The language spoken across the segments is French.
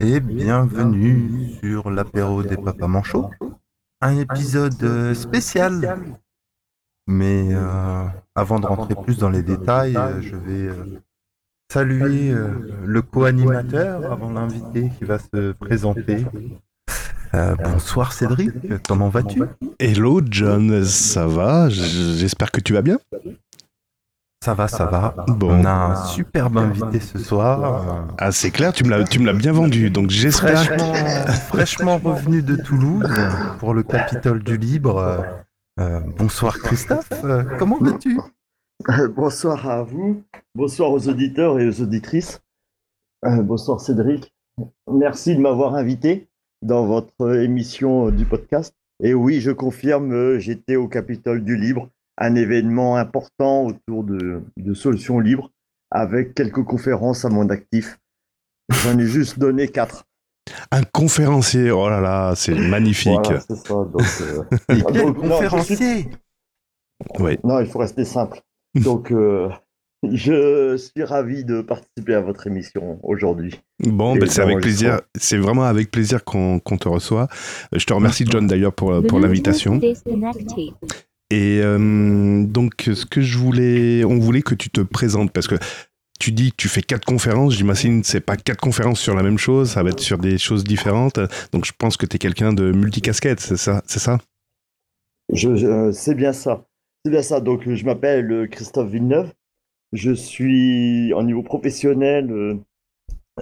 Et bienvenue sur l'apéro des papas manchots. Un épisode euh, spécial. Mais euh, avant de rentrer plus dans les détails, euh, je vais euh, saluer euh, le co-animateur avant l'invité qui va se présenter. Euh, bonsoir Cédric, comment vas-tu? Hello John, ça va? J'espère que tu vas bien. Ça va, ça va. Bon. On a un superbe invité ce soir. euh, Ah c'est clair, tu me l'as, tu me l'as bien vendu, donc j'espère. fraîchement, fraîchement revenu de Toulouse pour le Capitole du Libre. Euh, euh, bonsoir Christophe, Euh, comment vas-tu? Bonsoir à vous, bonsoir aux auditeurs et aux auditrices. Euh, bonsoir Cédric. Merci de m'avoir invité dans votre émission du podcast. Et oui, je confirme, euh, j'étais au Capitole du Libre, un événement important autour de, de solutions libres, avec quelques conférences à mon actif. J'en ai juste donné quatre. Un conférencier, oh là là, c'est magnifique. Voilà, c'est ça. Donc, euh, Ah, quel donc, non, je conférencier Oui. non, il faut rester simple. Donc, euh, je suis ravi de participer à votre émission aujourd'hui. Bon, ben, c'est avec plaisir. C'est vraiment avec plaisir qu'on te reçoit. Euh, Je te remercie John d'ailleurs pour, pour l'invitation. Et euh, donc, ce que je voulais, on voulait que tu te présentes parce que tu dis que tu fais quatre conférences. J'imagine que c'est pas quatre conférences sur la même chose, ça va être sur des choses différentes. Donc, je pense que tu es quelqu'un de multicasquette, c'est ça, c'est ça? Je- c'est bien ça. C'est bien ça. Donc, je m'appelle euh, Christophe Villeneuve. Je suis, en niveau professionnel, euh,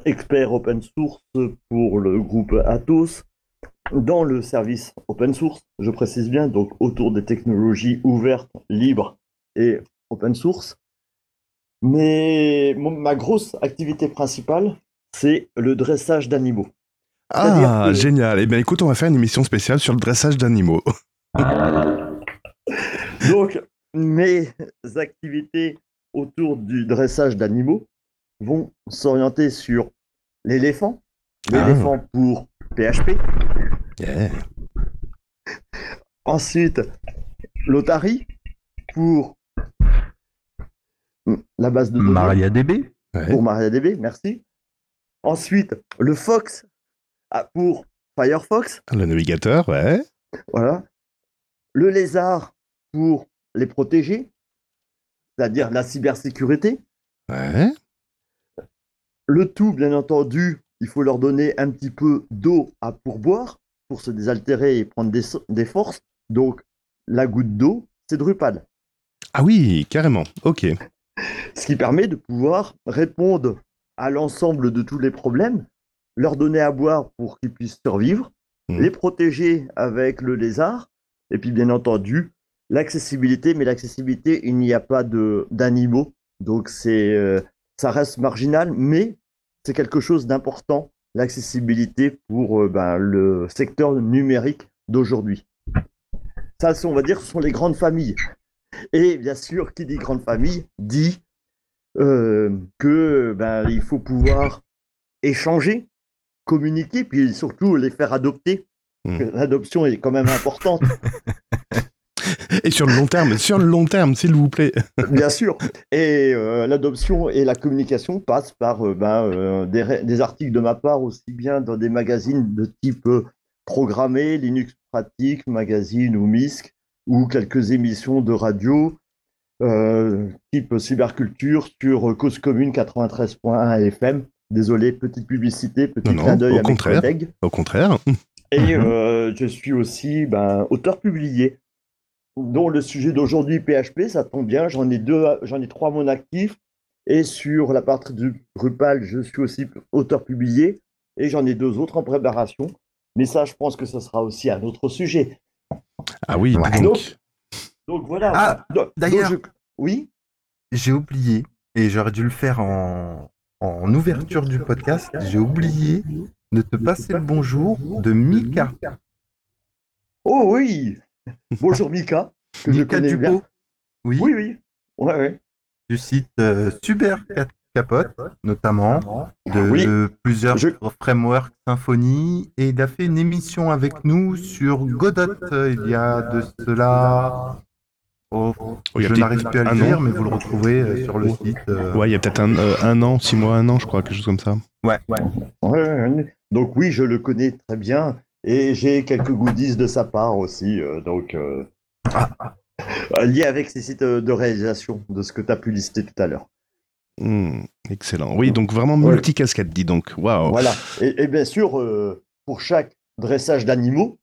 expert open source pour le groupe Atos dans le service open source, je précise bien, donc autour des technologies ouvertes, libres et open source. Mais mon- ma grosse activité principale, c'est le dressage d'animaux. Ah, que- génial. Eh bien, écoute, on va faire une émission spéciale sur le dressage d'animaux. Donc, mes activités autour du dressage d'animaux vont s'orienter sur l'éléphant, Ah. l'éléphant pour PHP, Yeah. ensuite l'otarie pour la base de données, MariaDB Ouais. pour MariaDB, merci. Ensuite, le Fox ah, pour Firefox, Le navigateur, ouais. voilà. Le lézard pour les protéger, c'est-à-dire la cybersécurité. Ouais. Le tout, bien entendu, il faut leur donner un petit peu d'eau à pourboire pour se désaltérer et prendre des, forces. Donc, la goutte d'eau, c'est Drupal. Ah oui, carrément. Ok. Ce qui permet de pouvoir répondre à l'ensemble de tous les problèmes, leur donner à boire pour qu'ils puissent survivre, Mhm. les protéger avec le lézard, et puis bien entendu, l'accessibilité. Mais l'accessibilité, il n'y a pas d'animaux, donc c'est, euh, ça reste marginal, mais c'est quelque chose d'important, l'accessibilité pour euh, ben, le secteur numérique d'aujourd'hui. Ça, on va dire, ce sont les grandes familles. Et bien sûr, qui dit grande famille dit euh, que ben, il faut pouvoir échanger, communiquer, puis surtout les faire adopter. Mm. L'adoption est quand même importante, Et sur le long terme, sur le long terme, s'il vous plaît. bien sûr. Et euh, l'adoption et la communication passent par euh, ben, euh, des, articles de ma part, aussi bien dans des magazines de type programmé, Linux Pratique, Magazine ou MISC, ou quelques émissions de radio, type cyberculture sur Cause Commune 93.1 FM. Désolé, petite publicité, petit Non, clin d'œil mes contraire. collègues. Au contraire. Et Mhm. euh, je suis aussi ben, auteur publié, dont le sujet d'aujourd'hui PHP, ça tombe bien, j'en ai deux, j'en ai trois à mon actif. Et sur la partie du Drupal, je suis aussi auteur publié, et j'en ai deux autres en préparation. Mais ça, je pense que ce sera aussi un autre sujet. Ah oui, Ouais. donc. Donc voilà. Ah, d'ailleurs- je- Oui J'ai oublié, et j'aurais dû le faire en, en ouverture du podcast, j'ai oublié de te passer le bonjour de Mika. Oh oui Bonjour Mika, que je Mika bien. Dupont. Oui, Oui, oui. Ouais, ouais. du site euh, Super Cap- Capote, notamment, de Oui. plusieurs Je- frameworks Symfony, et il a fait une émission avec nous sur Godot euh, il y a de cela Oh, je n'arrive plus à le dire, mais vous le retrouvez euh, sur le site. Euh. Ouais, il y a peut-être un, un, an, six mois, un an, je crois, quelque chose comme ça. Ouais. ouais. Donc oui, je le connais très bien et j'ai quelques goodies de sa part aussi. donc ah. lié avec ces sites de réalisation, de ce que tu as pu lister tout à l'heure. Hmm, excellent. Oui, donc vraiment multicasquette, dis donc. Waouh. Voilà. Et, bien sûr, pour chaque dressage d'animaux,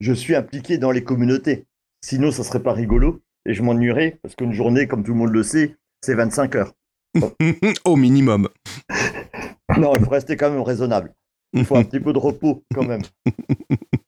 je suis impliqué dans les communautés. Sinon, ça serait pas rigolo et je m'ennuierais parce qu'une journée, comme tout le monde le sait, c'est 25 heures. Au minimum. non, il faut rester quand même raisonnable. Il faut un petit peu de repos quand même.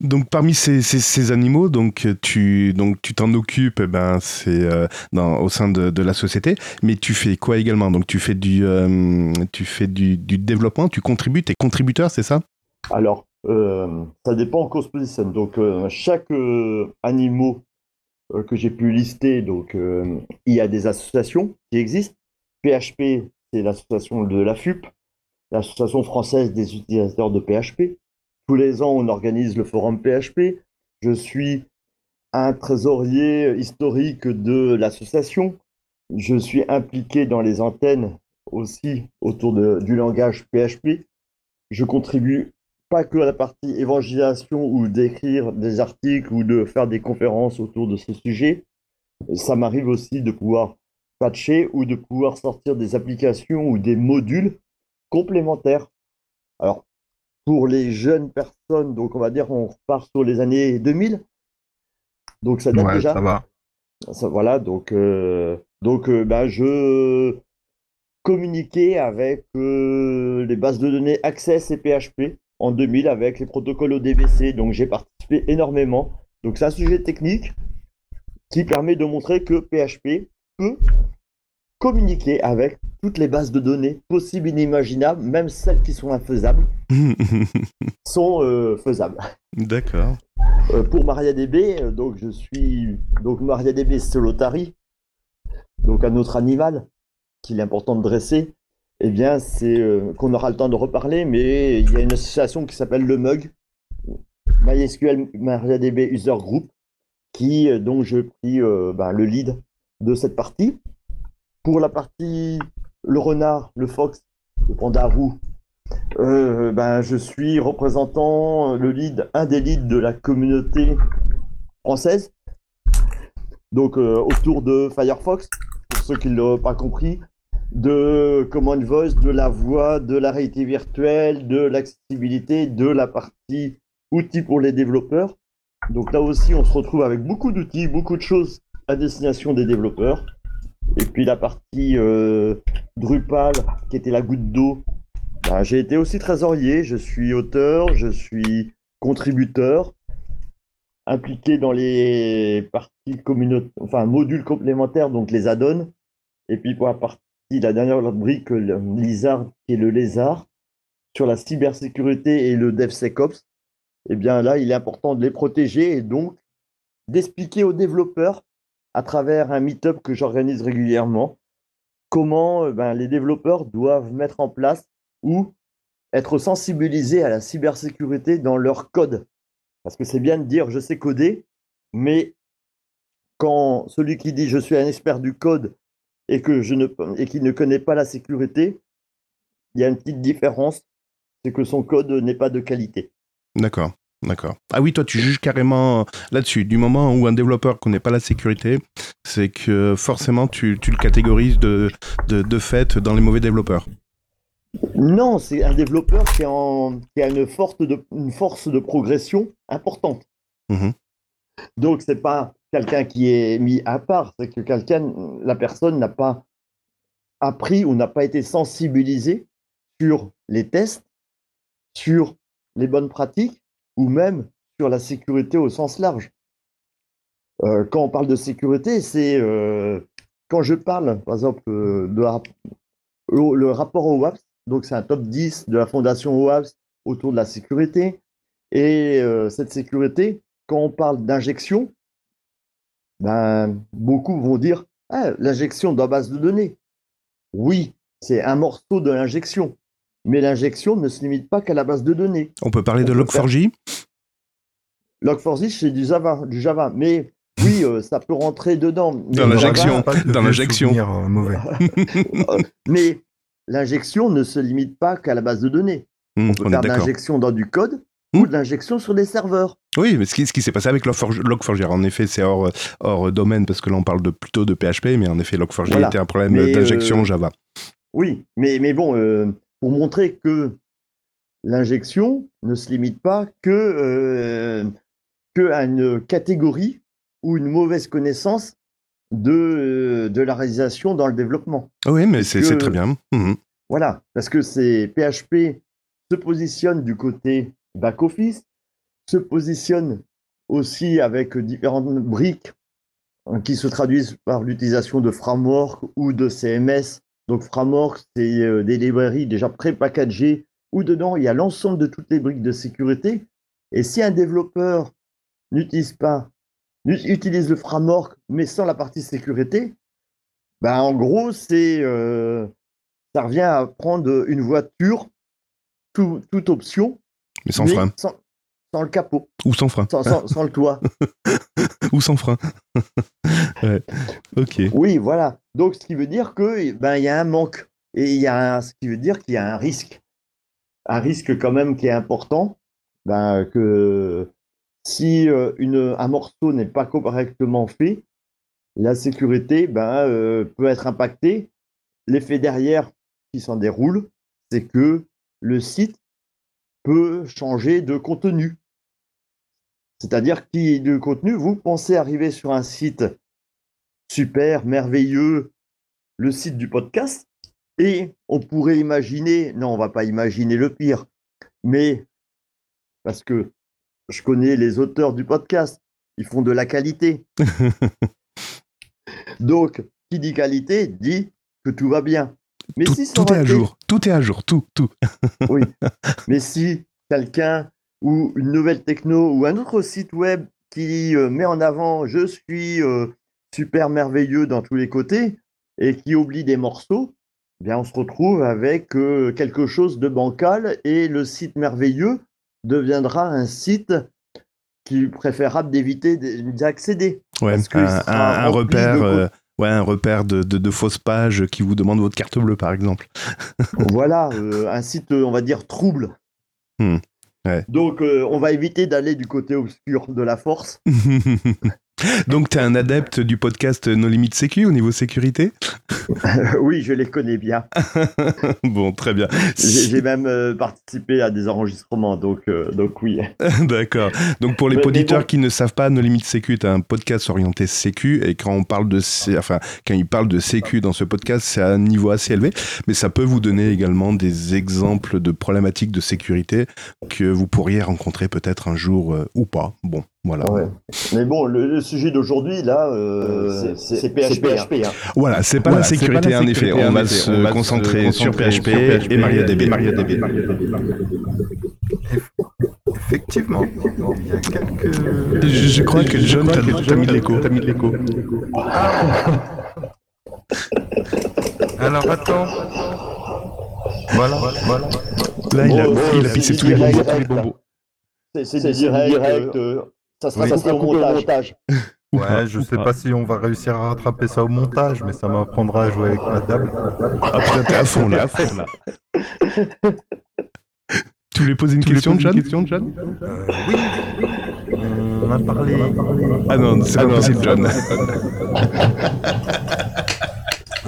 Donc parmi ces, animaux, donc tu donc tu t'en occupes, eh ben c'est euh, au sein de, la société, mais tu fais quoi également? Donc tu fais du euh, tu fais du, du, développement, tu contribues, tu es contributeur, c'est ça? Alors euh, ça dépend en cause position. Donc chaque animal que j'ai pu lister, donc il y a des associations qui existent. PHP, c'est l'association de la FUP, l'association française des utilisateurs de PHP. Tous les ans, on organise le forum PHP. Je suis un trésorier historique de l'association. Je suis impliqué dans les antennes aussi autour du langage PHP. Je contribue pas que à la partie évangélisation ou d'écrire des articles ou de faire des conférences autour de ce sujet. Ça m'arrive aussi de pouvoir patcher ou de pouvoir sortir des applications ou des modules complémentaires. Alors, pour les jeunes personnes, donc on va dire on repart sur les années 2000. Donc ça date déjà. Ça va. voilà, donc, euh, donc euh, bah, je communiquais avec euh, les bases de données Access et PHP en 2000 avec les protocoles ODBC. Donc j'ai participé énormément. Donc c'est un sujet technique qui permet de montrer que PHP peut communiquer avec toutes les bases de données possibles et inimaginables, même celles qui sont infaisables, sont euh, faisables. D'accord. Euh, pour MariaDB, euh, donc je suis donc MariaDB Solotari, donc un autre animal qu'il est important de dresser. Eh bien, c'est qu'on aura le temps de reparler, mais il y a une association qui s'appelle le MUG, MySQL MariaDB User Group, qui donc je pris ben, le lead de cette partie. Pour la partie le renard, le fox, le panda roux, euh, ben, je suis représentant le lead, un des leads de la communauté française. Donc euh, autour de Firefox, pour ceux qui ne l'ont pas compris, de Common Voice, de la voix, de la réalité virtuelle, de l'accessibilité, de la partie outils pour les développeurs. Donc là aussi, on se retrouve avec beaucoup d'outils, beaucoup de choses à destination des développeurs. Et puis la partie euh, Drupal, qui était la goutte d'eau, bah, j'ai été aussi trésorier. Je suis auteur, je suis contributeur, impliqué dans les parties communautaires, enfin modules complémentaires, donc les add-ons. Et puis pour la partie, la dernière brique, le Lizard, qui est le lézard, sur la cybersécurité et le DevSecOps, eh bien là, il est important de les protéger et donc d'expliquer aux développeurs à travers un meet-up que j'organise régulièrement, comment euh, ben, les développeurs doivent mettre en place ou être sensibilisés à la cybersécurité dans leur code. Parce que c'est bien de dire je sais coder, mais quand celui qui dit je suis un expert du code et que ne et qui ne connaît pas la sécurité, il y a une petite différence, c'est que son code n'est pas de qualité. D'accord. D'accord. Ah oui, toi, tu juges carrément là-dessus. Du moment où un développeur connaît pas la sécurité, c'est que forcément, tu, le catégorises de, de, fait dans les mauvais développeurs. Non, c'est un développeur qui, a une, force de, une force de progression importante. Donc, Donc, c'est pas quelqu'un qui est mis à part, c'est que quelqu'un, la personne n'a pas appris ou n'a pas été sensibilisé sur les tests, sur les bonnes pratiques ou même sur la sécurité au sens large. Euh, quand on parle de sécurité, c'est euh, quand je parle, par exemple, euh, de le rapport au WAPS, donc c'est un top 10 de la fondation WAPS autour de la sécurité. Et cette sécurité, quand on parle d'injection, ben, beaucoup vont dire ah, l'injection dans la base de données. Oui, c'est un morceau de l'injection. Mais l'injection ne se limite pas qu'à la base de données. On peut parler de Log4j? Log4j, c'est du Java, du Java. Mais oui, euh, ça peut rentrer dedans. Dans l'injection. Dans l'injection. euh, mauvais. Mais l'injection ne se limite pas qu'à la base de données. Hmm, On peut on faire de l'injection dans du code Hmm. ou de l'injection sur des serveurs. Oui, mais ce qui, ce qui s'est passé avec Log4j, Log4j, en effet, c'est hors, hors domaine parce que là on parle de, plutôt de PHP, mais en effet, Log4j Voilà. était un problème Mais, d'injection euh, Java. Oui, mais, mais bon, euh, pour montrer que l'injection ne se limite pas que, euh, que à une catégorie ou une mauvaise connaissance de, euh, de la réalisation dans le développement. Oui, mais c'est très bien. Mhm. Voilà, parce que c'est PHP se positionne du côté back-office, se positionne aussi avec différentes briques qui se traduisent par l'utilisation de framework ou de CMS. Donc framework, c'est euh, des librairies déjà pré-packagées où dedans il y a l'ensemble de toutes les briques de sécurité. Et si un développeur n'utilise pas, utilise le framework mais sans la partie sécurité, ben en gros c'est euh, ça revient à prendre une voiture, tout- toute option, Mais sans mais frein. sans, sans le capot, Ou sans frein. sans, sans- sans le toit. Ou sans frein. Oui, voilà. Donc, ce qui veut dire que ben il y a un manque et il y a ce qui veut dire qu'il y a un risque, un risque quand même qui est important, ben, que si euh, une, un morceau n'est pas correctement fait, la sécurité ben, euh, peut être impactée. L'effet derrière qui s'en déroule, c'est que le site peut changer de contenu. C'est-à-dire que de contenu, vous pensez arriver sur un site super, merveilleux, le site du podcast, et on pourrait imaginer, non, on va pas imaginer le pire, mais parce que je connais les auteurs du podcast, ils font de la qualité. Donc, qui dit qualité dit que tout va bien. Mais tout si ça tout est à été- jour. Tout est à jour. Tout, tout. oui. Mais si quelqu'un ou une nouvelle techno ou un autre site web qui euh, met en avant je suis euh, super merveilleux dans tous les côtés et qui oublie des morceaux, eh bien on se retrouve avec euh, quelque chose de bancal et le site merveilleux deviendra un site qui préférable d'éviter d'y accéder. Ouais. Parce qu'il Un, de repère. euh, Ouais, un repère de, de, de fausses pages qui vous demandent votre carte bleue, par exemple. voilà, euh, un site, on va dire, trouble. Hmm, ouais. Donc, euh, on va éviter d'aller du côté obscur de la force. Donc, tu es un adepte du podcast No Limit Sécu au niveau sécurité? Oui, je les connais bien. Bon, très bien. J'ai même euh, participé à des enregistrements, donc, euh, donc oui. D'accord. Donc pour les auditeurs bon. qui ne savent pas, No Limit Sécu est un podcast orienté sécu et quand on parle de sé- enfin quand il parle de sécu dans ce podcast, c'est à un niveau assez élevé, mais ça peut vous donner également des exemples de problématiques de sécurité que vous pourriez rencontrer peut-être un jour euh, ou pas. Bon, voilà. Ouais. Mais bon, le, le sujet d'aujourd'hui, là, euh, c'est c'est PHP. hein. Voilà, c'est pas, Voilà, la c'est pas sécurité la en effet. sécurité, On en va effet. se On va se concentrer sur PHP, sur PHP et MariaDB. et MariaDB. Effectivement, il y a quelques... Je, je crois que John t'a t'a mis de l'écho. T'as mis de l'écho. Alors attends. Voilà, voilà. Là, il a, Bon, il a c'est pissé tous les direct, bonbons. tous les bonbons. C'est c'est du direct. euh, ça sera Oui. coupé au montage. Ouais, je sais pas si on va réussir à rattraper ça au montage, mais ça m'apprendra à jouer avec ma table. Après, t'es à fond là. Tu voulais poser une question, John Euh, oui, on a parlé. Ah non, c'est pas possible, John.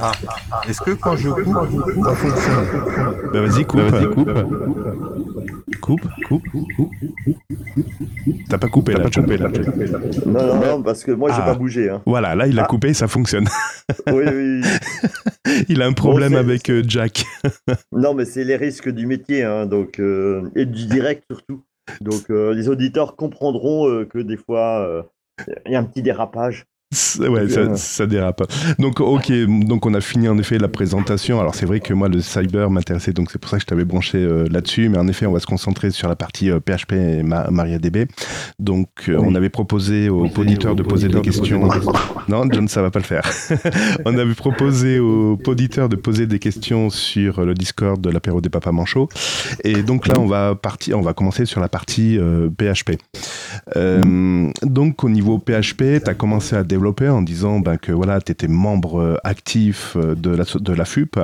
Ah, est-ce que quand je coupe, ça fonctionne Bah vas-y, coupe. coupe. Coupe, coupe, coupe. T'as pas coupé là, John. Non, non, non, parce que moi, j'ai Ah. pas bougé. hein. Voilà, là il a Ah. coupé, ça fonctionne. Oui, oui. Il a un problème avec euh, Jack. Non, mais c'est les risques du métier, hein, donc, euh, et du direct surtout. Donc, euh, les auditeurs comprendront euh, que des fois, euh, il y a un petit dérapage. Ouais, ça, ça, dérape. Donc, ok, donc on a fini en effet la présentation. Alors, c'est vrai que moi, le cyber m'intéressait, donc c'est pour ça que je t'avais branché euh, là-dessus. Mais en effet, on va se concentrer sur la partie PHP et MariaDB. Donc, euh, on avait proposé aux auditeurs de poser des questions. non, John, ça va pas le faire. on avait proposé aux auditeurs de poser des questions sur le Discord de l'apéro des papas manchots. Et donc là, on va partir, on va commencer sur la partie PHP. Euh, donc, au niveau PHP, tu as commencé à développer en disant ben, que voilà, tu étais membre euh, actif euh, de la, de la FUP,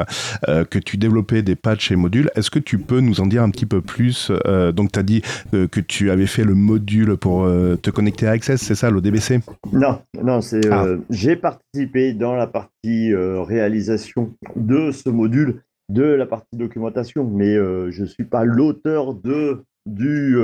euh, que tu développais des patchs et modules. Est-ce que tu peux nous en dire un petit peu plus Donc, tu as dit que tu avais fait le module pour te connecter à Access, c'est ça, l'ODBC Non, non, c'est ah. j'ai participé dans la partie réalisation de ce module, de la partie documentation, mais je ne suis pas l'auteur de du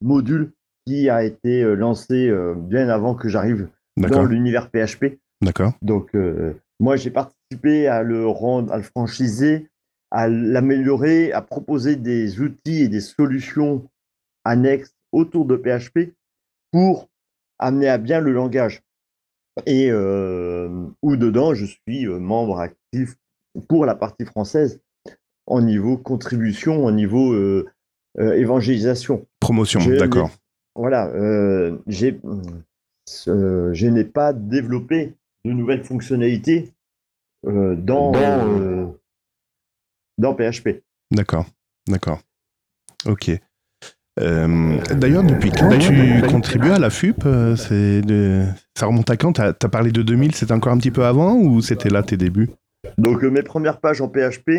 module qui a été lancé bien avant que j'arrive dans l'univers PHP. D'accord. Donc, euh, moi, j'ai participé à le rendre, à le franchiser, à l'améliorer, à proposer des outils et des solutions annexes autour de PHP pour amener à bien le langage. Et euh, où dedans, je suis euh, membre actif pour la partie française en niveau contribution, en niveau évangélisation. Promotion, d'accord. Voilà, j'ai je n'ai pas développé de nouvelles fonctionnalités euh, dans, euh, dans PHP. D'accord, d'accord. Ok. Euh, d'ailleurs, depuis quand tu contribues à la FUP de... Ça remonte à quand? Tu as, parlé de 2000, c'était encore un petit peu avant ou c'était là tes débuts? Donc mes premières pages en PHP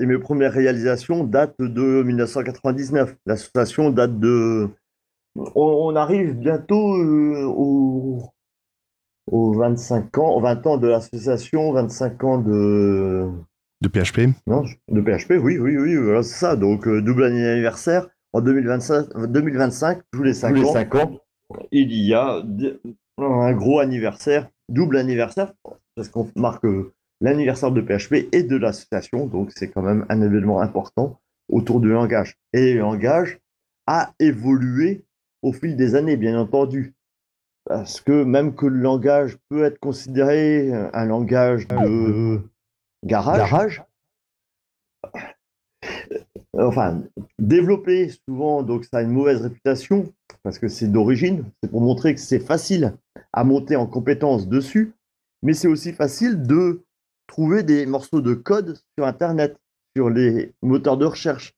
et mes premières réalisations datent de 1999. L'association date de on, arrive bientôt euh, aux, 25 ans, 20 ans de l'association, 25 ans de. De PHP Non, de PHP, oui, oui, oui, c'est ça. Donc, euh, double anniversaire. En 2025, 2025 tous les 5, ans, il y a un gros anniversaire, double anniversaire, parce qu'on marque euh, l'anniversaire de PHP et de l'association. Donc, c'est quand même un événement important autour du langage. Et le langage a évolué au fil des années, bien entendu. Parce que même que le langage peut être considéré un langage de garage, enfin, développé souvent, donc ça a une mauvaise réputation, parce que c'est d'origine, c'est pour montrer que c'est facile à monter en compétence dessus, mais c'est aussi facile de trouver des morceaux de code sur Internet sur les moteurs de recherche.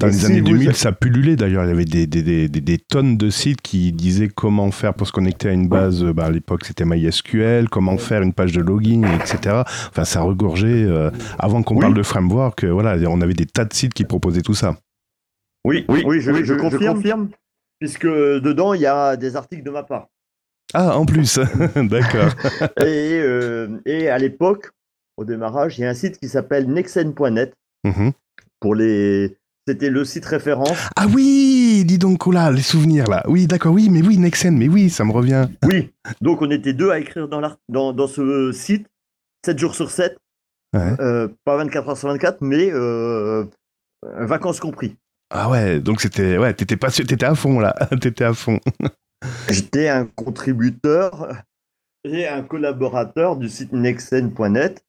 Dans les années 2000, ça pullulait d'ailleurs. Il y avait des, des, des, des, tonnes de sites qui disaient comment faire pour se connecter à une base. Bah, à l'époque, c'était MySQL, comment faire une page de login, etc. Enfin, ça regorgeait. Euh, avant qu'on parle de framework, euh, voilà, on avait des tas de sites qui proposaient tout ça. Oui, oui, oui, je, je, confirme, puisque dedans, il y a des articles de ma part. Ah, en plus, d'accord. et, euh, et à l'époque, au démarrage, il y a un site qui s'appelle nexen.net Mhm. Pour les. C'était le site référence. Ah oui, dis donc, là, les souvenirs là. Oui, d'accord, oui, mais oui, Nexen, mais oui, ça me revient. Oui, donc on était deux à écrire dans, dans, dans ce site, 7 jours sur 7. Euh, pas 24 heures sur 24, mais euh, vacances compris. Ah ouais, donc c'était. Ouais, t'étais, pas, t'étais à fond là, t'étais à fond. J'étais un contributeur et un collaborateur du site nexen.net,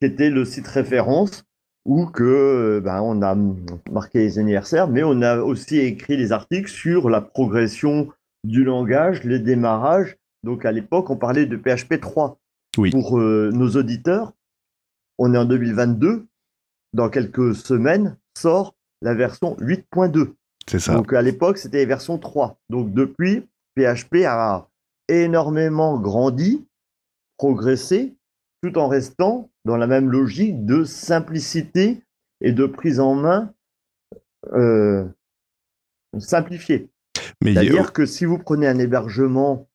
qui était le site référence ou que ben, on a marqué les anniversaires, mais on a aussi écrit des articles sur la progression du langage, les démarrages. Donc à l'époque, on parlait de PHP 3. Oui. Pour euh, nos auditeurs, on est en 2022. Dans quelques semaines, sort la version 8.2. C'est ça. Donc à l'époque, c'était version 3. Donc depuis, PHP a énormément grandi, progressé, tout en restant dans la même logique de simplicité et de prise en main euh, simplifiée. C'est-à-dire que si vous prenez un hébergement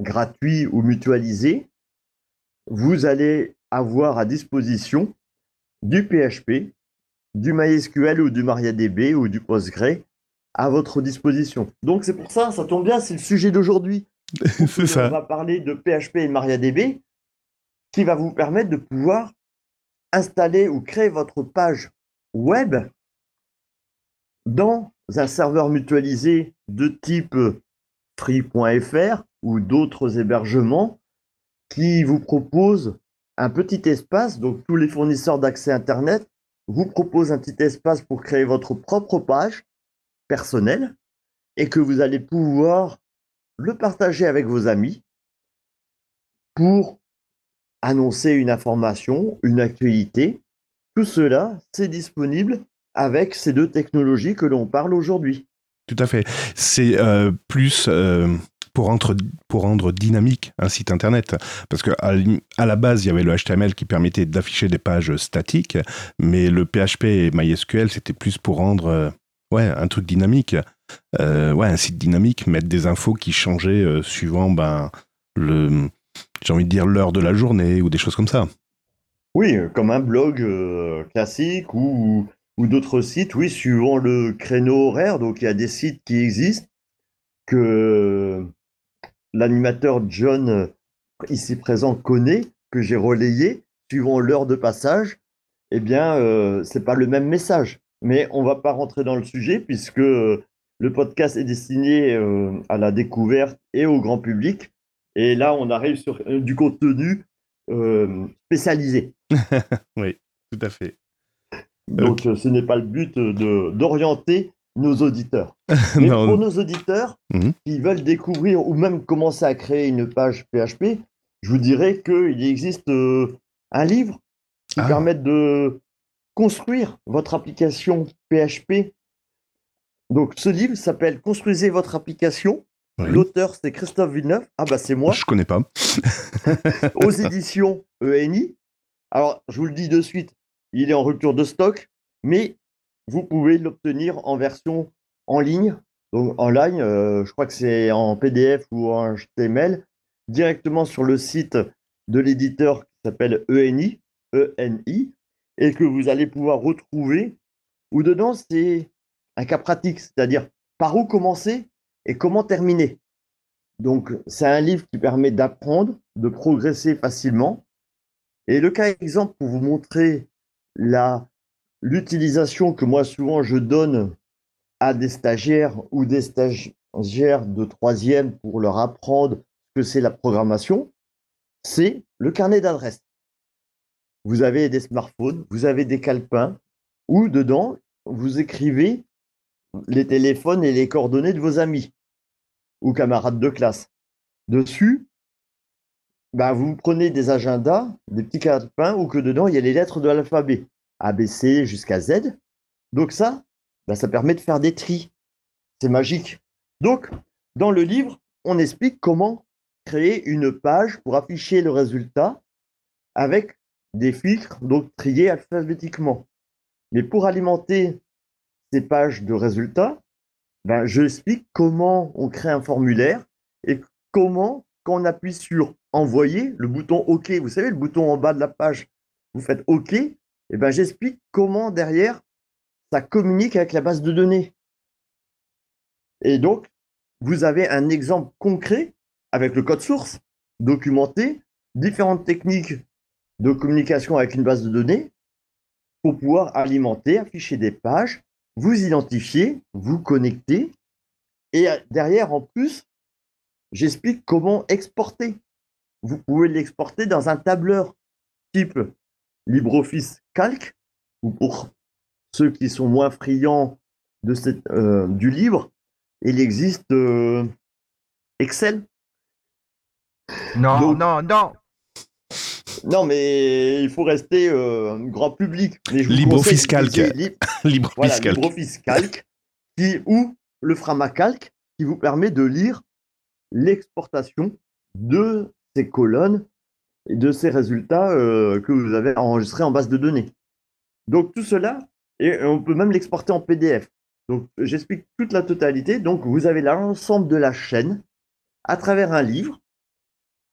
gratuit ou mutualisé, vous allez avoir à disposition du PHP, du MySQL ou du MariaDB ou du Postgre à votre disposition. Donc c'est pour ça, ça tombe bien, c'est le sujet d'aujourd'hui. c'est ça. On va parler de PHP et MariaDB qui va vous permettre de pouvoir installer ou créer votre page web dans un serveur mutualisé de type free.fr ou d'autres hébergements qui vous propose un petit espace. Donc tous les fournisseurs d'accès Internet vous proposent un petit espace pour créer votre propre page personnelle et que vous allez pouvoir le partager avec vos amis pour annoncer une information, une actualité. Tout cela, c'est disponible avec ces deux technologies que l'on parle aujourd'hui. Tout à fait. C'est euh, plus euh, pour, rendre, dynamique un site internet. Parce qu'à à la base, il y avait le HTML qui permettait d'afficher des pages statiques, mais le PHP et MySQL, c'était plus pour rendre euh, un truc dynamique. un site dynamique, mettre des infos qui changeaient suivant ben, le, j'ai envie de dire l'heure de la journée ou des choses comme ça. Oui, comme un blog classique ou d'autres sites, oui, suivant le créneau horaire. Donc, il y a des sites qui existent que l'animateur John, ici présent, connaît, que j'ai relayé, suivant l'heure de passage. Eh bien, euh, c'est pas le même message. Mais on va pas rentrer dans le sujet puisque le podcast est destiné euh, à la découverte et au grand public. Et là, on arrive sur euh, du contenu euh, spécialisé. oui, tout à fait. Donc, euh, ce n'est pas le but d'orienter nos auditeurs. Mais pour nos auditeurs mhm. qui veulent découvrir ou même commencer à créer une page PHP, je vous dirais qu'il existe euh, un livre qui ah. permet de construire votre application PHP. Donc, ce livre s'appelle Construisez votre application. L'auteur, c'est Christophe Villeneuve. Ah, bah, c'est moi. Je connais pas. aux éditions ENI. Alors, je vous le dis de suite, il est en rupture de stock, mais vous pouvez l'obtenir en version en ligne. Donc en ligne, euh, je crois que c'est en PDF ou en HTML, directement sur le site de l'éditeur qui s'appelle ENI, ENI, et que vous allez pouvoir retrouver. Où dedans, c'est un cas pratique, c'est-à-dire par où commencer et comment terminer? Donc, c'est un livre qui permet d'apprendre, de progresser facilement. Et le cas exemple pour vous montrer l'utilisation que moi souvent je donne à des stagiaires ou des stagiaires de troisième pour leur apprendre ce que c'est la programmation, c'est le carnet d'adresses. Vous avez des smartphones, vous avez des calepins où dedans vous écrivez les téléphones et les coordonnées de vos amis ou camarades de classe. Dessus, bah, vous prenez des agendas, des petits calepins où que dedans il y a les lettres de l'alphabet, ABC jusqu'à Z. Donc ça, bah, ça permet de faire des tris. C'est magique. Donc, dans le livre, on explique comment créer une page pour afficher le résultat avec des filtres, donc triés alphabétiquement. Mais pour alimenter ces pages de résultats, ben, comment on crée un formulaire et comment, quand on appuie sur envoyer, le bouton OK, vous savez, le bouton en bas de la page, vous faites OK, et ben j'explique comment derrière ça communique avec la base de données. Et donc, vous avez un exemple concret avec le code source documenté, différentes techniques de communication avec une base de données pour pouvoir alimenter, afficher des pages, vous identifier, vous connecter. Et derrière, en plus, j'explique comment exporter vous pouvez l'exporter dans un tableur type LibreOffice Calc, ou pour ceux qui sont moins friands de cette, euh, du livre, il existe euh, Excel. Non, non, non. Non, mais il faut rester euh, grand public. LibreOffice Calc, qui, ou le Framacalc, qui vous permet de lire l'exportation de ces colonnes et de ces résultats euh, que vous avez enregistrés en base de données. Donc tout cela, et on peut même l'exporter en PDF. Donc j'explique toute la totalité. Donc vous avez l'ensemble de la chaîne à travers un livre.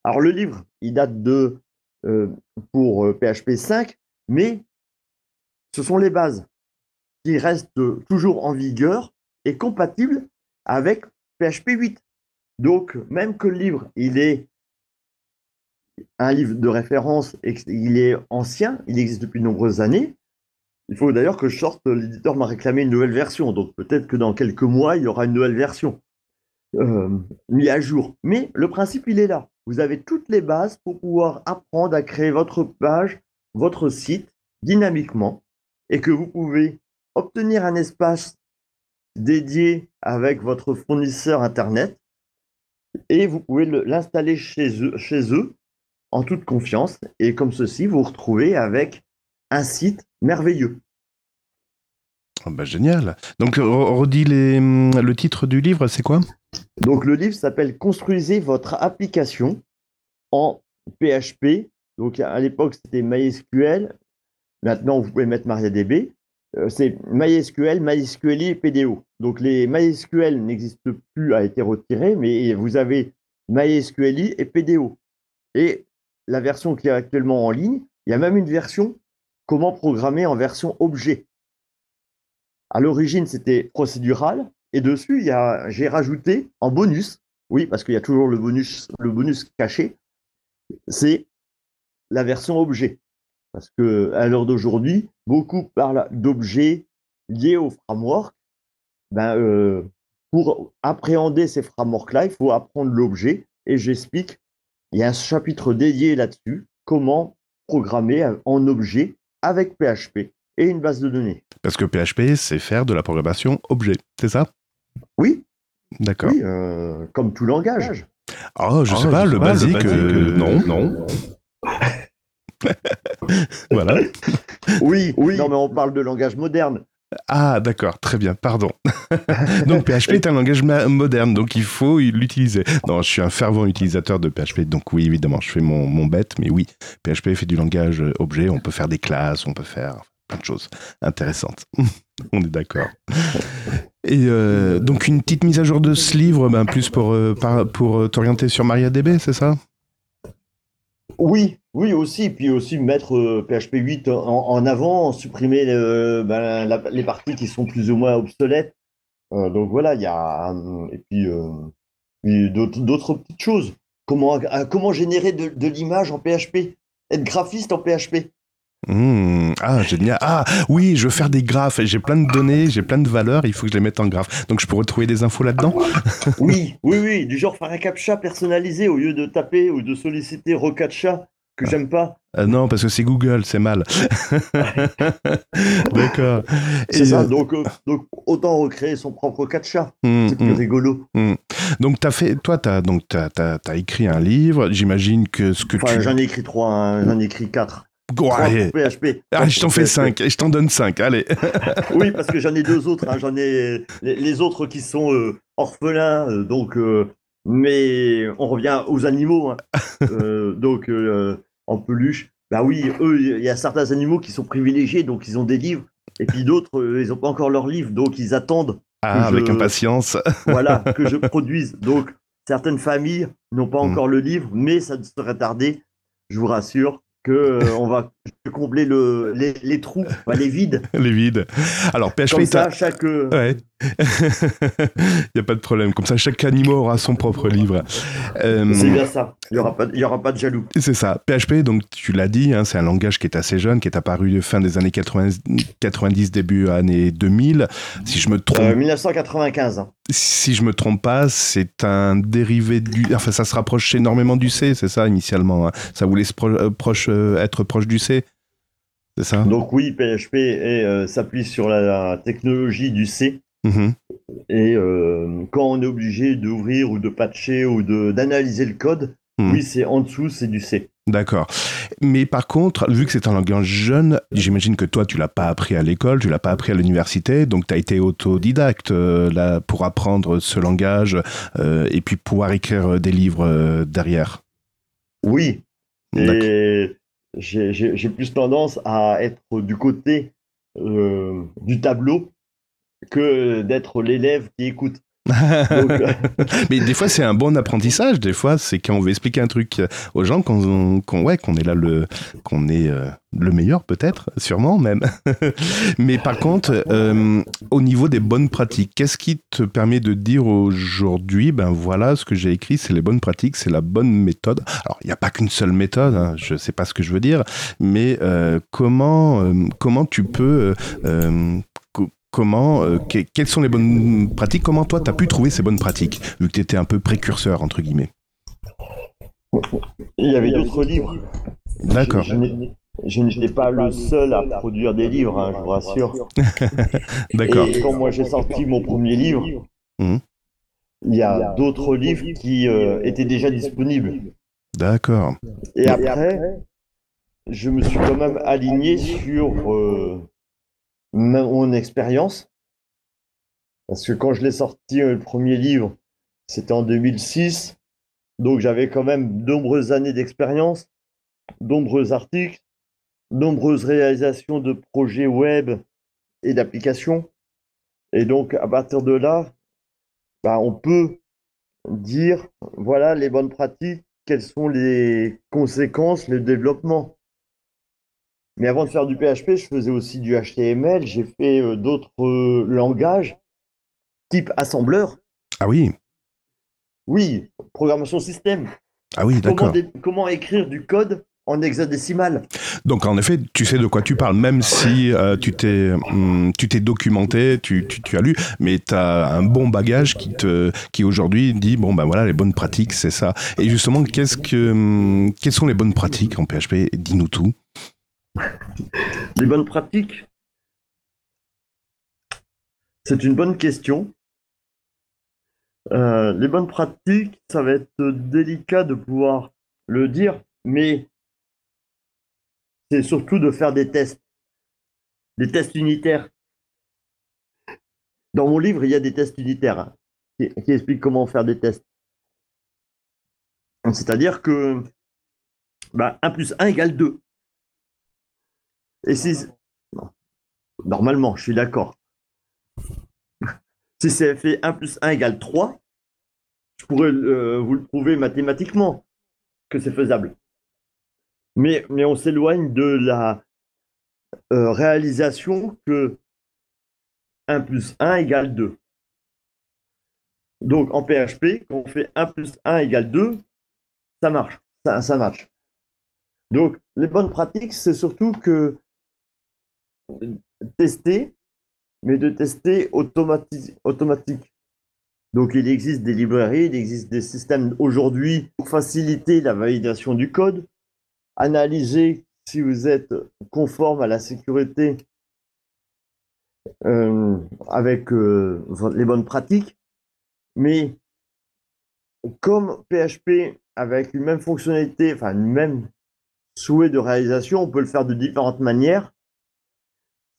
Alors le livre, il date de pour PHP euh, 5, mais ce sont les bases qui restent toujours en vigueur et compatibles avec PHP 8. Donc même que le livre, il est un livre de référence, il est ancien, il existe depuis de nombreuses années. Il faut d'ailleurs que je sorte, l'éditeur m'a réclamé une nouvelle version, donc peut-être que dans quelques mois, il y aura une nouvelle version euh, mise à jour. Mais le principe, il est là. Vous avez toutes les bases pour pouvoir apprendre à créer votre page, votre site dynamiquement et que vous pouvez obtenir un espace dédié avec votre fournisseur Internet et vous pouvez l'installer chez eux, en toute confiance. Et comme ceci, vous vous retrouvez avec un site merveilleux. Oh bah génial. Donc, redis les, le titre du livre, c'est quoi? Donc, le livre s'appelle Construisez votre application en PHP. Donc, à l'époque, c'était MySQL. Maintenant, vous pouvez mettre MariaDB. Euh, c'est MySQL, MySQLi et PDO. Donc, les MySQL n'existent plus, a été retiré, mais vous avez MySQLi et PDO. Et la version qui est actuellement en ligne, il y a même une version comment programmer en version objet. À l'origine, c'était procédural. Et dessus, j'ai rajouté en bonus, oui, parce qu'il y a toujours le bonus, caché, c'est la version objet. Parce que à l'heure d'aujourd'hui, beaucoup parlent d'objets liés au framework. Ben, euh, pour appréhender ces frameworks-là, il faut apprendre l'objet. Et j'explique, il y a un chapitre dédié là-dessus, comment programmer en objet avec PHP et une base de données. Parce que PHP, c'est faire de la programmation objet, c'est ça? Oui. D'accord. Oui, euh, comme tout langage. Oh, je ne sais pas, le, basique, euh, non. Non. voilà. Oui, oui. Non, mais on parle de langage moderne. Ah, d'accord, très bien, pardon. donc PHP est un langage moderne, donc il faut l'utiliser. Non, je suis un fervent utilisateur de PHP, donc oui, évidemment, je fais mon, mon bête, mais oui, PHP fait du langage euh, objet, on peut faire des classes, on peut faire plein de choses intéressantes. on est d'accord. Et euh, donc une petite mise à jour de ce livre, ben, plus pour, euh, pour t'orienter sur MariaDB, c'est ça? Oui, oui aussi, puis aussi mettre PHP 8 en, avant, supprimer ben, les parties qui sont plus ou moins obsolètes. Euh, donc voilà, il y a et puis, euh, d'autres petites choses. Comment, comment générer de l'image en PHP Être graphiste en PHP Mmh. ah, génial. Ah, oui, je veux faire des graphes. J'ai plein de données, j'ai plein de valeurs, il faut que je les mette en graphe. Donc, je pourrais trouver des infos là-dedans Oui, oui, oui. Du genre faire un captcha personnalisé au lieu de taper ou de solliciter recaptcha que j'aime pas. Euh, non, parce que c'est Google, c'est mal. D'accord. C'est ça, euh, donc, euh, donc, autant recréer son propre captcha. Mmh, c'est plus mmh. rigolo. Donc, as fait, toi, tu as, donc, as, écrit un livre. J'imagine que ce que enfin, J'en ai écrit trois, hein. j'en ai écrit quatre. Ouais. PHP. Ah, je t'en fais 5, je t'en donne 5, allez. oui, parce que j'en ai deux autres, hein. j'en ai les, autres qui sont euh, orphelins, euh, donc, euh, mais on revient aux animaux, hein. donc en peluche. Bah oui, eux, il y a certains animaux qui sont privilégiés, donc ils ont des livres, et puis d'autres, ils n'ont pas encore leurs livres, donc ils attendent. Ah, avec impatience. voilà, que je produise. Donc, certaines familles n'ont pas hmm. encore le livre, mais ça ne serait tardé, je vous rassure que euh, on va combler le, les, les trous, les vides. les vides. Alors PHP. Comme ça, chaque. Euh, ouais. Il n'y a pas de problème. Comme ça, chaque animal aura son propre livre. Euh, c'est bien ça. Il n'y aura, pas, y aura pas de jaloux. C'est ça. PHP, donc tu l'as dit, hein, c'est un langage qui est assez jeune, qui est apparu fin des années 90, 90 début années 2000. Si je me trompe. 1995. Hein. Si je me trompe pas, c'est un dérivé du. Enfin, ça se rapproche énormément du C, c'est ça initialement. Hein. Ça voulait se proche, être proche du C. C'est ça Donc oui, PHP euh, s'appuie sur la, technologie du C. Mm-hmm. Et euh, quand on est obligé d'ouvrir ou de patcher ou d'analyser le code, mm. oui, c'est en dessous, c'est du C. D'accord. Mais par contre, vu que c'est un langage jeune, j'imagine que toi, tu l'as pas appris à l'école, tu l'as pas appris à l'université, donc tu as été autodidacte euh, là, pour apprendre ce langage et puis pouvoir écrire des livres derrière. Oui. Et j'ai plus tendance à être du côté euh, du tableau que d'être l'élève qui écoute. Euh, Mais des fois, c'est un bon apprentissage. Des fois, c'est quand on veut expliquer un truc aux gens qu'on ouais, qu'on est là le qu'on est euh, le meilleur peut-être, sûrement même. Mais par contre, euh, au niveau des bonnes pratiques, qu'est-ce qui te permet de dire aujourd'hui, ben voilà, ce que j'ai écrit, c'est les bonnes pratiques, c'est la bonne méthode. Alors, il n'y a pas qu'une seule méthode, hein, je sais pas ce que je veux dire, mais comment comment tu peux comment, euh, quelles sont les bonnes pratiques Comment toi, tu as pu trouver ces bonnes pratiques, vu que tu étais un peu précurseur, entre guillemets? Il y avait d'autres livres. D'accord. Je, n'étais pas le seul à produire des livres, hein, je vous rassure. D'accord. Et quand moi j'ai sorti mon premier livre, Mhm. il y a d'autres livres qui euh, étaient déjà disponibles. D'accord. Et après, je me suis quand même aligné sur euh, mon expérience. Parce que quand je l'ai sorti, euh, le premier livre, c'était en 2006. Donc j'avais quand même de nombreuses années d'expérience, de nombreux articles, nombreuses réalisations de projets web et d'applications. Et donc à partir de là, bah, on peut dire, voilà les bonnes pratiques, quelles sont les conséquences, le développement. Mais avant de faire du PHP, je faisais aussi du HTML, j'ai fait euh, d'autres euh, langages, type assembleur. Ah oui. Oui, programmation système. Ah oui, d'accord. comment écrire du code en hexadécimal Donc en effet, tu sais de quoi tu parles, même si euh, tu t'es hum, tu t'es documenté, tu, tu, tu as lu, mais tu as un bon bagage qui te qui aujourd'hui dit bon ben voilà les bonnes pratiques, c'est ça. Et justement, qu'est-ce que hum, quelles sont les bonnes pratiques en PHP Dis-nous tout. Les bonnes pratiques? C'est une bonne question. Euh, les bonnes pratiques, ça va être délicat de pouvoir le dire, mais c'est surtout de faire des tests, des tests unitaires. Dans mon livre, il y a des tests unitaires hein, qui, expliquent comment faire des tests. C'est-à-dire que bah, 1 plus 1 égale 2. Et si. non. Normalement, je suis d'accord. Si c'est fait 1 plus 1 égale 3, je pourrais euh, vous le prouver mathématiquement que c'est faisable. Mais, mais on s'éloigne de la euh, réalisation que 1 plus 1 égale 2. Donc en PHP, quand on fait 1 plus 1 égale 2, ça marche. Ça, ça marche. Donc les bonnes pratiques, c'est surtout que tester, mais de tester automati- automatique. Donc il existe des librairies, il existe des systèmes aujourd'hui pour faciliter la validation du code, analyser si vous êtes conforme à la sécurité euh, avec euh, les bonnes pratiques. Mais comme PHP avec une même fonctionnalité, enfin une même souhait de réalisation, on peut le faire de différentes manières.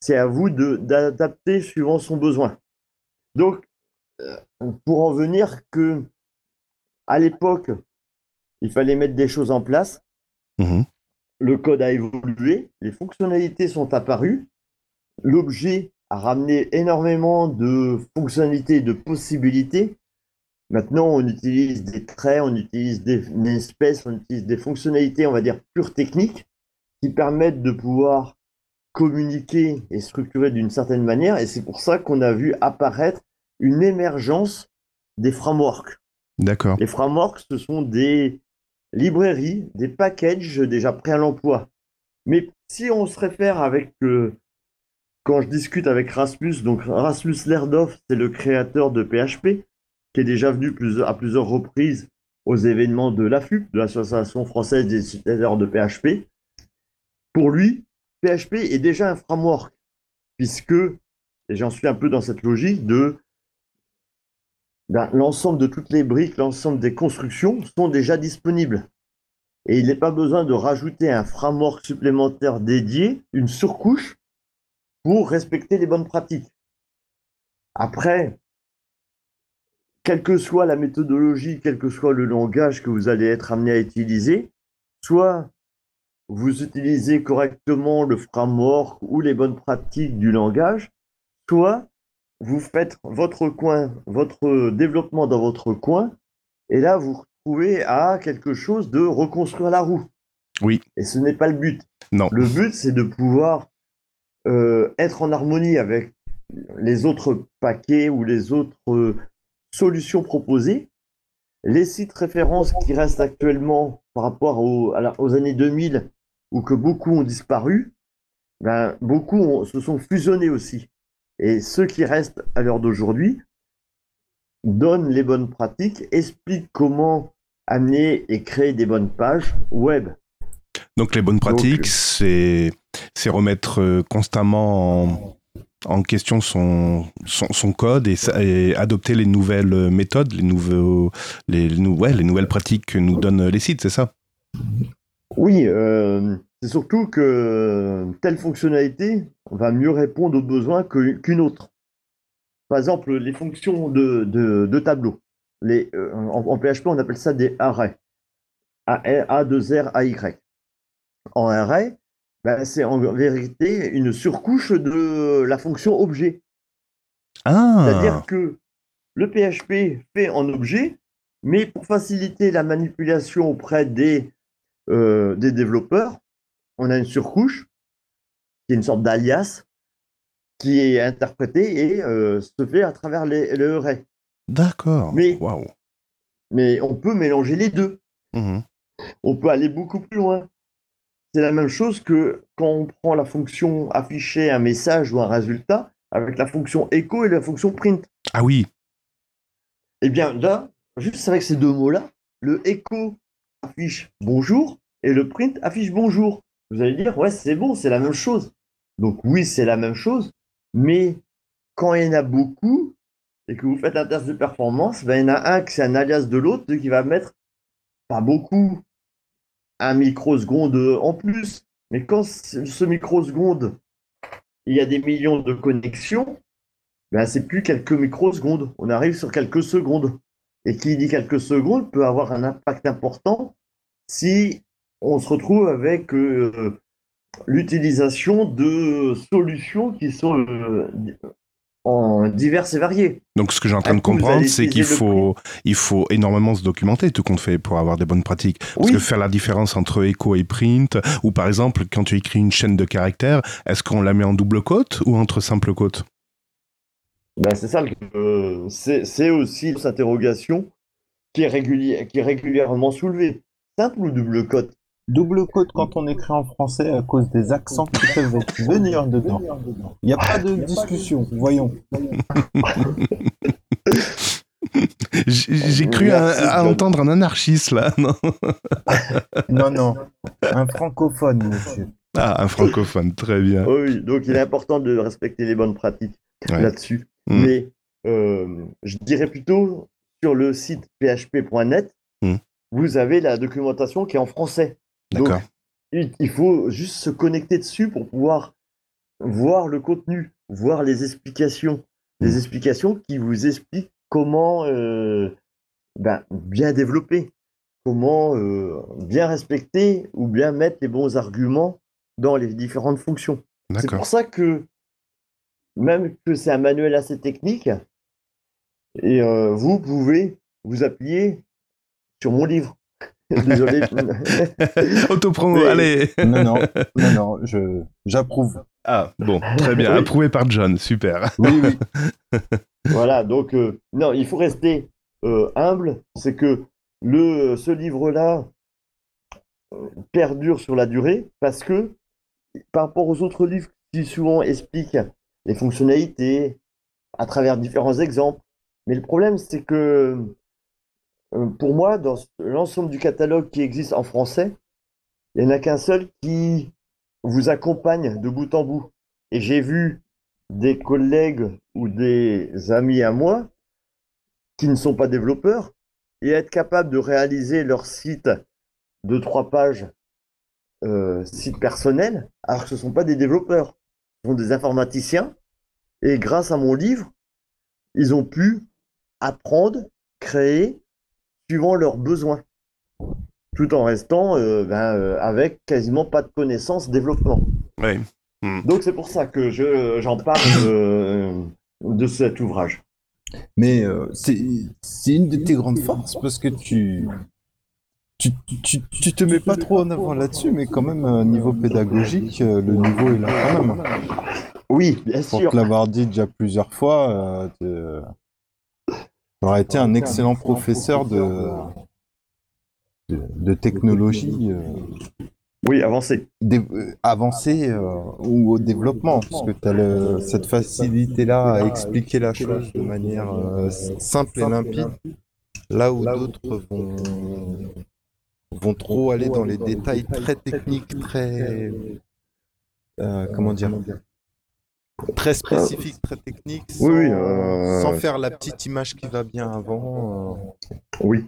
C'est à vous de- d'adapter suivant son besoin. Donc, euh, pour en venir que à l'époque, il fallait mettre des choses en place. Mhm. Le code a évolué, les fonctionnalités sont apparues, l'objet a ramené énormément de fonctionnalités et de possibilités. Maintenant, on utilise des traits, on utilise des, des espèces, on utilise des fonctionnalités, on va dire, pure techniques, qui permettent de pouvoir communiquer et structurer d'une certaine manière. Et c'est pour ça qu'on a vu apparaître une émergence des frameworks. D'accord. Les frameworks, ce sont des librairies, des packages déjà prêts à l'emploi. Mais si on se réfère avec, euh, quand je discute avec Rasmus, donc Rasmus Lerdorf, c'est le créateur de PHP, qui est déjà venu à plusieurs reprises aux événements de l'AFUP, de l'Association française des utilisateurs de PHP. Pour lui, PHP est déjà un framework, puisque, et j'en suis un peu dans cette logique, de ben, l'ensemble de toutes les briques, l'ensemble des constructions sont déjà disponibles. Et il n'est pas besoin de rajouter un framework supplémentaire dédié, une surcouche, pour respecter les bonnes pratiques. Après, quelle que soit la méthodologie, quel que soit le langage que vous allez être amené à utiliser, soit vous utilisez correctement le framework ou les bonnes pratiques du langage, soit vous faites votre coin, votre développement dans votre coin, et là vous retrouvez à quelque chose de reconstruire la roue. Oui. Et ce n'est pas le but. Non. Le but, c'est de pouvoir euh, être en harmonie avec les autres paquets ou les autres euh, solutions proposées. Les sites références qui restent actuellement par rapport la- aux années 2000 ou que beaucoup ont disparu, ben, beaucoup ont- se sont fusionnés aussi. Et ceux qui restent à l'heure d'aujourd'hui donnent les bonnes pratiques, expliquent comment amener et créer des bonnes pages web. Donc les bonnes pratiques, c'est c'est remettre euh, constamment en, en question son, son, son code et, et, adopter les nouvelles méthodes, les, nouveaux, les, ouais, les nouvelles pratiques que nous donnent les sites, c'est ça? Oui, euh, c'est surtout que telle fonctionnalité va mieux répondre aux besoins qu'une autre. Par exemple, les fonctions de, de, de tableau. Les, euh, en, en, PHP, on appelle ça des arrays. A, A 2 R, A, Y. En array, ben, c'est en vérité une surcouche de la fonction objet. Ah. C'est-à-dire que le PHP fait en objet, mais pour faciliter la manipulation auprès des, euh, des développeurs, on a une surcouche qui est une sorte d'alias qui est interprétée et euh, se fait à travers les, les arrays. D'accord. Mais, wow. mais on peut mélanger les deux. Mmh. On peut aller beaucoup plus loin. C'est la même chose que quand on prend la fonction afficher un message ou un résultat avec la fonction echo et la fonction print. Ah oui. Eh bien là, juste avec ces deux mots-là, le echo affiche bonjour et le print affiche bonjour. Vous allez dire, ouais, c'est bon, c'est la même chose. Donc oui, c'est la même chose, mais quand il y en a beaucoup et que vous faites un test de performance, ben, il y en a un qui c'est un alias de l'autre qui va mettre pas beaucoup un microseconde en plus. Mais quand ce microseconde, il y a des millions de connexions, ben c'est plus quelques microsecondes. On arrive sur quelques secondes. Et qui dit quelques secondes peut avoir un impact important si on se retrouve avec euh, l'utilisation de solutions qui sont euh, en diverses et variées. Donc ce que j'ai en train de comprendre, c'est qu'il faut, il faut énormément se documenter tout compte fait pour avoir des bonnes pratiques. Parce Oui. que faire la différence entre echo et print, ou par exemple quand tu écris une chaîne de caractères, est-ce qu'on la met en double côte ou entre simple côte Ben, c'est ça, le- euh, c'est aussi cette interrogation qui est, régulière, qui est régulièrement soulevée. Simple ou double cote Double côte quand on écrit en français à cause des accents qui peuvent venir dedans. Il n'y a pas de discussion, voyons. J'ai cru à, à entendre un anarchiste là. Non? Non, non, un francophone, monsieur. ah, un francophone, très bien. Oui, donc il est important de respecter les bonnes pratiques Ouais. là-dessus. Mm. Mais euh, je dirais plutôt sur le site php.net, Mm. vous avez la documentation qui est en français. Donc, il faut juste se connecter dessus pour pouvoir voir le contenu, voir les explications. Les Mm. explications qui vous expliquent comment euh, ben, bien développer, comment euh, bien respecter ou bien mettre les bons arguments dans les différentes fonctions. C'est pour ça que, même que c'est un manuel assez technique, et euh, vous pouvez vous appuyer sur mon livre. Désolé. Autopromo, Mais- allez Non, non, non, non, je, j'approuve. Ah, bon, très bien. Oui. Approuvé par John, super. Oui, oui. Voilà, donc euh, non, il faut rester euh, humble. C'est que le, ce livre-là perdure sur la durée parce que par rapport aux autres livres qui souvent expliquent les fonctionnalités à travers différents exemples. Mais le problème, c'est que euh, pour moi, dans l'ensemble du catalogue qui existe en français, il n'y en a qu'un seul qui vous accompagne de bout en bout. Et j'ai vu des collègues ou des amis à moi qui ne sont pas développeurs et être capables de réaliser leur site de trois pages, euh, site personnel, alors que ce ne sont pas des développeurs, sont des informaticiens. Et grâce à mon livre, ils ont pu apprendre, créer, suivant leurs besoins, tout en restant euh, ben, euh, avec quasiment pas de connaissances développement. Oui. Donc c'est pour ça que je, j'en parle euh, de cet ouvrage. Mais euh, c'est, c'est une de tes grandes forces parce que tu, tu, tu, tu te mets pas trop en avant là-dessus, mais quand même, euh, niveau pédagogique, euh, le niveau est là quand même. Oui, bien Pour sûr. te l'avoir dit déjà plusieurs fois, euh, tu aurais été un excellent professeur de, de, de technologie euh, Oui, euh, avancée euh, ou au développement, parce que tu as cette facilité-là à expliquer la chose de manière euh, simple et limpide. Là où d'autres vont, vont trop aller dans les détails très techniques, très. euh, comment dire Très spécifiques, très techniques, sans, Oui, oui, euh, sans faire la petite image qui va bien avant. euh, Oui.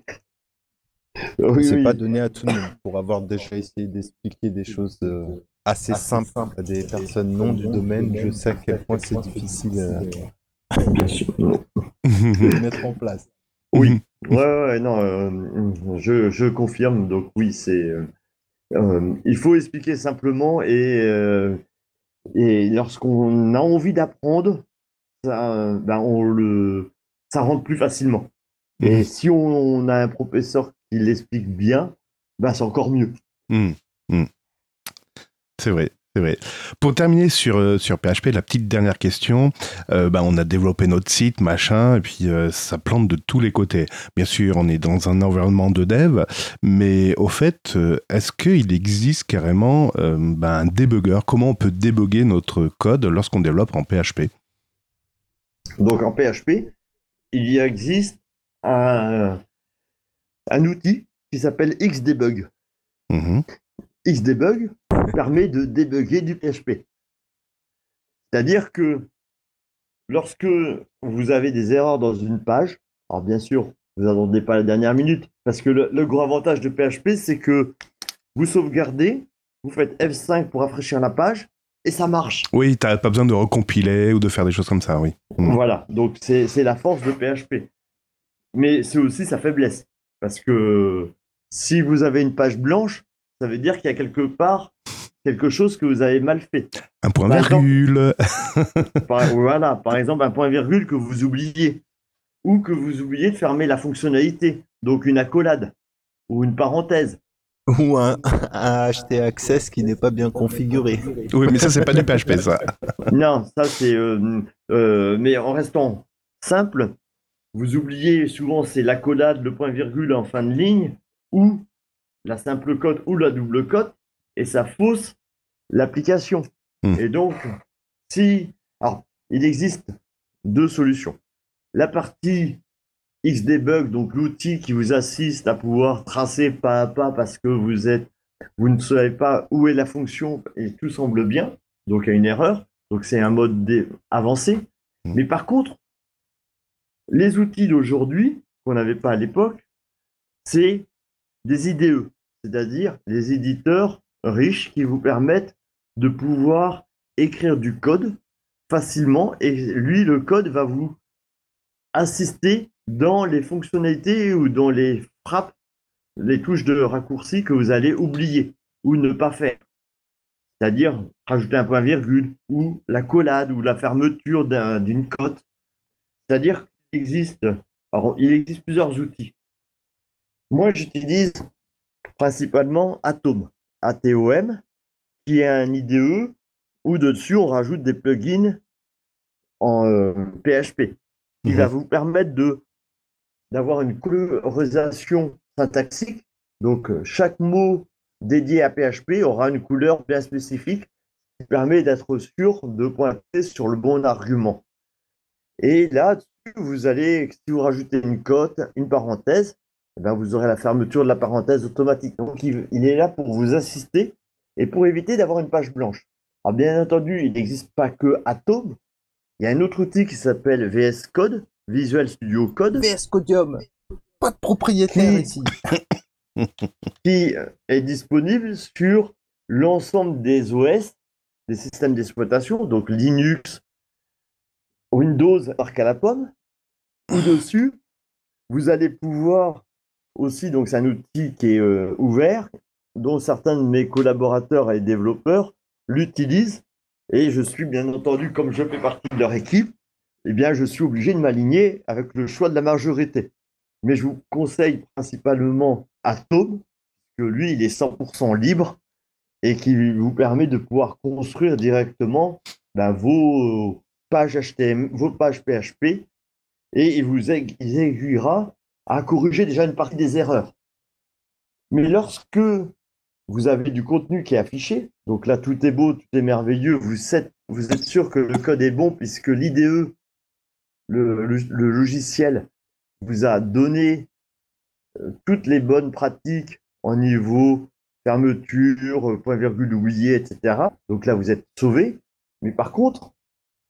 Oui, c'est oui. pas donné à tout le monde. Pour avoir déjà essayé d'expliquer des choses euh, assez simples à des personnes non du domaine, je sais à quel point c'est difficile euh, de mettre en place. Oui. Ouais, ouais, non, euh, je, je confirme. Donc oui, c'est. euh, euh, il faut expliquer simplement et, et lorsqu'on a envie d'apprendre, ça, ben, on le, ça rentre plus facilement. Et si on, a un professeur qui l'explique bien, ben, c'est encore mieux. Hmm. C'est vrai, c'est vrai. Pour terminer sur, euh, sur PHP, la petite dernière question. Euh, bah, on a développé notre site, machin, et puis euh, ça plante de tous les côtés. Bien sûr, on est dans un environnement de dev, mais au fait, est-ce qu'il existe carrément bah, un debugger Comment on peut débugger notre code lorsqu'on développe en PHP Donc en PHP, il y existe un, un outil qui s'appelle Xdebug. Mhm. Xdebug permet de débugger du PHP. C'est-à-dire que lorsque vous avez des erreurs dans une page, alors bien sûr, vous n'attendez pas la dernière minute, parce que le, le gros avantage de PHP, c'est que vous sauvegardez, vous faites F5 pour rafraîchir la page, et ça marche. Oui, t'as pas besoin de recompiler ou de faire des choses comme ça, oui. Mhm. Voilà, donc c'est la force de PHP. Mais c'est aussi sa faiblesse. Parce que si vous avez une page blanche, ça veut dire qu'il y a quelque part quelque chose que vous avez mal fait. Un point Par exemple- virgule. Par, voilà, par exemple, un point virgule que vous oubliez. Ou que vous oubliez de fermer la fonctionnalité. Donc une accolade. Ou une parenthèse. Ou un, un HT Access qui n'est pas bien configuré. Oui, mais ça, c'est pas du PHP, ça. Non, ça c'est. euh, euh, mais en restant simple, vous oubliez souvent c'est l'accolade, le point virgule en fin de ligne, ou la simple cote ou la double cote, et ça fausse l'application. Hmm. Et donc, si. Alors, il existe deux solutions. La partie Xdebug, donc l'outil qui vous assiste à pouvoir tracer pas à pas parce que vous êtes. Vous ne savez pas où est la fonction et tout semble bien, donc il y a une erreur. Donc c'est un mode avancé. Mhm. Mais par contre, les outils d'aujourd'hui, qu'on n'avait pas à l'époque, c'est des IDE, c'est-à-dire les éditeurs riches qui vous permettent de pouvoir écrire du code facilement et lui, le code va vous assister dans les fonctionnalités ou dans les frappes, les touches de raccourci que vous allez oublier ou ne pas faire c'est-à-dire rajouter un point virgule ou la collade ou la fermeture d'un- d'une cote. C'est-à-dire qu'il existe, il existe plusieurs outils. Moi, j'utilise principalement Atom, A-T-O-M, qui est un IDE où dessus on rajoute des plugins en euh, PHP qui Mhm. va vous permettre de d'avoir une colorisation syntaxique. Donc, euh, chaque mot dédié à PHP aura une couleur bien spécifique qui permet d'être sûr de pointer sur le bon argument. Et là, vous allez, si vous rajoutez une cote, une parenthèse, eh ben, vous aurez la fermeture de la parenthèse automatique. Donc, il, il est là pour vous assister et pour éviter d'avoir une page blanche. Alors, bien entendu, il n'existe pas que Atom. Il y a un autre outil qui s'appelle VS Code, Visual Studio Code. VS Codium Pas de propriétaire Qui- ici. qui est disponible sur l'ensemble des OS, des systèmes d'exploitation, donc Linux, Windows, arc à la pomme. Ou dessus, vous allez pouvoir aussi, donc c'est un outil qui est euh, ouvert, dont certains de mes collaborateurs et développeurs l'utilisent. Et je suis bien entendu, comme je fais partie de leur équipe, eh bien, je suis obligé de m'aligner avec le choix de la majorité. Mais je vous conseille principalement Atom, que lui, il est 100% libre et qui vous permet de pouvoir construire directement ben, vos pages HTML, vos pages PHP et il vous aig- il aiguillera à corriger déjà une partie des erreurs. Mais lorsque vous avez du contenu qui est affiché, donc là tout est beau, tout est merveilleux, vous êtes, sûr que le code est bon puisque l'IDE, le, le- logiciel, vous a donné toutes les bonnes pratiques en niveau fermeture, point virgule oublié, etc. Donc là, vous êtes sauvé. Mais par contre,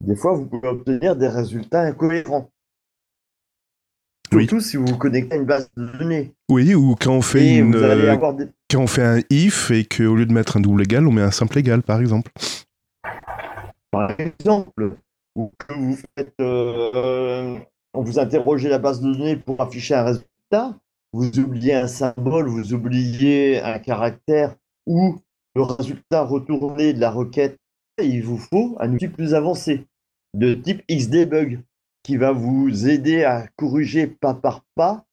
des fois, vous pouvez obtenir des résultats incohérents. Oui. Surtout si vous vous connectez à une base de données. Oui, ou quand on fait Et une, vous allez euh, des... quand on fait un if et qu'au lieu de mettre un double égal, on met un simple égal, par exemple. Par exemple, ou que vous faites, euh, vous interrogez la base de données pour afficher un résultat, vous oubliez un symbole, vous oubliez un caractère ou le résultat retourné de la requête, il vous faut un outil plus avancé de type XDebug qui va vous aider à corriger pas par pas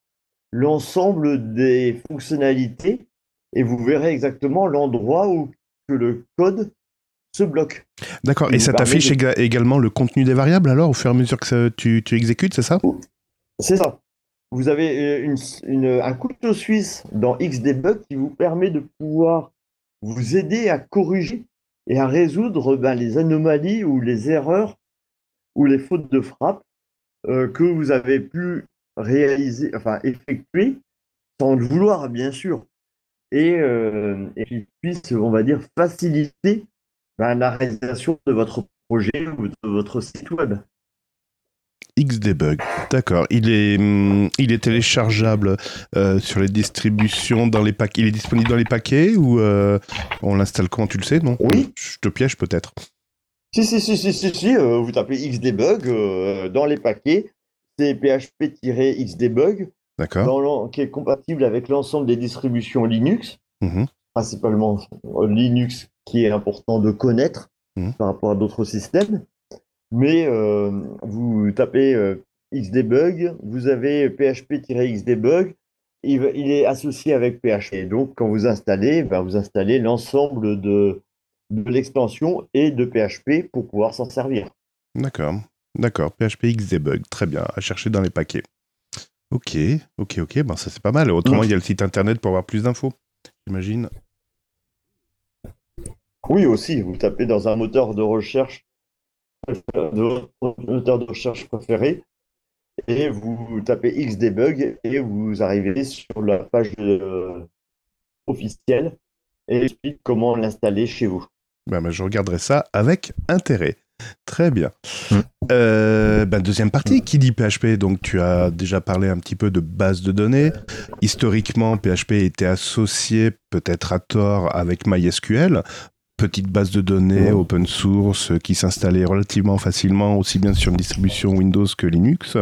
l'ensemble des fonctionnalités et vous verrez exactement l'endroit où que le code se bloque. D'accord. Et ça t'affiche de- également le contenu des variables alors au fur et à mesure que ça- tu, tu exécutes, c'est ça? C'est ça. Vous avez euh, une, une- un couteau suisse dans Xdebug qui vous permet de pouvoir vous aider à corriger et à résoudre ben, les anomalies ou les erreurs ou les fautes de frappe que vous avez pu réaliser, enfin effectuer sans le vouloir bien sûr, et, euh, et qui puisse, on va dire, faciliter ben, la réalisation de votre projet ou de votre site web. Xdebug. D'accord. Il est, hum, il est téléchargeable euh, sur les distributions dans les paquets. Il est disponible dans les paquets ou euh, on l'installe comment? Tu le sais Non? Oui. Je te piège peut-être. Si, si, si, si, si, si, euh, vous tapez Xdebug euh, dans les paquets, c'est PHP-Xdebug, dans qui est compatible avec l'ensemble des distributions Linux, Mhm. principalement euh, Linux qui est important de connaître Mhm. par rapport à d'autres systèmes. Mais euh, vous tapez Xdebug, vous avez PHP-Xdebug, il, est associé avec PHP. Et donc, quand vous installez, ben, vous installez l'ensemble de, de l'extension et de PHP pour pouvoir s'en servir. D'accord. D'accord. PHP Xdebug. Très bien. À chercher dans les paquets. Ok. Ok. Ok. Ben ça c'est pas mal. Autrement, Ouais. il y a le site internet pour avoir plus d'infos. J'imagine. Oui, aussi, vous tapez dans un moteur de recherche, de moteur de recherche préféré, et vous tapez Xdebug et vous arrivez sur la page euh, officielle et explique comment l'installer chez vous. Ben, ben, je regarderai ça avec intérêt. Très bien. Mm. Euh, ben, deuxième partie, qui dit PHP Donc, tu as déjà parlé un petit peu de base de données. Historiquement, PHP était associé, peut-être à tort, avec MySQL. Petite base de données open source qui s'installait relativement facilement, aussi bien sur une distribution Windows que Linux.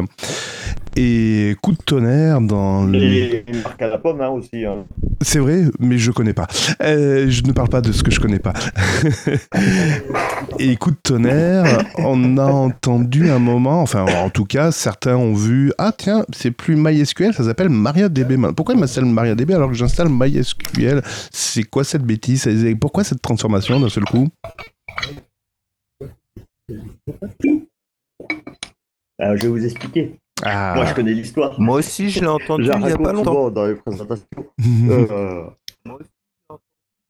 Et coup de tonnerre dans le... Et une marque à la pomme hein, aussi. hein. C'est vrai, mais je connais pas. Euh, je ne parle pas de ce que je connais pas. Et coup de tonnerre, on a entendu un moment, enfin en tout cas, certains ont vu, ah tiens, c'est plus MySQL, ça s'appelle MariaDB. maintenant. Pourquoi il m'installe MariaDB alors que j'installe MySQL? C'est quoi cette bêtise? Pourquoi cette transformation d'un seul coup? Alors, je vais vous expliquer. Ah, Moi, je connais l'histoire. Moi aussi, je l'ai entendu il y a raconte pas longtemps. dans les présentations. Euh,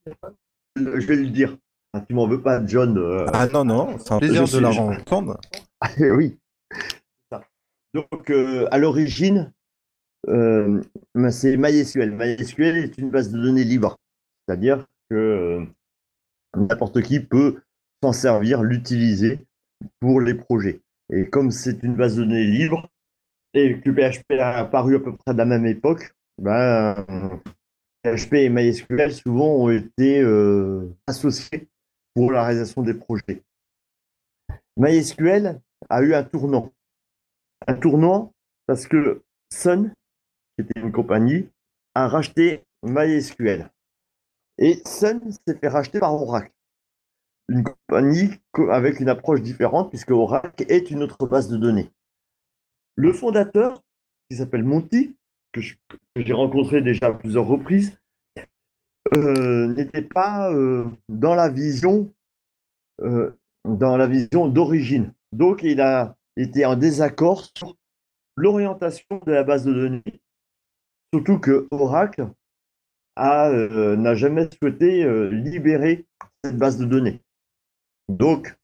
je vais le dire. Ah, Tu m'en veux pas, John. euh, Ah non, non, c'est un plaisir de la entendre. oui. Donc, euh, à l'origine, euh, ben, c'est MySQL. MySQL est une base de données libre. C'est-à-dire que euh, n'importe qui peut s'en servir, l'utiliser pour les projets. Et comme c'est une base de données libre, et que PHP a apparu à peu près de la même époque, ben, PHP et MySQL souvent ont été euh, associés pour la réalisation des projets. MySQL a eu un tournant. Un tournant parce que Sun, qui était une compagnie, a racheté MySQL. Et Sun s'est fait racheter par Oracle. Une compagnie co- avec une approche différente puisque Oracle est une autre base de données. Le fondateur, qui s'appelle Monty, que j'ai rencontré déjà à plusieurs reprises, n'était pas euh, dans la vision euh, dans la vision d'origine. Donc, il a été en désaccord sur l'orientation de la base de données, surtout que Oracle euh, n'a jamais souhaité euh, libérer cette base de données. Donc,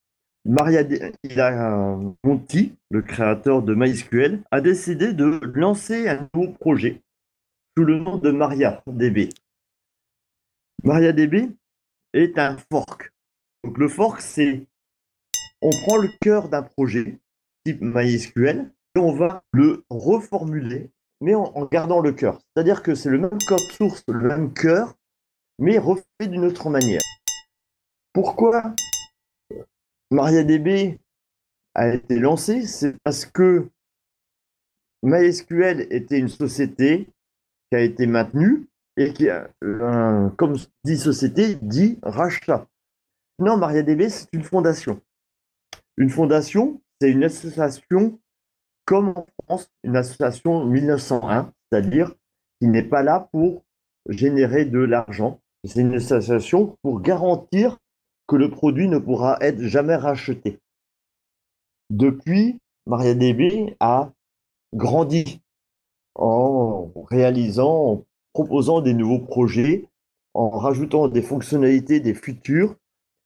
MariaD- il euh, le créateur de MySQL, a décidé de lancer un nouveau projet sous le nom de MariaDB. MariaDB est un fork. Donc le fork, c'est on prend le cœur d'un projet type MySQL et on va le reformuler, mais en, en gardant le cœur. C'est-à-dire que c'est le même code source, le même cœur, mais refait d'une autre manière. Pourquoi MariaDB a été lancé C'est parce que MySQL était une société qui a été maintenue et qui, euh, comme dit société, dit rachat. Non, MariaDB, c'est une fondation. Une fondation, c'est une association comme en France, une association 1901, c'est-à-dire qui n'est pas là pour générer de l'argent. C'est une association pour garantir que le produit ne pourra être jamais racheté. Depuis, MariaDB a grandi en réalisant, proposant des nouveaux projets, en rajoutant des fonctionnalités, des futurs,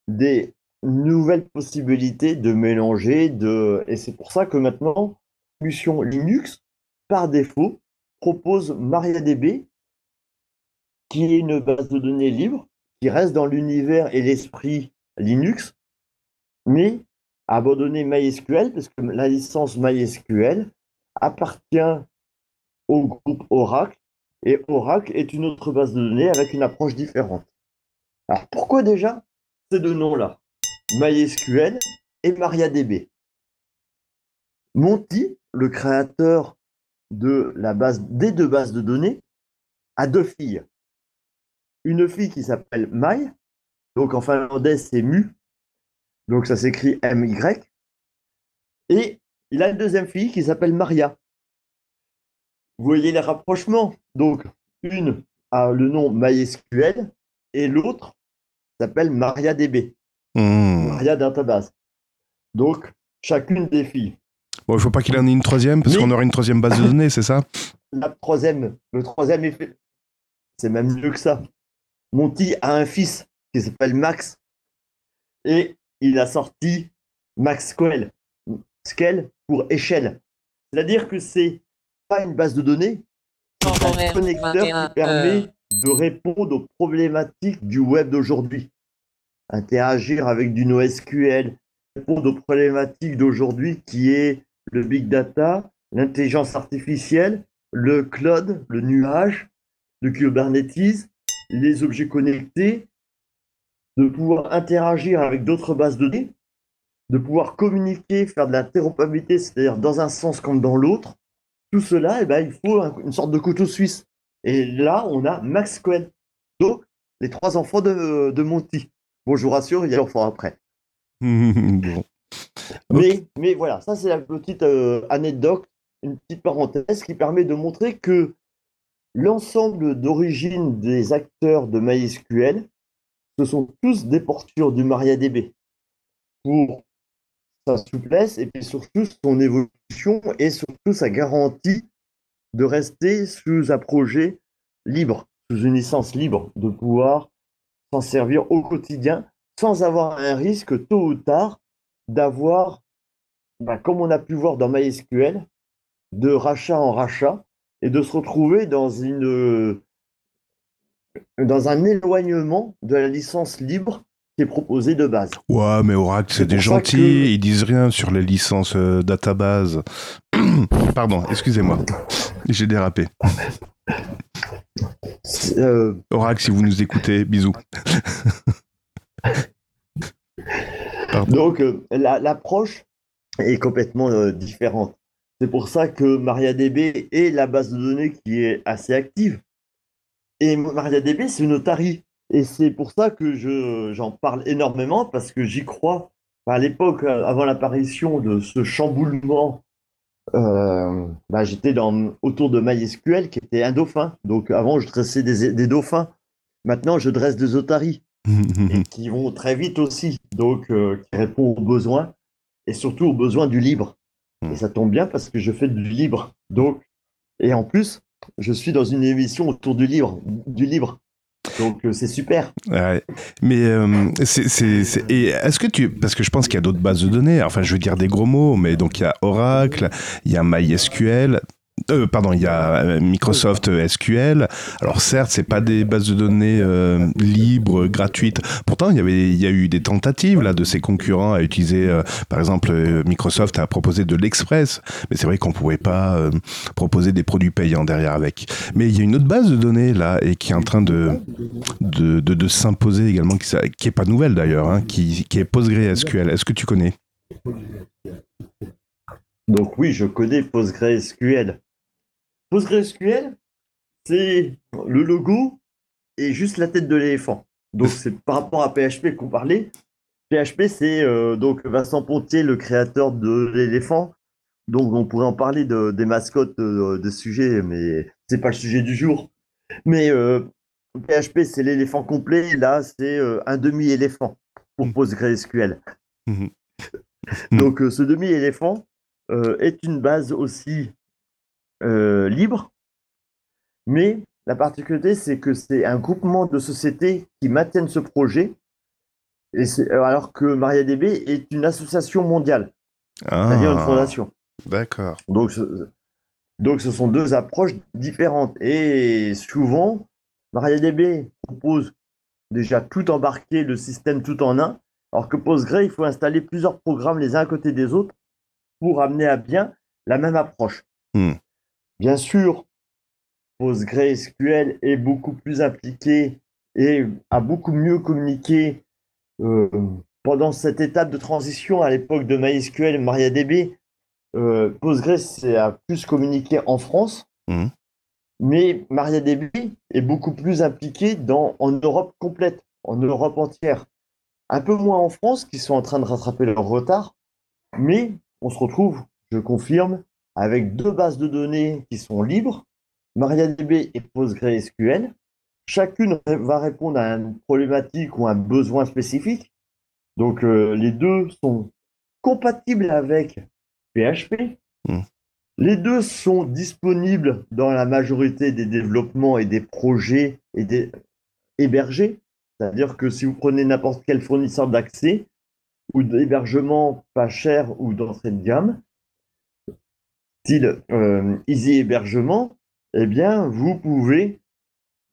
des nouvelles possibilités de mélanger. De... Et c'est pour ça que maintenant, solution Linux, par défaut, propose MariaDB, qui est une base de données libre, qui reste dans l'univers et l'esprit Linux, mais a abandonné MySQL, parce que la licence MySQL appartient au groupe Oracle, et Oracle est une autre base de données avec une approche différente. Alors pourquoi déjà ces deux noms-là? MySQL et MariaDB Monty, le créateur de la base, des deux bases de données, a deux filles. Une fille qui s'appelle My, donc en finlandais c'est Mu, donc ça s'écrit M-Y, et il a une deuxième fille qui s'appelle Maria. Voyez les rapprochements. Donc, une a le nom MySQL et l'autre s'appelle MariaDB. Hmm. Maria Database. Donc, chacune des filles. Bon, il faut pas qu'il en ait une troisième, parce qu'on aurait une troisième base de données, c'est ça? La troisième, le troisième effet, c'est même mieux que ça. Monty a un fils qui s'appelle Max et il a sorti MaxQL. Scale pour échelle. C'est-à-dire que c'est pas une base de données, c'est un connecteur qui permet de répondre aux problématiques du web d'aujourd'hui. Interagir avec du NoSQL, répondre aux problématiques d'aujourd'hui qui est le big data, l'intelligence artificielle, le cloud, le nuage, le Kubernetes, les objets connectés, de pouvoir interagir avec d'autres bases de données, de pouvoir communiquer, faire de l'interopérabilité, c'est-à-dire dans un sens comme dans l'autre. Tout cela, eh ben, il faut un- une sorte de couteau suisse. Et là, on a MaxQL. Donc, les trois enfants de, de Monty. Bon, je vous rassure, il y a l'enfant après. Bon. Mais, mais voilà, ça c'est la petite euh, anecdote, une petite parenthèse qui permet de montrer que l'ensemble d'origine des acteurs de MySQL, ce sont tous des portures du MariaDB pour sa souplesse et puis surtout son évolution et surtout sa garantie de rester sous un projet libre, sous une licence libre, de pouvoir s'en servir au quotidien sans avoir un risque tôt ou tard d'avoir, bah, comme on a pu voir dans MySQL, de rachat en rachat et de se retrouver dans une dans un éloignement de la licence libre qui est proposée de base. Ouais, mais Oracle, c'est des gentils, que- ils disent rien sur les licences euh, database. Pardon, excusez-moi. J'ai dérapé. Euh, Oracle, si vous nous écoutez, bisous. Donc, euh, la- l'approche est complètement euh, différente. C'est pour ça que MariaDB est la base de données qui est assez active. Et MariaDB, c'est une otarie. Et c'est pour ça que je- j'en parle énormément, parce que j'y crois. À l'époque, euh, avant l'apparition de ce chamboulement, euh, bah, j'étais dans- autour de MySQL, qui était un dauphin. Donc avant, je dressais des, des dauphins. Maintenant, je dresse des otaries et qui vont très vite aussi, donc euh, qui répond aux besoins et surtout aux besoins du libre. Mm. Et ça tombe bien parce que je fais du libre. Donc, et en plus, je suis dans une émission autour du libre, du libre. Donc euh, c'est super. Ouais. Mais euh, c'est, c'est, et est-ce que tu, parce que je pense qu'il y a d'autres bases de données. Enfin, je veux dire des gros mots, mais donc il y a Oracle, il y a MySQL. Euh, pardon, il y a euh, Microsoft SQL. Alors certes, c'est pas des bases de données euh, libres, gratuites. Pourtant, il y avait, il y a eu des tentatives là de ses concurrents à utiliser. euh, par exemple, euh, Microsoft a proposé de l'Express, mais c'est vrai qu'on pouvait pas euh, proposer des produits payants derrière avec. Mais il y a une autre base de données là et qui est en train de de, de, de s'imposer également, qui, qui est pas nouvelle d'ailleurs, hein, qui, qui est PostgreSQL. Est-ce que tu connais? Donc oui, je connais PostgreSQL. PostgreSQL, c'est le logo et juste la tête de l'éléphant. Donc c'est par rapport à PHP qu'on parlait. PHP, c'est euh, donc Vincent Pontier, le créateur de l'éléphant. Donc on pourrait en parler de, des mascottes de, de sujets, mais c'est pas le sujet du jour. Mais euh, PHP, c'est l'éléphant complet. Là, c'est euh, un demi-éléphant pour Mhm. PostgreSQL. Mhm. Donc euh, ce demi-éléphant euh, est une base aussi euh, libre, mais la particularité, c'est que c'est un groupement de sociétés qui maintiennent ce projet, et c'est- alors que MariaDB est une association mondiale, c'est-à-dire une Ah, fondation. D'accord. Donc ce, donc ce sont deux approches différentes. Et souvent, MariaDB propose déjà tout embarqué, le système tout en un, alors que Postgre, il faut installer plusieurs programmes les uns à côté des autres pour amener à bien la même approche. Hmm. Bien sûr, PostgreSQL est beaucoup plus impliqué et a beaucoup mieux communiqué euh, pendant cette étape de transition à l'époque de MySQL et MariaDB. Euh, Postgres a plus communiqué en France, Mhm. mais MariaDB est beaucoup plus impliqué dans, en Europe complète, en Europe entière. Un peu moins en France, qui sont en train de rattraper leur retard, mais on se retrouve, je confirme, avec deux bases de données qui sont libres, MariaDB et PostgreSQL. Chacune va répondre à une problématique ou un besoin spécifique. Donc euh, les deux sont compatibles avec PHP. Mm. Les deux sont disponibles dans la majorité des développements et des projets et des hébergés. C'est-à-dire que si vous prenez n'importe quel fournisseur d'accès ou d'hébergement pas cher ou d'entrée de gamme, style euh, Easy Hébergement, eh bien, vous pouvez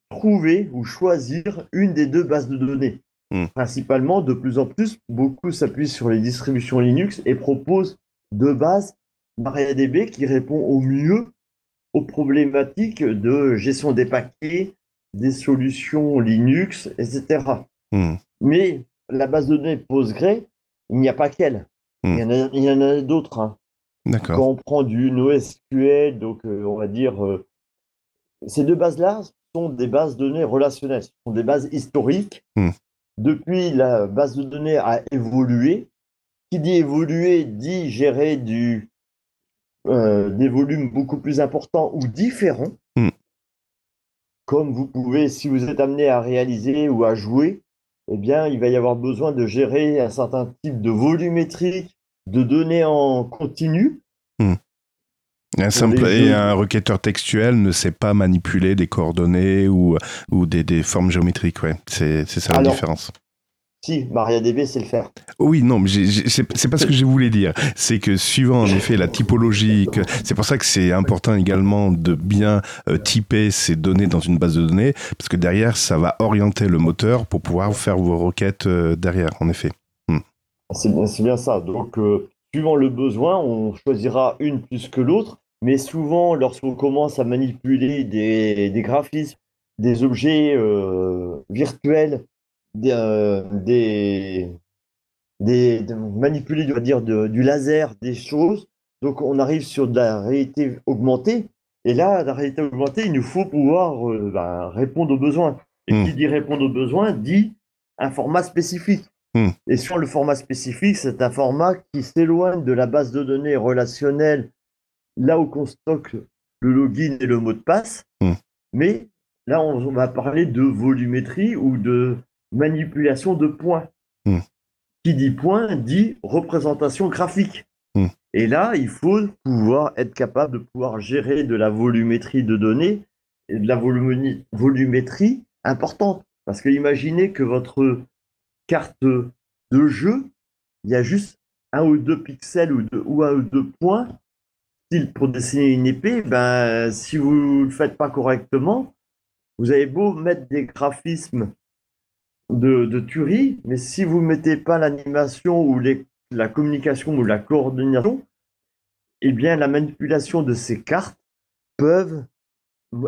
trouver ou choisir une des deux bases de données. Mm. Principalement, de plus en plus, beaucoup s'appuient sur les distributions Linux et proposent deux bases MariaDB qui répond au mieux aux problématiques de gestion des paquets, des solutions Linux, etc. Hmm. Mais la base de données Postgre, il n'y a pas qu'elle. Mm. Il y en a, il y en a d'autres. hein. D'accord. Quand on prend du NoSQL, donc euh, on va dire, euh, ces deux bases-là sont des bases de données relationnelles, ce sont des bases historiques. Hmm. Depuis, la base de données a évolué. Qui dit évoluer dit gérer du, euh, des volumes beaucoup plus importants ou différents. Hmm. Comme vous pouvez, si vous êtes amené à réaliser ou à jouer, eh bien, il va y avoir besoin de gérer un certain type de volumétrique, de données en continu. Un simple et un requêteur textuel ne sait pas manipuler des coordonnées ou, ou des, des formes géométriques, ouais. C'est c'est ça la différence. Si, MariaDB sait le faire. Oui, non, mais c'est pas ce que je voulais dire. C'est que suivant en effet la typologie, c'est pour ça que c'est important également de bien euh, typer ces données dans une base de données, parce que derrière, ça va orienter le moteur pour pouvoir faire vos requêtes euh, derrière, en effet. C'est bien, bien ça. Donc, euh, suivant le besoin, on choisira une plus que l'autre. Mais souvent, lorsqu'on commence à manipuler des, des graphismes, des objets virtuels, des, euh, des, des- de manipuler, on va dire, de- du laser, des choses, donc on arrive sur de la réalité augmentée. Et là, la réalité augmentée, il nous faut pouvoir euh, ben, répondre aux besoins. Et Hmm. qui dit répondre aux besoins dit un format spécifique. Et sur le format spécifique, c'est un format qui s'éloigne de la base de données relationnelle, là où on stocke le login et le mot de passe. Hmm. Mais là, on on va parler de volumétrie ou de manipulation de points. Hmm. Qui dit point dit représentation graphique. Hmm. Et là, il faut pouvoir être capable de pouvoir gérer de la volumétrie de données et de la volumétrie importante. Parce que imaginez que votre carte de jeu, il y a juste un ou deux pixels ou, deux- ou un ou deux points pour dessiner une épée, ben, si vous ne le faites pas correctement, vous avez beau mettre des graphismes de, de tuerie, mais si vous ne mettez pas l'animation ou les, la communication ou la coordination, eh bien, la manipulation de ces cartes peuvent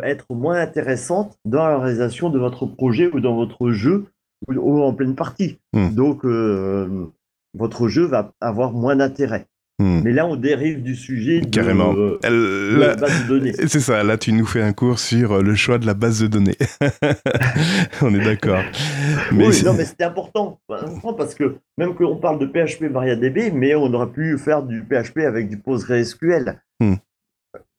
être moins intéressantes dans la réalisation de votre projet ou dans votre jeu ou, en pleine partie. Hmm. Donc, euh, votre jeu va avoir moins d'intérêt. Hmm. Mais là, on dérive du sujet de, Carrément. euh, Elle- de la base de données. c'est ça, là tu nous fais un cours sur euh, le choix de la base de données. On est d'accord. Mais oui, non, mais c'était important parce que même qu'on parle de PHP MariaDB, mais on aurait pu faire du PHP avec du PostgreSQL. Hmm.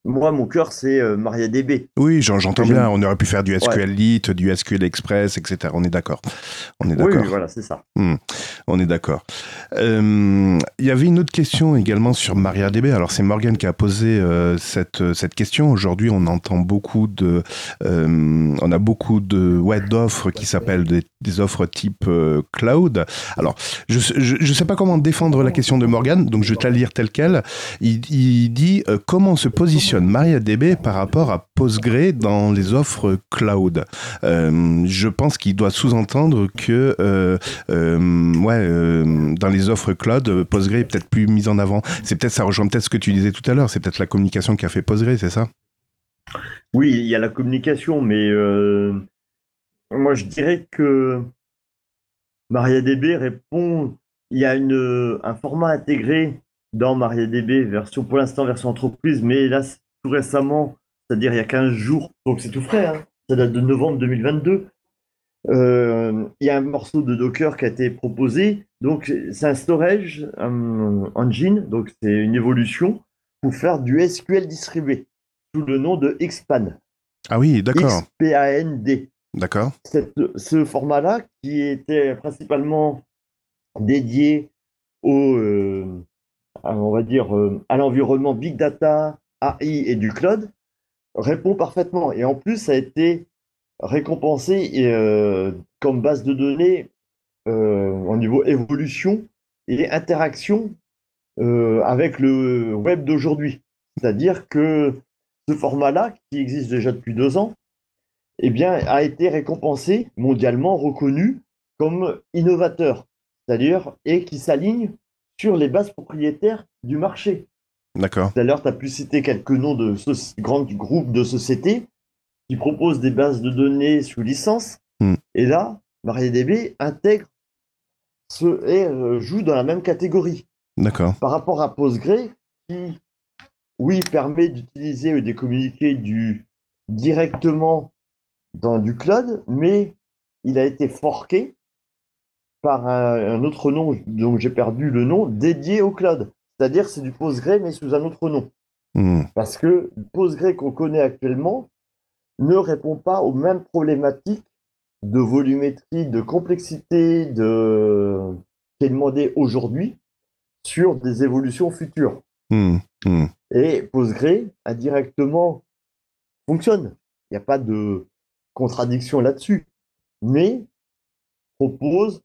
Moi, mon cœur, c'est euh, MariaDB. Oui, j'en- j'entends bien. On aurait pu faire du SQLite, du SQL Express, etc. On est d'accord. On est d'accord. oui, voilà, c'est ça. On est d'accord. Euh, Il y avait une autre question également sur MariaDB. Alors c'est Morgan qui a posé euh, cette, cette question. Aujourd'hui, on entend beaucoup de, on a beaucoup de ouais, d'offres qui s'appellent des, des offres type cloud. Alors je, je sais pas comment défendre la question de Morgan, donc je vais te la lire telle quelle. Il, il dit comment se positionne MariaDB par rapport à Postgre dans les offres cloud. Euh, je pense qu'il doit sous-entendre que euh, euh, ouais, dans les offres cloud, Postgre est peut-être plus mis en avant. C'est peut-être ça rejoint peut-être ce que tu disais tout à l'heure. C'est peut-être la communication qui a fait Postgre, c'est ça? Oui, il y a la communication, mais moi, je dirais que MariaDB répond. Il y a une, un format intégré dans MariaDB, version, pour l'instant version entreprise, mais là, tout récemment, c'est-à-dire il y a 15 jours, donc c'est tout frais, hein, ça date de novembre 2022. Euh, il y a un morceau de Docker qui a été proposé. Donc, c'est un storage un engine, donc c'est une évolution pour faire du SQL distribué sous le nom de Xpan. Ah oui, d'accord, X-P-A-N-D. d'accord. Ce format-là, qui était principalement dédié au, euh, on va dire, euh, à l'environnement Big Data, AI et du cloud, répond parfaitement. Et en plus, ça a été récompensé euh, comme base de données euh, au niveau évolution et interaction euh, avec le web d'aujourd'hui. C'est-à-dire que ce format-là, qui existe déjà depuis deux ans, eh bien, a été récompensé, mondialement reconnu comme innovateur, c'est-à-dire et qui s'aligne sur les bases propriétaires du marché. D'accord. Tout à l'heure, tu as pu citer quelques noms de grands groupes de sociétés qui proposent des bases de données sous licence. Hmm. Et là, MariaDB intègre ce, et euh, joue dans la même catégorie D'accord. par rapport à Postgre qui, oui, permet d'utiliser ou de communiquer du, directement dans du cloud, mais il a été forqué par un, un autre nom dont j'ai perdu le nom, dédié au cloud. C'est-à-dire c'est du Postgre mais sous un autre nom. Hmm. Parce que le Postgre qu'on connaît actuellement ne répond pas aux mêmes problématiques de volumétrie, de complexité de... qui est demandée aujourd'hui sur des évolutions futures. Hmm. Hmm. Et Postgre, indirectement, fonctionne. Il n'y a pas de contradiction là-dessus. Mais propose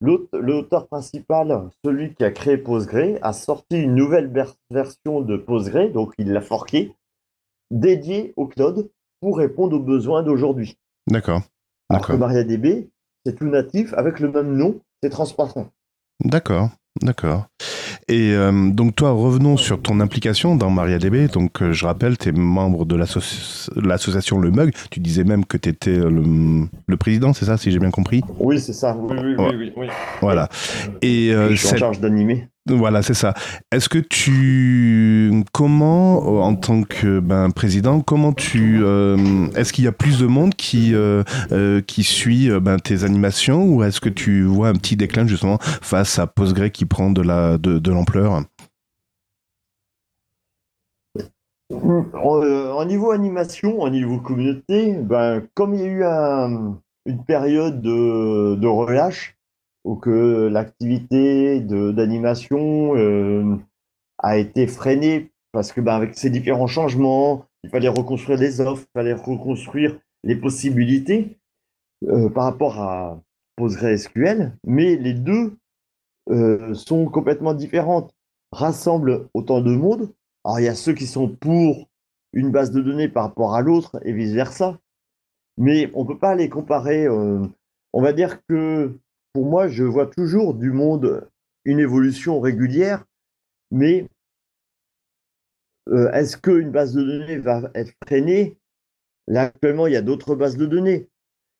l'auteur principal, celui qui a créé Postgre, a sorti une nouvelle ver- version de Postgre, donc il l'a forqué, dédiée au cloud pour répondre aux besoins d'aujourd'hui. D'accord. Alors que D'accord. MariaDB, c'est tout natif avec le même nom, c'est transparent. D'accord. D'accord. Et euh, donc toi, revenons sur ton implication dans MariaDB. Donc euh, je rappelle, tu es membre de l'asso- l'association Le Mug. Tu disais même que tu étais le, le président, c'est ça, si j'ai bien compris? Oui, c'est ça. Oui, oui, oui, oui, oui. Voilà. Et euh, Je suis en charge d'animer. Voilà, c'est ça. Est-ce que tu, comment, en tant que ben, président, comment tu, euh, est-ce qu'il y a plus de monde qui euh, euh, suit euh, ben, tes animations ou est-ce que tu vois un petit déclin justement face à Postgre qui prend de la de, l'ampleur? En, euh, niveau animation, en niveau communauté, ben, comme il y a eu un- une période de, relâche, que l'activité d'animation euh, a été freinée, parce que ben, avec ces différents changements, il fallait reconstruire les offres, il fallait reconstruire les possibilités euh, par rapport à PostgreSQL, mais les deux euh, sont complètement différentes, rassemblent autant de monde, Alors, il y a ceux qui sont pour une base de données par rapport à l'autre et vice-versa. Mais on ne peut pas les comparer. on va dire que pour moi, je vois toujours du monde une évolution régulière, mais euh, est-ce qu'une base de données va être freinée Là, actuellement, il y a d'autres bases de données.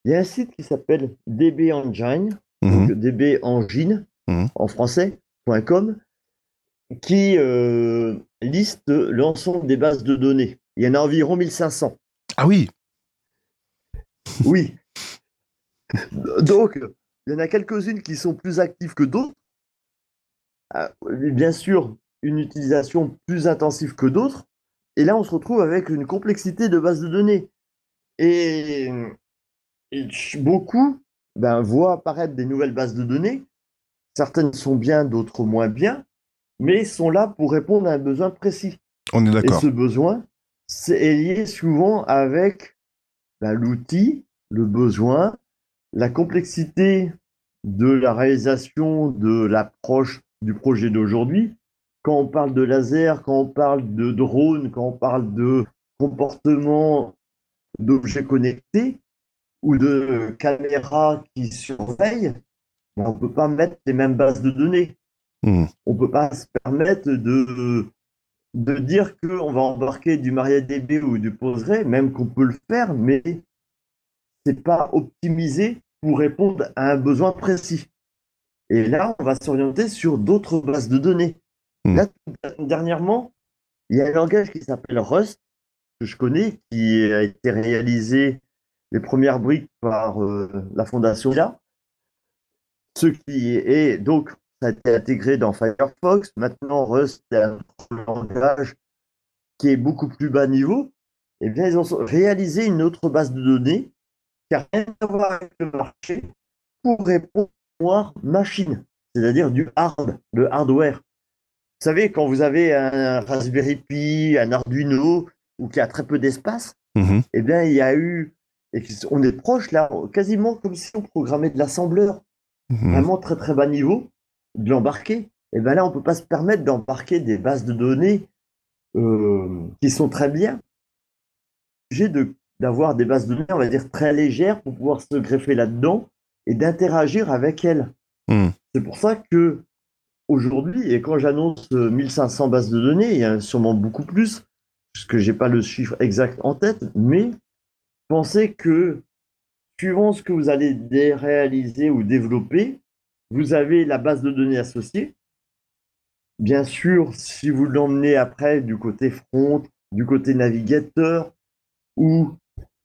Il y a un site qui s'appelle DB Engine, Mhm. donc DB Engine Mhm. en français, .com, qui euh, liste l'ensemble des bases de données. Il y en a environ 1500. Ah oui, Oui. Donc, il y en a quelques-unes qui sont plus actives que d'autres. Ah, Bien sûr, une utilisation plus intensive que d'autres. Et là, on se retrouve avec une complexité de bases de données. Et, et beaucoup ben, voient apparaître des nouvelles bases de données. Certaines sont bien, d'autres moins bien, mais sont là pour répondre à un besoin précis. on est Et d'accord. ce besoin, c'est lié souvent avec ben, l'outil, le besoin, la complexité de la réalisation de l'approche du projet d'aujourd'hui. Quand on parle de laser, quand on parle de drone, quand on parle de comportement d'objets connectés ou de caméras qui surveillent, ben, on ne peut pas mettre les mêmes bases de données. Mhm. On ne peut pas se permettre de, de dire qu'on va embarquer du MariaDB ou du Postgre, même qu'on peut le faire, mais c'est pas optimisé pour répondre à un besoin précis. Et là, on va s'orienter sur d'autres bases de données. Hmm. Là, dernièrement, il y a un langage qui s'appelle Rust, que je connais, qui a été réalisé les premières briques par euh, la fondation là. Ce qui est donc ça a été intégré dans Firefox. Maintenant, Rust est un langage qui est beaucoup plus bas niveau. Eh bien, ils ont réalisé une autre base de données qui n'a rien à voir avec le marché pour répondre à machine, c'est-à-dire du hard, le hardware. Vous savez, quand vous avez un Raspberry Pi, un Arduino, ou qui a très peu d'espace, Mhm. eh bien, il y a eu, et on est proche là, quasiment comme si on programmait de l'assembleur, Mhm. vraiment très très bas niveau, de l'embarquer. Et bien là, on ne peut pas se permettre d'embarquer des bases de données euh, qui sont très bien. J'ai de d'avoir des bases de données, on va dire, très légères pour pouvoir se greffer là-dedans et d'interagir avec elles. Mhm. C'est pour ça que aujourd'hui, et quand j'annonce euh, 1500 bases de données, il y en a sûrement beaucoup plus, parce que j'ai pas le chiffre exact en tête, mais pensez que suivant ce que vous allez réaliser ou développer, vous avez la base de données associée. Bien sûr, si vous l'emmenez après du côté front, du côté navigateur ou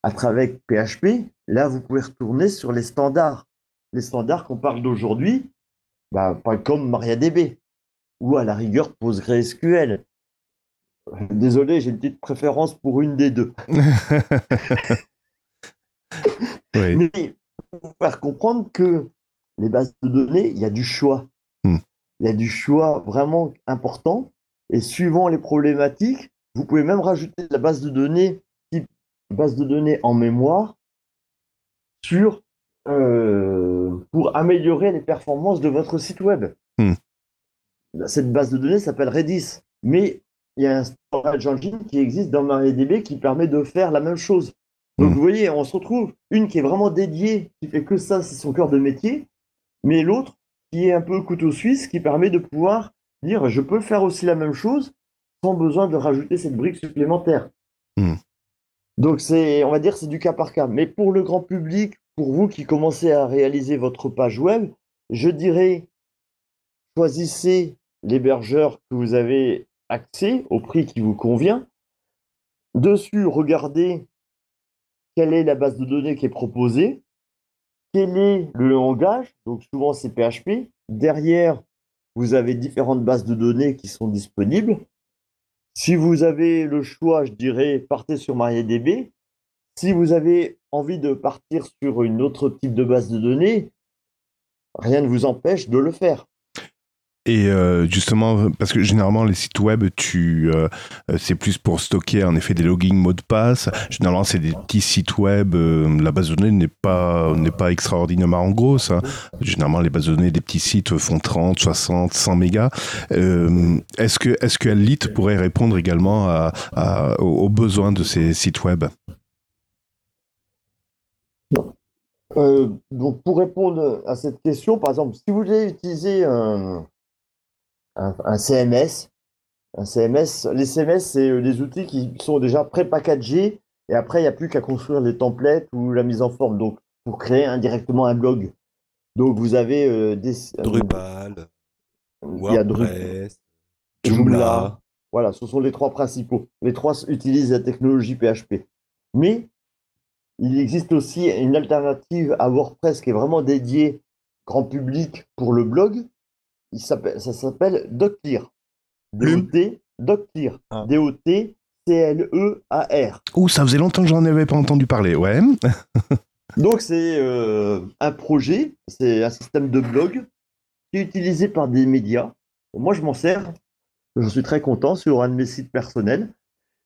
à travers PHP, là, vous pouvez retourner sur les standards. Les standards qu'on parle d'aujourd'hui, bah, pas comme MariaDB ou à la rigueur PostgreSQL. Désolé, j'ai une petite préférence pour une des deux. Oui. Mais pour faire comprendre que les bases de données, il y a du choix. Hmm. Il y a du choix vraiment important. Et suivant les problématiques, vous pouvez même rajouter de la base de données, base de données en mémoire, sur, euh, pour améliorer les performances de votre site web. Hmm. Cette base de données s'appelle Redis. Mais il y a un storage engine qui existe dans MariaDB qui permet de faire la même chose. Donc Hmm. vous voyez, on se retrouve une qui est vraiment dédiée, qui fait que ça, c'est son cœur de métier, mais l'autre qui est un peu couteau suisse, qui permet de pouvoir dire je peux faire aussi la même chose sans besoin de rajouter cette brique supplémentaire. Hmm. Donc on va dire, c'est du cas par cas. Mais pour le grand public, pour vous qui commencez à réaliser votre page web, je dirais choisissez l'hébergeur que vous avez accès au prix qui vous convient. Dessus, regardez quelle est la base de données qui est proposée, quel est le langage, donc souvent c'est PHP. Derrière, vous avez différentes bases de données qui sont disponibles. Si vous avez le choix, je dirais, partez sur MariaDB. Si vous avez envie de partir sur une autre type de base de données, rien ne vous empêche de le faire. Et euh, justement, parce que généralement les sites web, tu, euh, c'est plus pour stocker en effet des logins mots de passe. Généralement, c'est des petits sites web. euh, la base de données n'est pas n'est pas extraordinairement grosse. hein. Généralement, les bases de données des petits sites font 30, 60, 100 mégas. Euh, est-ce que est-ce que Elite pourrait répondre également à, à- aux besoins de ces sites web? Euh, donc, pour répondre à cette question, par exemple, si vous voulez utiliser un, un, un CMS, un CMS, les CMS, c'est euh, des outils qui sont déjà pré-packagés et après, il n'y a plus qu'à construire les templates ou la mise en forme. Donc, pour créer indirectement un blog. Donc, vous avez euh, des. euh, Drupal, WordPress, Joomla. Joomla. Voilà, ce sont les trois principaux. Les trois utilisent la technologie PHP. Mais il existe aussi une alternative à WordPress qui est vraiment dédiée grand public pour le blog. Il s'appelle, ça s'appelle Doclear. D-O-T, Doclear. Ah. D-O-T-C-L-E-A-R. Ouh, ça faisait longtemps que j'en avais pas entendu parler. Ouais. Donc c'est euh, un projet, c'est un système de blog qui est utilisé par des médias. Moi je m'en sers, je suis très content sur un de mes sites personnels,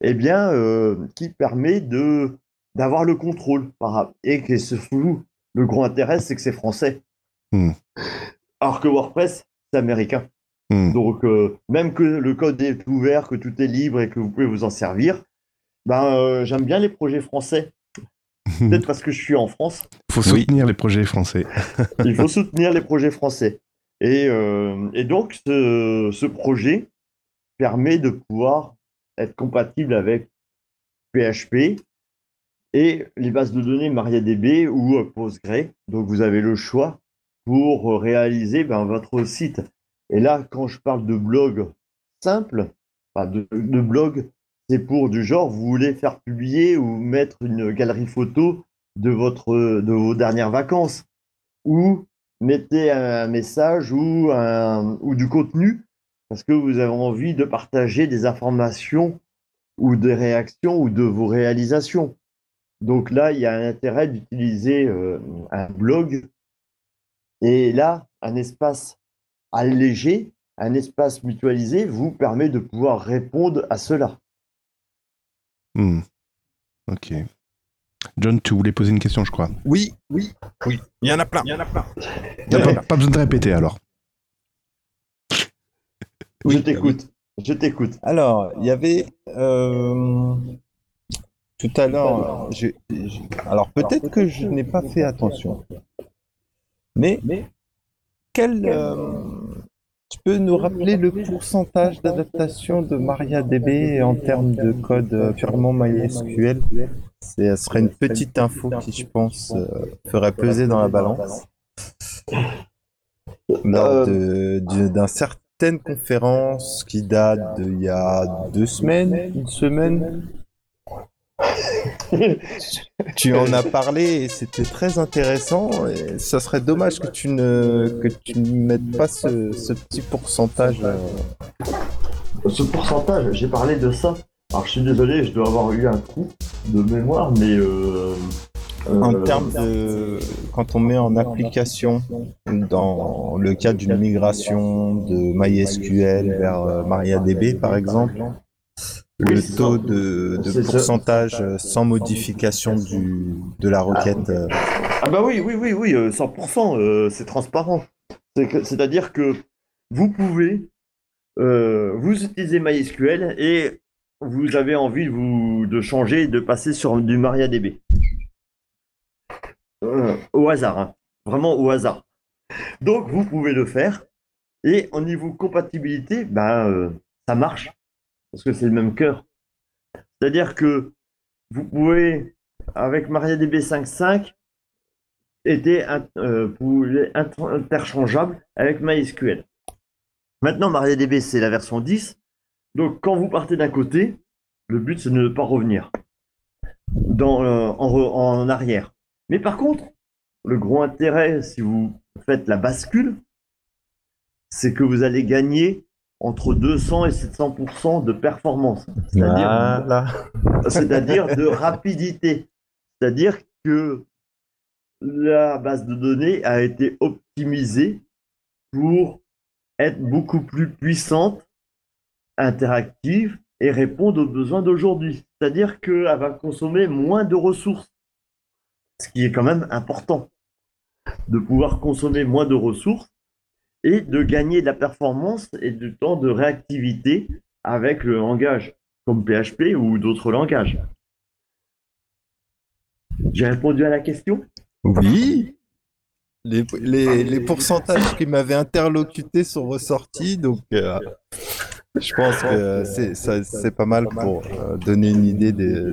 eh bien euh, qui permet de d'avoir le contrôle par et que surtout le gros intérêt c'est que c'est français. Hmm. Alors que WordPress américain. Hmm. Donc euh, même que le code est ouvert, que tout est libre et que vous pouvez vous en servir, ben euh, j'aime bien les projets français. Peut-être parce que je suis en France. Faut soutenir les projets français. Il faut soutenir les projets français. Et, euh, et donc, ce, ce projet permet de pouvoir être compatible avec PHP et les bases de données MariaDB ou euh, Postgre. Donc, vous avez le choix pour euh, réaliser ben, votre site. Et là, quand je parle de blog simple, de, blog, c'est pour du genre, vous voulez faire publier ou mettre une galerie photo de, vos dernières vacances ou mettez un message ou du contenu parce que vous avez envie de partager des informations ou des réactions ou de vos réalisations. Donc là, il y a un intérêt d'utiliser euh, un blog et là, un espace allégé, un espace mutualisé vous permet de pouvoir répondre à cela. Hmm. Ok. John, tu voulais poser une question, je crois. Oui, oui, oui. Il y en a plein. Il y en a plein. T'as pas, pas besoin de répéter alors. je t'écoute. Je t'écoute. Alors, il y avait euh, tout à l'heure. Alors peut-être que je n'ai pas fait attention, mais quel euh, tu peux nous rappeler le pourcentage d'adaptation de MariaDB en termes de code euh, purement MySQL? Ce serait une petite info qui, je pense, euh, ferait peser dans la balance lors de- d'un certaine conférence qui date d'il y a deux semaines, une semaine. Tu en as parlé et c'était très intéressant. Et ça serait dommage que tu ne que tu mettes pas ce, ce petit pourcentage. euh, Ce pourcentage, j'ai parlé de ça. Alors je suis désolé, je dois avoir eu un coup de mémoire, mais euh, En euh, termes de quand on met en application dans le cas d'une migration de MySQL vers MariaDB par exemple, le taux de, pourcentage euh, sans modification du, de la requête. euh, Ah bah oui, oui, oui, oui, euh, 100%, euh, c'est transparent. C'est-à-dire que vous pouvez, euh, vous utilisez MySQL et vous avez envie de, vous, de changer et de passer sur du MariaDB. Euh, au hasard, hein. vraiment au hasard. Donc vous pouvez le faire et au niveau compatibilité, ben, euh, ça marche parce que c'est le même cœur. C'est-à-dire que vous pouvez, avec MariaDB 5.5, était euh, interchangeable avec MySQL. Maintenant, MariaDB, c'est la version 10. Donc, quand vous partez d'un côté, le but, c'est de ne pas revenir euh, en arrière. Mais par contre, le gros intérêt, si vous faites la bascule, c'est que vous allez gagner entre 200 et 700% de performance. C'est-à-dire Voilà. de rapidité. C'est-à-dire que la base de données a été optimisée pour être beaucoup plus puissante, interactive et répondre aux besoins d'aujourd'hui. C'est-à-dire qu'elle va consommer moins de ressources, ce qui est quand même important, de pouvoir consommer moins de ressources et de gagner de la performance et du temps de réactivité avec le langage comme PHP ou d'autres langages. J'ai répondu à la question? Oui. Les, les, les pourcentages qui m'avaient interlocuté sont ressortis, donc euh, je pense que c'est pas mal pour euh, donner une idée des-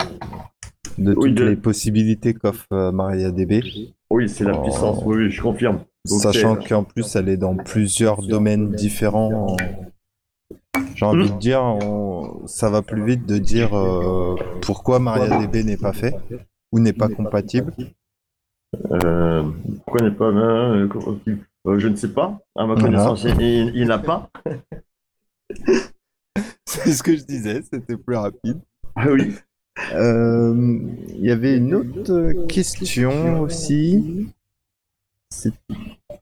de Oui, toutes de- les possibilités qu'offre euh, MariaDB, Oui, c'est la Oh. puissance, oui, oui, je confirme. Sachant qu'en plus elle est dans plusieurs domaines différents. J'ai envie de dire, on- ça va plus vite de dire euh, pourquoi MariaDB n'est pas fait ou n'est pas compatible. Euh, pourquoi n'est pas euh, Je ne sais pas. À ma connaissance, il, n'a pas. C'est ce que je disais, c'était plus rapide. Ah oui. Il y avait une autre question aussi,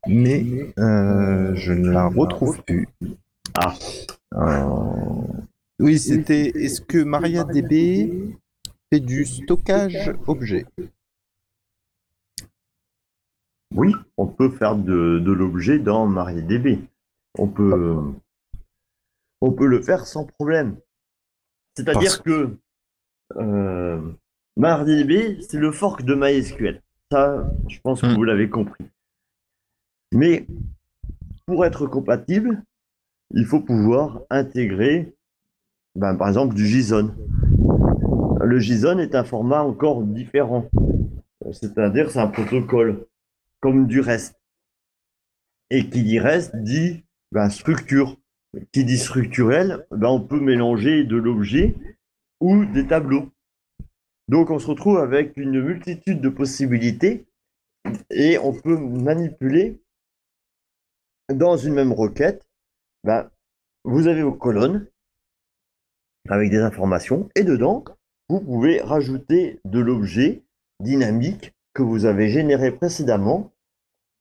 mais euh, je ne la retrouve plus. Ah. Euh, Oui, c'était est-ce que MariaDB fait du stockage objet? Oui, on peut faire de, de l'objet dans MariaDB. On peut, on peut le faire sans problème. C'est-à-dire que euh, MariaDB, c'est le fork de MySQL. Ça, je pense que Hmm. vous l'avez compris. Mais pour être compatible, il faut pouvoir intégrer, ben, par exemple, du JSON. Le JSON est un format encore différent. C'est-à-dire, c'est un protocole comme du reste. Et qui dit reste dit ben, structure. Qui dit structurel, ben, on peut mélanger de l'objet ou des tableaux. Donc on se retrouve avec une multitude de possibilités et on peut manipuler dans une même requête. ben, vous avez vos colonnes avec des informations et dedans, vous pouvez rajouter de l'objet dynamique que vous avez généré précédemment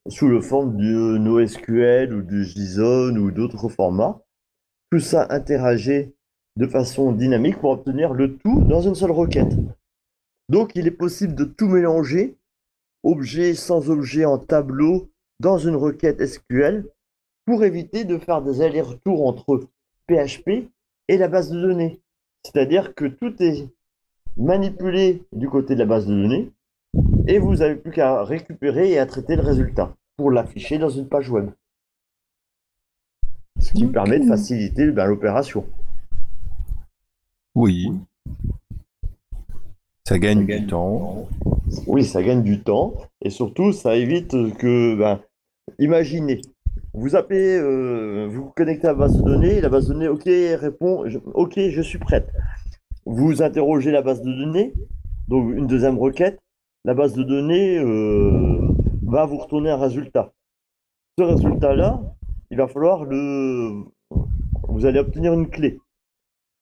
sous le forme de NoSQL ou de JSON ou d'autres formats. Tout ça interagit de façon dynamique pour obtenir le tout dans une seule requête. Donc il est possible de tout mélanger, objet sans objet en tableau, dans une requête SQL, pour éviter de faire des allers-retours entre PHP et la base de données. C'est-à-dire que tout est manipulé du côté de la base de données, et vous n'avez plus qu'à récupérer et à traiter le résultat pour l'afficher dans une page web. Ce qui permet de faciliter ben, l'opération. Oui. Ça gagne du temps. Oui, ça gagne du temps et surtout ça évite que, ben, imaginez, vous appelez, euh, vous connectez à la base de données, la base de données, ok, répond, ok, je suis prête. Vous interrogez la base de données, donc une deuxième requête, la base de données euh, va vous retourner un résultat. Ce résultat-là, il va falloir le, vous allez obtenir une clé,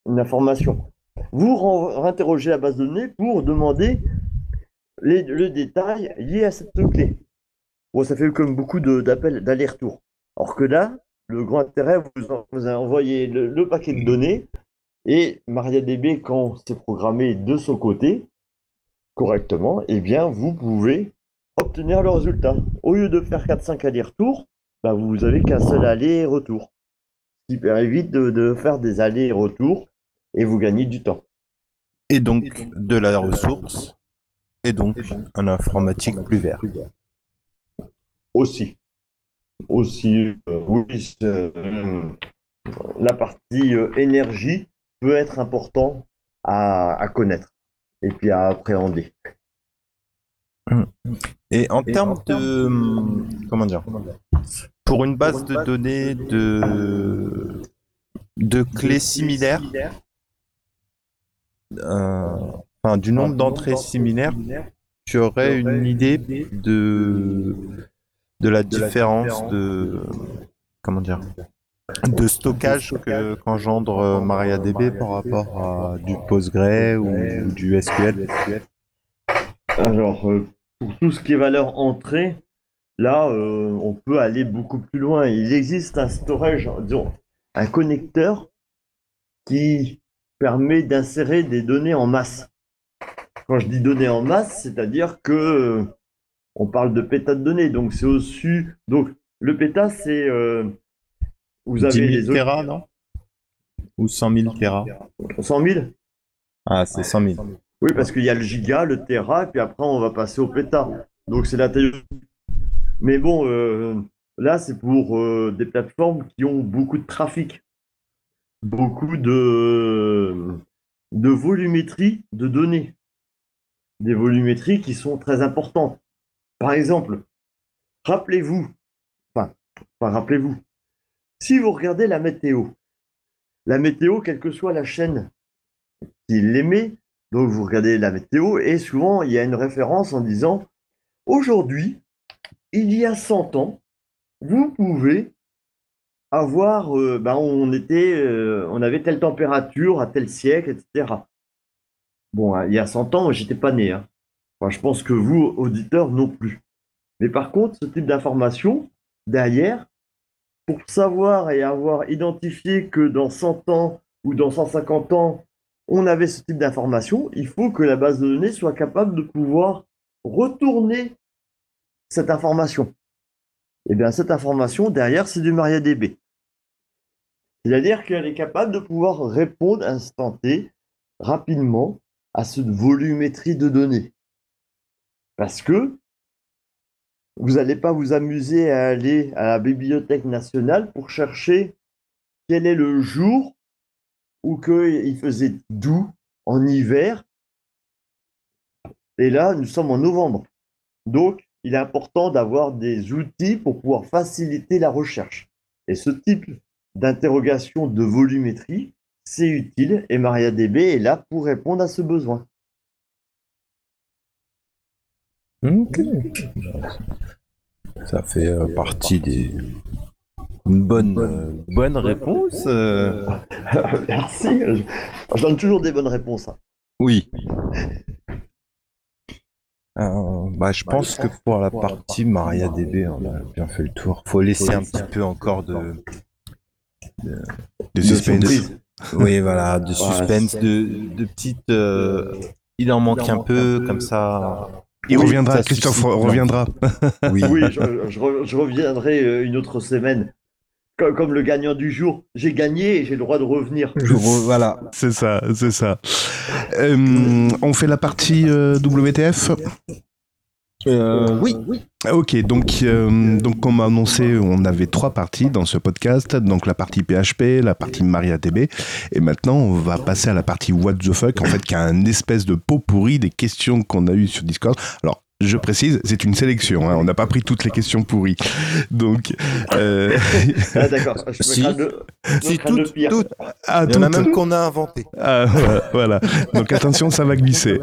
une information. Vous interrogez la base de données pour demander le détail lié à cette clé. Bon, ça fait comme beaucoup d'appels d'aller-retour. Or que là, le grand intérêt, vous, en- vous envoyez le, le paquet de données et MariaDB, quand c'est programmé de son côté, correctement, eh bien, vous pouvez obtenir le résultat. Au lieu de faire 4-5 allers-retours, bah, vous avez qu'un seul aller-retour. Ce qui évite de, de faire des allers-retours et vous gagnez du temps. Et donc de la ressource. Et donc un informatique plus vert. Aussi. Aussi, euh, oui, euh, la partie euh, énergie peut être important à, à connaître et puis à appréhender. Et en termes de comment dire pour une base de données de de clés similaires, euh, enfin du nombre d'entrées similaires, tu aurais une idée de de la différence de comment dire de stockage que qu'engendre euh, MariaDB par rapport à du Postgre ou du SQL. Alors, euh, pour tout ce qui est valeur entrée, là, euh, on peut aller beaucoup plus loin. Il existe un storage, disons, un connecteur qui permet d'insérer des données en masse. Quand je dis données en masse, c'est-à-dire que euh, on parle de pétas de données, donc c'est au-dessus. Donc le péta, c'est euh, vous 10 avez 000 les Tera, non? Ou 100 000 Tera 100 000 Ah, c'est 100 000. Oui, parce qu'il y a le giga, le tera, et puis après on va passer au péta. Donc c'est la taille. Mais bon, euh, là c'est pour euh, des plateformes qui ont beaucoup de trafic, beaucoup de, de volumétrie de données, des volumétries qui sont très importantes. Par exemple, rappelez-vous, enfin, rappelez-vous, si vous regardez la météo, la météo, quelle que soit la chaîne qui l'émet, donc vous regardez la météo et souvent il y a une référence en disant aujourd'hui, il y a 100 ans, vous pouvez avoir, euh, ben, on était, euh, on avait telle température à tel siècle, etc. Bon, hein, il y a 100 ans, j'étais pas né. hein. Je pense que vous, auditeurs, non plus. Mais par contre, ce type d'information, derrière, pour savoir et avoir identifié que dans 100 ans ou dans 150 ans, on avait ce type d'information, il faut que la base de données soit capable de pouvoir retourner cette information. Et bien, cette information, derrière, c'est du MariaDB. C'est-à-dire qu'elle est capable de pouvoir répondre instant T, rapidement, à cette volumétrie de données. Parce que vous n'allez pas vous amuser à aller à la Bibliothèque nationale pour chercher quel est le jour où que il faisait doux en hiver. Et là, nous sommes en novembre. Donc, il est important d'avoir des outils pour pouvoir faciliter la recherche. Et ce type d'interrogation de volumétrie, c'est utile et MariaDB est là pour répondre à ce besoin. Ok. Ça fait euh, partie des. Une bonne, euh, bonne réponse. euh. Merci. Je, je donne toujours des bonnes réponses. hein. Oui. Euh, bah, je pense que pour la partie MariaDB, on a bien fait le tour. Faut laisser un petit peu encore de. De suspense. surprise. Oui, voilà, de suspense, de, de petites. euh, Il en manque un peu, comme ça. Il Oui, reviendra, Christophe suscite reviendra. Oui. Oui, je, je re- je reviendrai euh, une autre semaine. Co- Comme le gagnant du jour. J'ai gagné et j'ai le droit de revenir. Re- voilà. C'est ça, c'est ça. Euh, on fait la partie euh, WTF Euh, oui. Ah, Ok, donc, euh, donc comme annoncé, on avait trois parties dans ce podcast. Donc la partie PHP, la partie MariaDB. Et maintenant, on va passer à la partie What the fuck, en fait, qui a un espèce de pot pourri des questions qu'on a eues sur Discord. Alors, je précise, c'est une sélection. hein, on n'a pas pris toutes les questions pourries. Donc, euh, Ah, d'accord. Je Si. Si, pire. toutes. ah, Il y en a même qu'on a inventé. Ah, voilà. Donc attention, ça va glisser.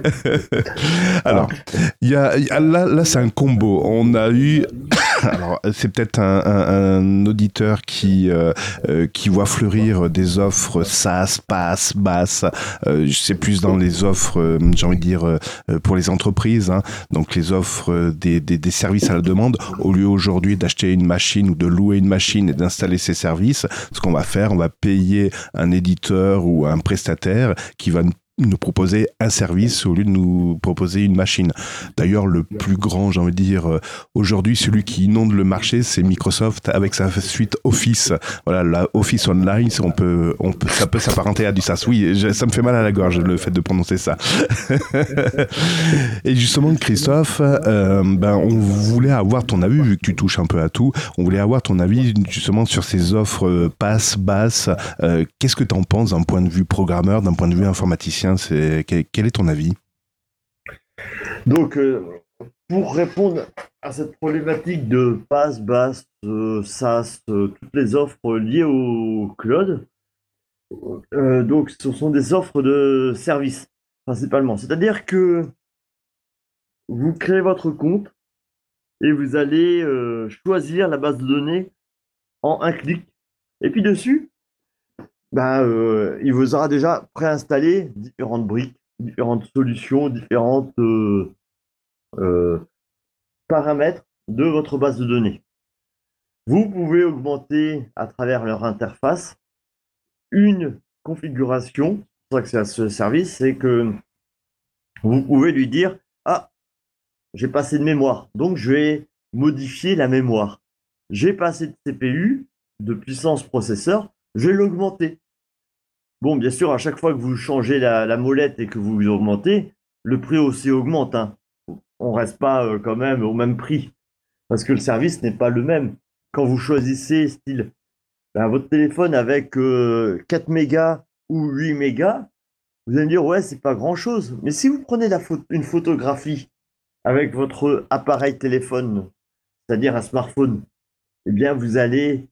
Alors, y a, y a- là, là c'est un combo. On a eu, alors c'est peut-être un, un- un auditeur qui euh, euh, qui voit fleurir des offres SaaS, PaaS. Euh, c'est plus dans les offres, euh, j'ai envie de dire euh, euh, pour les entreprises. hein. Donc les offres euh, des, des, des services à la demande. Au lieu aujourd'hui d'acheter une machine ou de louer une machine et d'installer ces services, ce qu'on va faire, on va payer un éditeur ou un prestataire qui va nous nous proposer un service au lieu de nous proposer une machine. D'ailleurs, le plus grand, j'ai envie de dire, euh, aujourd'hui, celui qui inonde le marché, c'est Microsoft avec sa suite Office. Voilà, la Office Online, on peut, ça peut s'apparenter à du SaaS. Oui, ça me fait mal à la gorge, le fait de prononcer ça. Et justement, Christophe, euh, ben, on voulait avoir ton avis, vu que tu touches un peu à tout, on voulait avoir ton avis justement sur ces offres euh, passe, basse. Qu'est-ce que tu en penses d'un point de vue programmeur, d'un point de vue informaticien? C'est, quel, est ton avis? Donc, euh, pour répondre à cette problématique de pass, bass, euh, euh, toutes les offres liées au cloud, euh, donc ce sont des offres de services principalement. C'est-à-dire que vous créez votre compte et vous allez choisir la base de données en un clic. Et puis dessus, ben, euh, il vous aura déjà préinstallé différentes briques, différentes solutions, différentes euh, euh, paramètres de votre base de données. Vous pouvez augmenter à travers leur interface une configuration. C'est que à ce service, c'est que vous pouvez lui dire Ah, j'ai pas assez de mémoire, donc je vais modifier la mémoire. J'ai pas assez de CPU, de puissance processeur, je vais l'augmenter. Bien sûr, à chaque fois que vous changez la, molette et que vous augmentez, le prix aussi augmente. Hein. On reste pas euh, quand même au même prix parce que le service n'est pas le même. Quand vous choisissez style ben, votre téléphone avec 4 euh, mégas ou 8 mégas, vous allez me dire ouais c'est pas grand chose. Mais si vous prenez la une photographie avec votre appareil téléphone, c'est-à-dire un smartphone, eh bien vous allez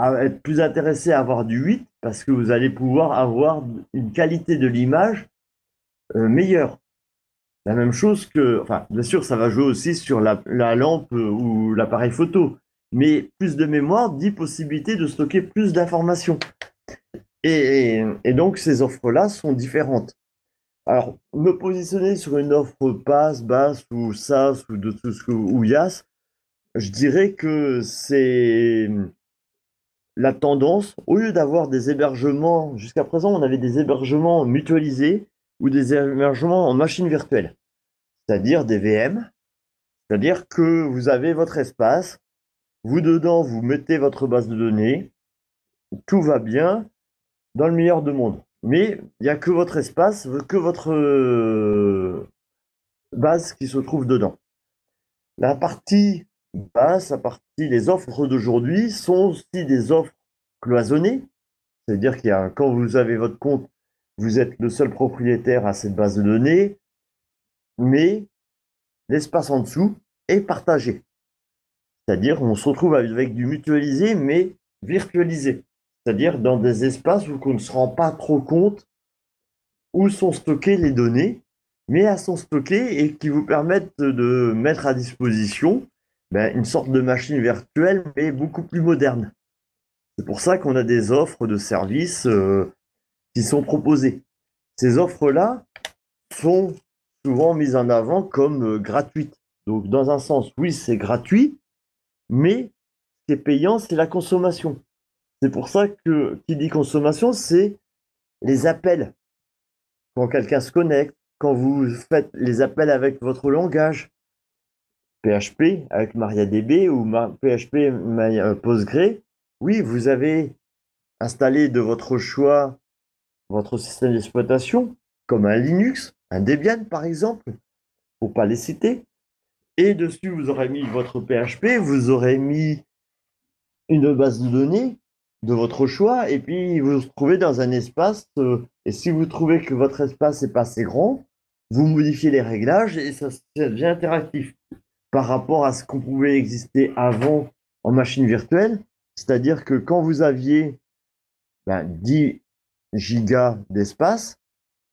être plus intéressé à avoir du 8 parce que vous allez pouvoir avoir une qualité de l'image euh, meilleure. La même chose que, enfin, bien sûr, ça va jouer aussi sur la, lampe ou l'appareil photo, mais plus de mémoire dit possibilité de stocker plus d'informations. Et, donc, ces offres-là sont différentes. Alors, me positionner sur une offre passe, basse ou SaaS ou de ou YAS, je dirais que c'est la tendance, au lieu d'avoir des hébergements, jusqu'à présent, on avait des hébergements mutualisés ou des hébergements en machine virtuelle, c'est-à-dire des VM, c'est-à-dire que vous avez votre espace, vous dedans, vous mettez votre base de données, tout va bien dans le meilleur de monde. Mais il n'y a que votre espace, que votre euh, base qui se trouve dedans. La partie basse, la partie, les offres d'aujourd'hui sont aussi des offres cloisonnées. C'est-à-dire qu'il y a, quand vous avez votre compte, vous êtes le seul propriétaire à cette base de données, mais l'espace en dessous est partagé. C'est-à-dire on se retrouve avec du mutualisé, mais virtualisé. C'est-à-dire dans des espaces où on ne se rend pas trop compte où sont stockées les données, mais elles sont stockées et qui vous permettent de mettre à disposition ben, une sorte de machine virtuelle, mais beaucoup plus moderne. C'est pour ça qu'on a des offres de services euh, qui sont proposées. Ces offres-là sont souvent mises en avant comme euh, gratuites. Donc, dans un sens, oui, c'est gratuit, mais ce qui est payant, c'est la consommation. C'est pour ça que qui dit consommation, c'est les appels. Quand quelqu'un se connecte, quand vous faites les appels avec votre langage, PHP avec MariaDB ou PHP euh, Postgre, oui, vous avez installé de votre choix votre système d'exploitation, comme un Linux, un Debian par exemple, pour pas les citer. Et dessus, vous aurez mis votre PHP, vous aurez mis une base de données de votre choix, et puis vous vous trouvez dans un espace, euh, et si vous trouvez que votre espace n'est pas assez grand, vous modifiez les réglages et ça devient interactif par rapport à ce qu'on pouvait exister avant en machine virtuelle. C'est-à-dire que quand vous aviez 10 ben, gigas d'espace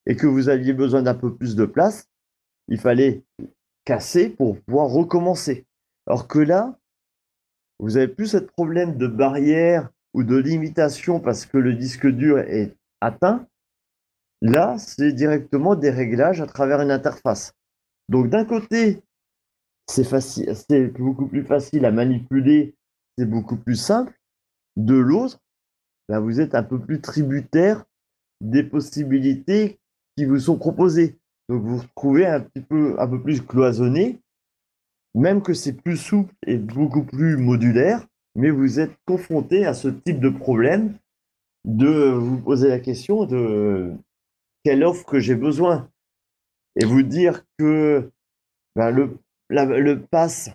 et que vous aviez besoin d'un peu plus de place, il fallait casser pour pouvoir recommencer. Alors que là, vous n'avez plus ce problème de barrière ou de limitation parce que le disque dur est atteint. Là, c'est directement des réglages à travers une interface. Donc d'un côté, c'est facile, c'est beaucoup plus facile à manipuler, c'est beaucoup plus simple. De l'autre, ben, vous êtes un peu plus tributaire des possibilités qui vous sont proposées. Donc vous vous retrouvez un petit peu, un peu plus cloisonné, même que c'est plus souple et beaucoup plus modulaire, mais vous êtes confronté à ce type de problème de vous poser la question de quelle offre que j'ai besoin et vous dire que ben, le le pass,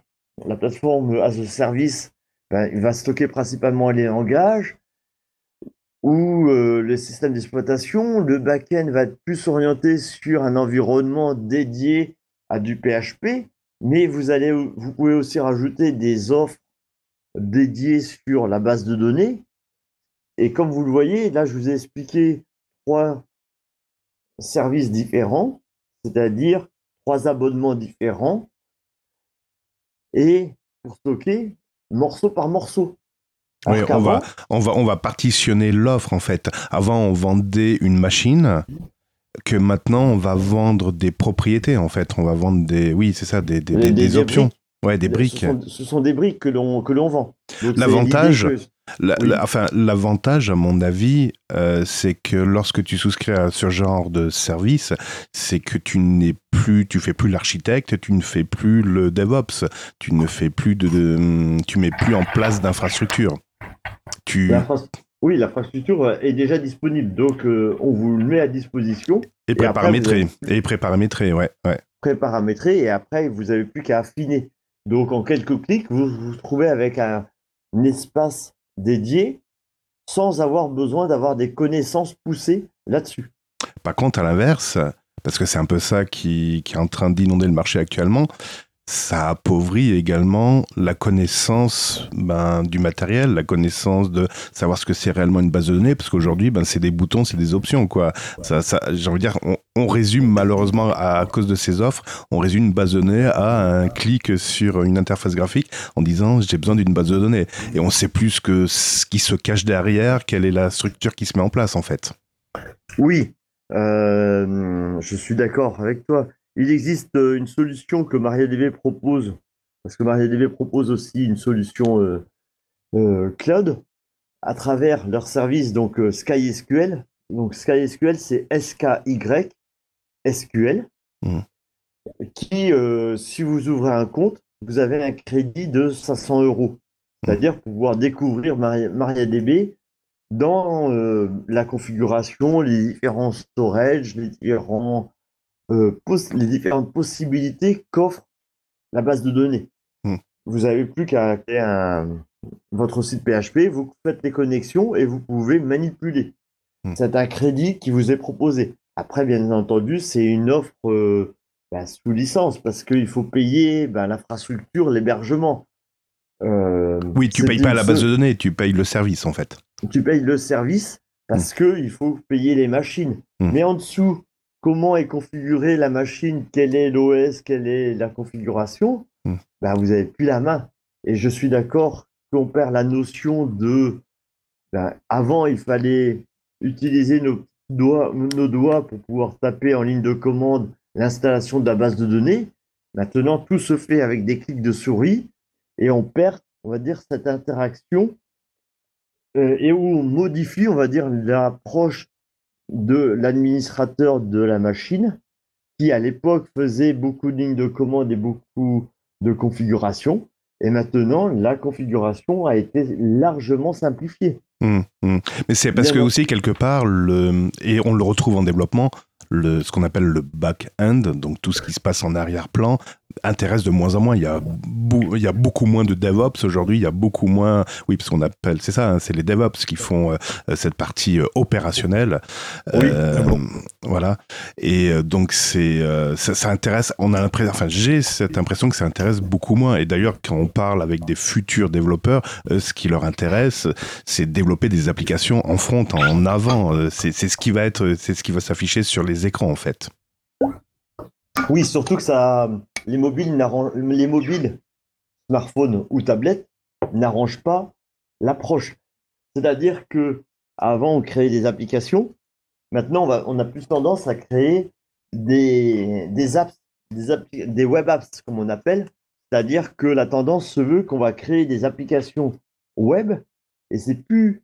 la plateforme as a service, ben, il va stocker principalement les langages ou euh, le système d'exploitation. Le back-end va être plus orienté sur un environnement dédié à du PHP, mais vous, allez, vous pouvez aussi rajouter des offres dédiées sur la base de données. Et comme vous le voyez, là, je vous ai expliqué trois services différents, c'est-à-dire trois abonnements différents et pour stocker morceau par morceau. Oui, on va, on, va, on va partitionner l'offre en fait. Avant, on vendait une machine que maintenant, on va vendre des propriétés en fait. On va vendre des, oui, c'est ça, des, des, des, options. Ouais, des briques. Ce sont, ce sont des briques que l'on que l'on vend. L'avantage- La- Oui. la- enfin, l'avantage, à mon avis, euh, c'est que lorsque tu souscris à ce genre de service, c'est que tu n'es plus, tu fais plus l'architecte, tu ne fais plus le DevOps, tu ne fais plus de, de- tu mets plus en place d'infrastructure. Tu Oui, l'infrastructure est déjà disponible, donc euh, on vous le met à disposition, et préparamétré, et préparamétré, ouais, ouais. pré-paramétré, et après vous n'avez plus qu'à affiner. Donc en quelques clics, vous vous retrouvez avec un, un espace dédié sans avoir besoin d'avoir des connaissances poussées là-dessus. Par contre, à l'inverse, parce que c'est un peu ça qui, qui est en train d'inonder le marché actuellement, ça appauvrit également la connaissance ben, du matériel, la connaissance de savoir ce que c'est réellement une base de données, parce qu'aujourd'hui, ben, c'est des boutons, c'est des options. quoi. J'ai envie de dire, on, résume malheureusement, à, cause de ces offres, on résume une base de données à un clic sur une interface graphique en disant j'ai besoin d'une base de données. Et on sait plus que ce qui se cache derrière, quelle est la structure qui se met en place en fait. Oui, euh, je suis d'accord avec toi. Il existe euh, une solution que MariaDB propose, parce que MariaDB propose aussi une solution euh, euh, cloud à travers leur service donc euh, SkySQL. Donc SkySQL, c'est SKY SQL, Mhm. qui, si vous ouvrez un compte, vous avez un crédit de 500 euros. C'est-à-dire pouvoir découvrir Mari- MariaDB dans la configuration, les différents storage, les, différents, les différentes possibilités qu'offre la base de données. Hmm. Vous n'avez plus qu'à créer un- votre site PHP, vous faites les connexions et vous pouvez manipuler. Hmm. C'est un crédit qui vous est proposé. Après, bien entendu, c'est une offre euh, bah, sous licence parce qu'il faut payer bah, l'infrastructure, l'hébergement. Euh, Oui, tu c'est payes pas la base de données, tu payes le service en fait. tu payes le service parce que il faut payer les machines. Mm. Mais en dessous, comment est configurée la machine, quel est l'OS, quelle est la configuration, Mm. ben, vous n'avez plus la main. Et je suis d'accord qu'on perd la notion de... ben, avant, il fallait utiliser nos doigts, nos doigts pour pouvoir taper en ligne de commande l'installation de la base de données. Maintenant, tout se fait avec des clics de souris et on perd, on va dire, cette interaction euh, et où on modifie, on va dire, l'approche de l'administrateur de la machine, qui à l'époque faisait beaucoup de lignes de commande et beaucoup de configurations. Et maintenant, la configuration a été largement simplifiée. Hum, hum. Mais c'est parce que aussi quelque part, le, et on le retrouve en développement, le, ce qu'on appelle le back-end, donc tout ce qui se passe en arrière-plan, intéresse de moins en moins. Il y a, il y a beaucoup moins de DevOps aujourd'hui, il y a beaucoup moins, oui, parce qu'on appelle, c'est ça, hein, c'est les DevOps qui font euh, cette partie euh, opérationnelle. Oui, Euh, ah bon. Voilà. Et euh, donc c'est, euh, ça, ça intéresse, on a l'impression, enfin j'ai cette impression que ça intéresse beaucoup moins. Et d'ailleurs, quand on parle avec des futurs développeurs, euh, ce qui leur intéresse, c'est développer des applications en front, en avant. Euh, C'est c'est ce qui va être, c'est ce qui va s'afficher sur les écrans en fait. Oui, surtout que ça, les mobiles, les mobiles, smartphones ou tablettes, n'arrangent pas l'approche. C'est-à-dire que avant on créait des applications, maintenant on, a plus tendance à créer des, apps, des, des web apps comme on appelle. C'est-à-dire que la tendance se veut qu'on va créer des applications web et c'est plus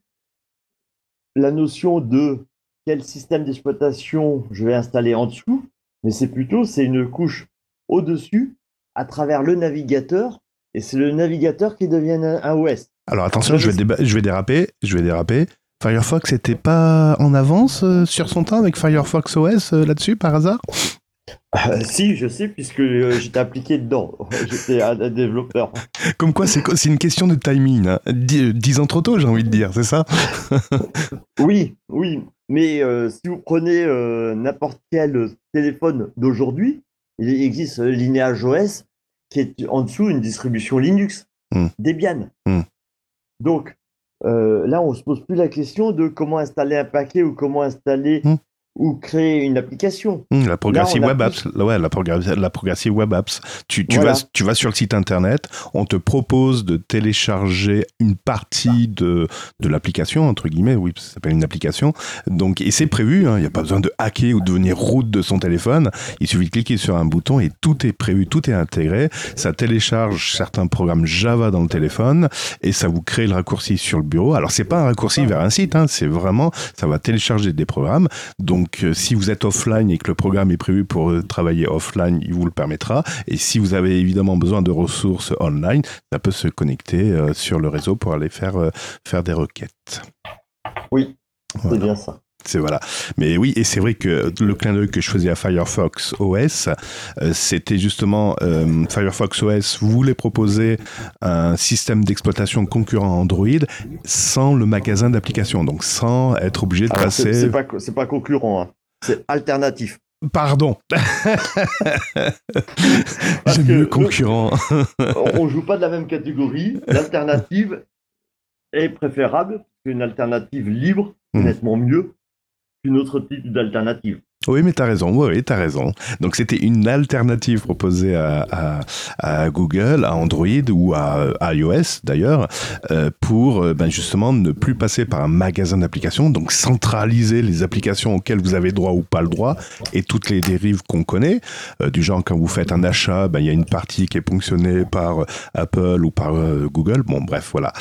la notion de quel système d'exploitation je vais installer en dessous, mais c'est plutôt c'est une couche au-dessus à travers le navigateur et c'est le navigateur qui devient un, OS. Alors attention, je vais, déba- je vais déraper, je vais déraper. Firefox n'était pas en avance euh, sur son temps avec Firefox OS euh, là-dessus par hasard? Euh, si, je sais, puisque j'étais appliqué dedans. J'étais un, un développeur. Comme quoi, c'est c'est une question de timing. hein. Dix, dix ans trop tôt, j'ai envie de dire, c'est ça? Oui, oui. Mais euh, si vous prenez euh, n'importe quel téléphone d'aujourd'hui, il existe Lineage OS qui est en dessous une distribution Linux, Hmm. Debian. Hmm. Donc euh, là, on se pose plus la question de comment installer un paquet ou comment installer Hmm. Ou créer une application. Hum, la Progressive Là, Web Apps, ouais, la, la Progressive Web Apps. Tu, tu, Voilà. vas, tu vas sur le site internet, on te propose de télécharger une partie de, de l'application, entre guillemets, oui, ça s'appelle une application. Donc, et c'est prévu, hein, il n'y a pas besoin de hacker ou de devenir route de son téléphone. Il suffit de cliquer sur un bouton et tout est prévu, tout est intégré. Ça télécharge certains programmes Java dans le téléphone et ça vous crée le raccourci sur le bureau. Alors, c'est pas un raccourci vers un site, hein, c'est vraiment, ça va télécharger des programmes. Donc, euh, si vous êtes offline et que le programme est prévu pour euh, travailler offline, il vous le permettra. Et si vous avez évidemment besoin de ressources online, ça peut se connecter euh, sur le réseau pour aller faire, faire des requêtes. Oui, c'est bien ça. C'est voilà. Mais oui, et c'est vrai que le clin d'œil que je faisais à Firefox OS, euh, c'était justement euh, Firefox OS voulait proposer un système d'exploitation concurrent à Android sans le magasin d'applications, donc sans être obligé de passer. c'est pas, pas concurrent, hein. c'est alternatif. Pardon. J'aime mieux concurrent. on on joue pas de la même catégorie. L'alternative est préférable qu'une alternative libre, Mhm. nettement mieux autre type d'alternative. Oui, mais t'as raison. Oui, oui, t'as raison. Donc c'était une alternative proposée à, à- à Google, à Android ou à, à iOS d'ailleurs, euh, pour euh, ben, justement ne plus passer par un magasin d'applications, donc centraliser les applications auxquelles vous avez droit ou pas le droit et toutes les dérives qu'on connaît, euh, du genre quand vous faites un achat, ben, il y a une partie qui est ponctionnée par Apple ou par euh, Google. Bon, bref, voilà.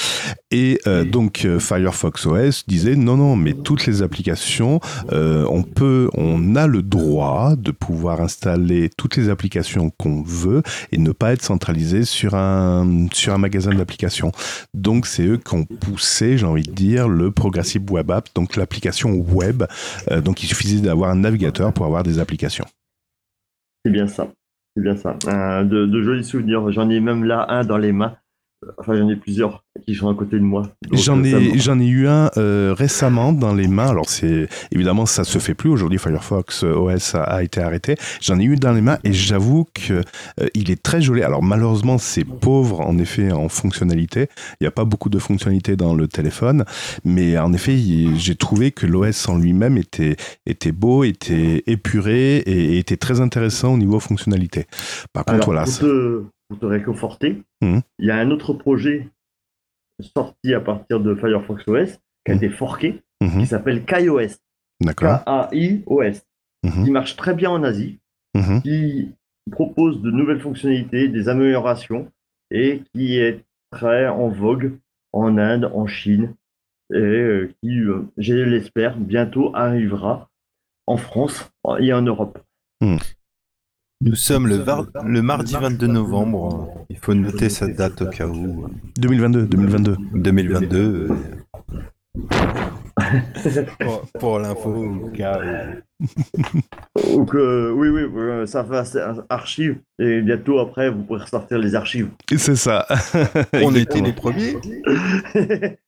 Et donc Firefox OS disait non, non, mais toutes les applications on peut, on a le droit de pouvoir installer toutes les applications qu'on veut et ne pas être centralisé sur un, sur un magasin d'applications. Donc, c'est eux qui ont poussé, j'ai envie de dire, le Progressive Web App, donc l'application web. Euh, donc, il suffisait d'avoir un navigateur pour avoir des applications. C'est bien ça. C'est bien ça. Euh, de jolis souvenirs. J'en ai même là un dans les mains. Enfin, j'en ai plusieurs qui sont à côté de moi. J'en ai, j'en ai eu un euh, récemment dans les mains. Alors c'est évidemment ça se fait plus aujourd'hui. Firefox euh, OS a, a été arrêté. J'en ai eu dans les mains et j'avoue que euh, il est très joli. Alors malheureusement c'est pauvre en effet en fonctionnalité. Il n'y a pas beaucoup de fonctionnalités dans le téléphone, mais en effet j'ai trouvé que l'OS en lui-même était était beau, était épuré et, et était très intéressant au niveau fonctionnalité. Par contre Alors, voilà. pour, c'est- te, pour te réconforter, Mhm. il y a un autre projet sorti à partir de Firefox OS qui a Mhm. été forqué, Mhm. qui s'appelle KaiOS. D'accord. K-A-I-O-S. Qui marche très bien en Asie, qui propose de nouvelles fonctionnalités, des améliorations et qui est très en vogue en Inde, en Chine et euh, qui, euh, je l'espère, bientôt arrivera en France et en Europe. Nous sommes le, var- le mardi 22 novembre. Il faut noter cette date au cas où. 2022, 2022. 2022. euh, pour pour l'info, au cas où. Donc, euh, oui, oui, euh, ça un archive et bientôt après vous pourrez ressortir les archives. C'est ça. On était les premiers.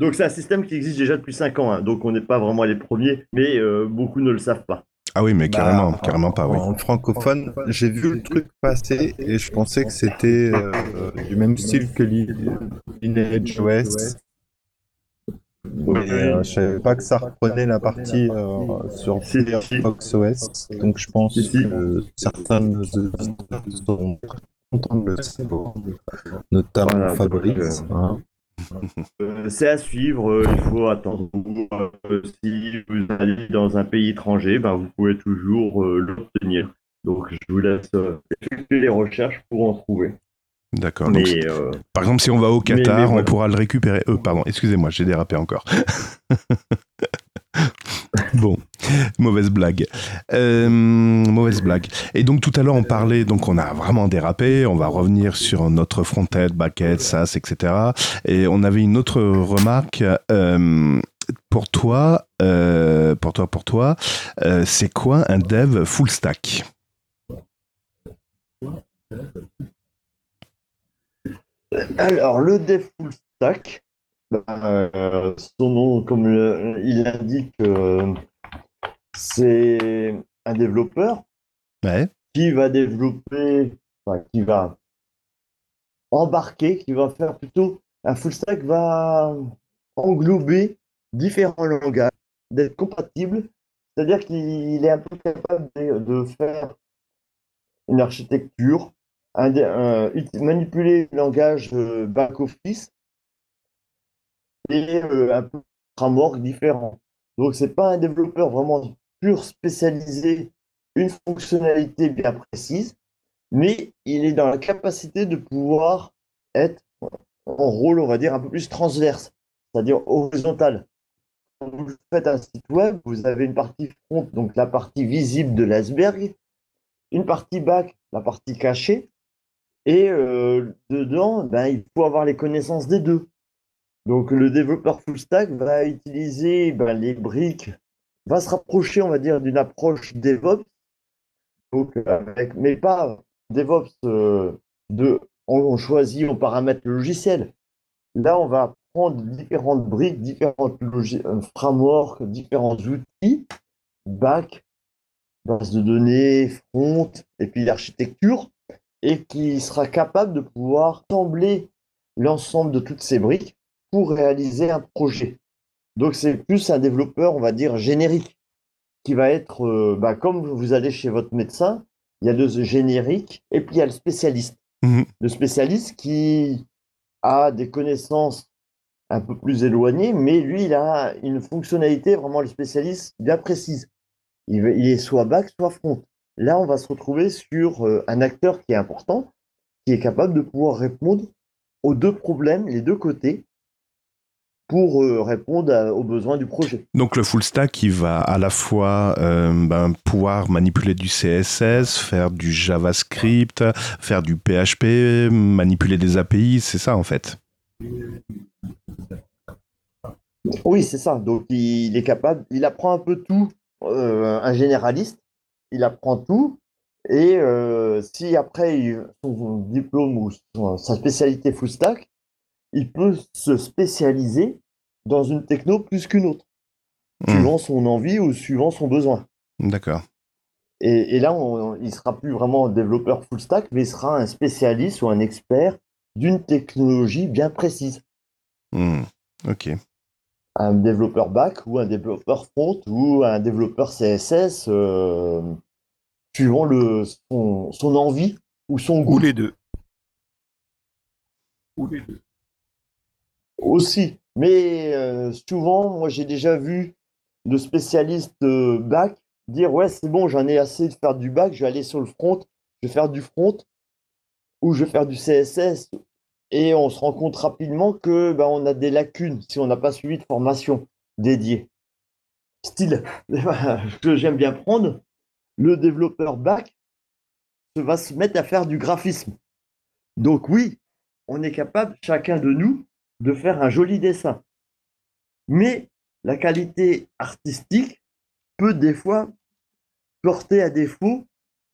donc c'est un système qui existe déjà depuis 5 ans, hein, donc on n'est pas vraiment les premiers, mais euh, beaucoup ne le savent pas. Ah oui, mais Bah, carrément, carrément pas, oui. En francophone, j'ai vu le truc passer et je pensais que c'était euh, du même style que Li- Lineage OS. Mais euh, je savais pas que ça reprenait la partie euh, sur. Firefox OS. Donc je pense que certains de nos auditeurs seront contents de le savoir. Notamment Fabrice. donc, hein. Euh, c'est à suivre, euh, il faut attendre. Euh, si vous allez dans un pays étranger, ben, vous pouvez toujours l'obtenir. Donc je vous laisse effectuer les recherches pour en trouver. D'accord. Euh, par exemple, si on va au Qatar, mais on voilà. pourra le récupérer. Euh, pardon, excusez-moi, j'ai dérapé encore. bon, mauvaise blague. Euh, mauvaise blague. Et donc tout à l'heure, on parlait, donc on a vraiment dérapé, on va revenir sur notre front-end, back-end, SaaS, etc. Et on avait une autre remarque. euh, pour toi, euh, pour toi, pour toi, euh, c'est quoi un dev full stack? Alors, le dev full stack, euh, son nom, comme il l'indique, euh, c'est un développeur Ouais. qui va développer, enfin, qui va embarquer, qui va faire plutôt un full stack va englober différents langages, d'être compatible, C'est-à-dire qu'il est un peu capable de, de faire une architecture, un, un- manipuler le langage euh, back-office et euh, un peu framework différent. Donc, c'est pas un développeur vraiment pur spécialisé, une fonctionnalité bien précise, mais il est dans la capacité de pouvoir être en rôle, on va dire, un peu plus transverse, c'est-à-dire horizontal. Quand vous faites un site web, vous avez une partie front, donc la partie visible de l'iceberg, une partie back, la partie cachée, et euh, dedans, ben, il faut avoir les connaissances des deux. Donc le développeur full stack va utiliser ben, les briques, va se rapprocher, on va dire, d'une approche DevOps, mais pas DevOps euh, de on, choisit, on paramètre le logiciel. Là, on va prendre différentes briques, différentes euh, frameworks, différents outils, back, base de données, front, et puis l'architecture, et qui sera capable de pouvoir assembler l'ensemble de toutes ces briques pour réaliser un projet. Donc c'est plus un développeur, on va dire, générique, qui va être, euh, bah, comme vous allez chez votre médecin, il y a le générique et puis il y a le spécialiste. Mhm. Le spécialiste qui a des connaissances un peu plus éloignées, mais lui, il a une fonctionnalité, vraiment le spécialiste, bien précise. Il est soit back, soit front. Là, on va se retrouver sur euh, un acteur qui est important, qui est capable de pouvoir répondre aux deux problèmes, les deux côtés, pour euh, répondre à- aux besoins du projet. Donc le full stack, il va à la fois euh, ben, pouvoir manipuler du CSS, faire du JavaScript, faire du PHP, manipuler des API, c'est ça en fait. Oui, c'est ça. Donc, il est capable, il apprend un peu tout, euh, un généraliste, il apprend tout. Et euh, si après son diplôme ou sa spécialité full stack, il peut se spécialiser dans une techno plus qu'une autre, Hmm, suivant son envie ou suivant son besoin. D'accord. Et, et là, on, il sera plus vraiment développeur full stack, mais il sera un spécialiste ou un expert d'une technologie bien précise. Hmm, Ok. un développeur back ou un développeur front ou un développeur CSS euh, suivant le, son, son envie ou son Ou goût les deux. Ou les deux. Aussi. Mais euh, souvent, moi j'ai déjà vu de spécialistes euh, back dire ouais c'est bon j'en ai assez de faire du back, je vais aller sur le front, je vais faire du front ou je vais faire du CSS et on se rend compte rapidement que ben, on a des lacunes si on n'a pas suivi de formation dédiée. Style que j'aime bien prendre, le développeur back se va se mettre à faire du graphisme. Donc oui, on est capable chacun de nous de faire un joli dessin. Mais la qualité artistique peut des fois porter à défaut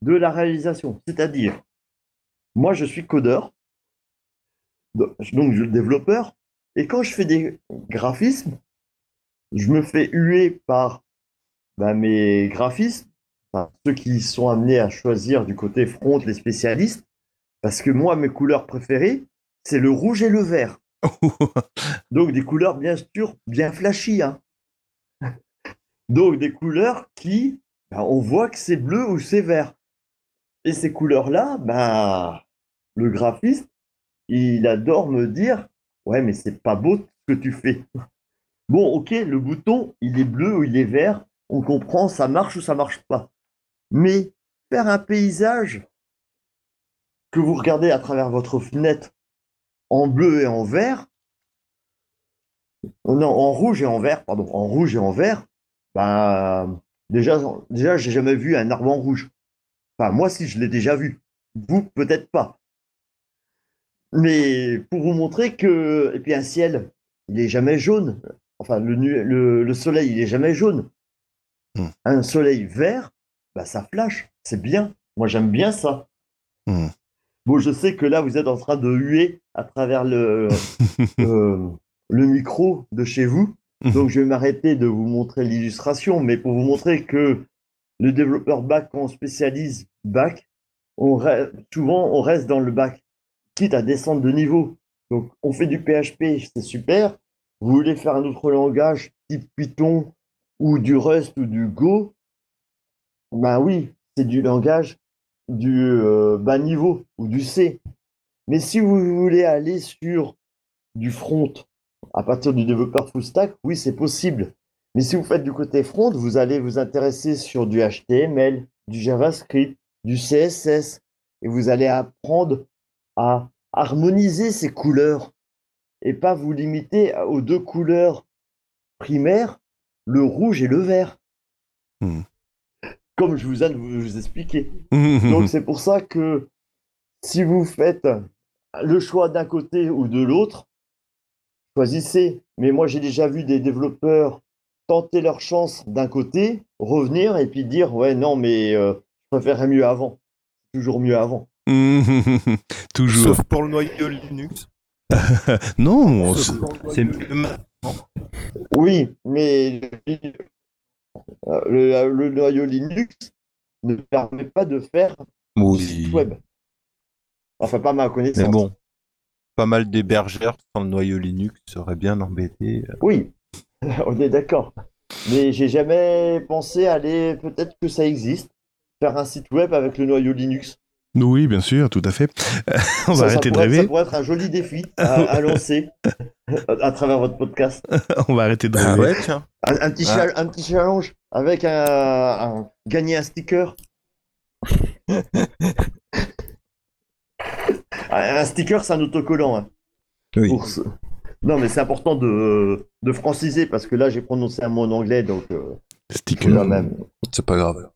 de la réalisation. C'est-à-dire, moi je suis codeur, donc je suis développeur, et quand je fais des graphismes, je me fais huer par ben, mes graphistes, ceux qui sont amenés à choisir du côté front les spécialistes, parce que moi mes couleurs préférées, c'est le rouge et le vert. Donc des couleurs bien sûr bien flashy. hein. Donc des couleurs qui, ben, on voit que c'est bleu ou c'est vert. Et ces couleurs-là, ben, le graphiste, il adore me dire, ouais mais c'est pas beau ce que tu fais. Bon ok, le bouton, il est bleu ou il est vert, on comprend, ça marche ou ça marche pas. Mais faire un paysage que vous regardez à travers votre fenêtre en bleu et en vert, non, en rouge et en vert, pardon, en rouge et en vert, bah, déjà, déjà j'ai jamais vu un arbre en rouge. Enfin, moi, si je l'ai déjà vu. Vous, peut-être pas. Mais pour vous montrer que. Et puis, un ciel, il est jamais jaune. Enfin, le, nu- le, le soleil, il est jamais jaune. Hmm. Un soleil vert, bah, ça flash. C'est bien. Moi, j'aime bien ça. Hmm. Bon, je sais que là, vous êtes en train de huer à travers le, euh, le micro de chez vous. Donc, je vais m'arrêter de vous montrer l'illustration, mais pour vous montrer que le développeur back, quand on spécialise back, on re- souvent on reste dans le back, quitte à descendre de niveau. Donc, on fait du PHP, c'est super. Vous voulez faire un autre langage, type Python ou du Rust ou du Go, Ben oui, c'est du langage du euh, bas niveau ou du C. Mais si vous voulez aller sur du front à partir du développeur full stack, oui, c'est possible. Mais si vous faites du côté front, vous allez vous intéresser sur du HTML, du JavaScript, du CSS, et vous allez apprendre à harmoniser ces couleurs et pas vous limiter aux deux couleurs primaires, le rouge et le vert. Hmm. Comme je vous ai vous expliqué. Donc c'est pour ça que si vous faites le choix d'un côté ou de l'autre, choisissez. Mais moi j'ai déjà vu des développeurs tenter leur chance d'un côté, revenir et puis dire ouais non mais euh, je préférerais mieux avant. Toujours mieux avant. Toujours. Sauf pour le noyau Linux. non, c'est mieux maintenant. Oui, mais le, le, noyau Linux ne permet pas de faire oui. site web. Enfin, pas ma connaissance. Mais bon, pas mal d'hébergeurs sans le noyau Linux seraient bien embêtés. Oui, on est d'accord. Mais j'ai jamais pensé aller, peut-être que ça existe, faire un site web avec le noyau Linux. Oui, bien sûr, tout à fait. on ça, va arrêter ça de rêver. Ça pourrait être un joli défi à, à lancer à travers votre podcast. on va arrêter de Ah rêver. ouais, tiens. Un, un petit, chal- un petit challenge avec un, un- gagner un sticker. un un sticker, c'est un autocollant. hein. Oui. Pour ce- Non, mais c'est important de, de franciser parce que là, j'ai prononcé un mot en anglais, donc euh, Sticker. même. C'est pas grave.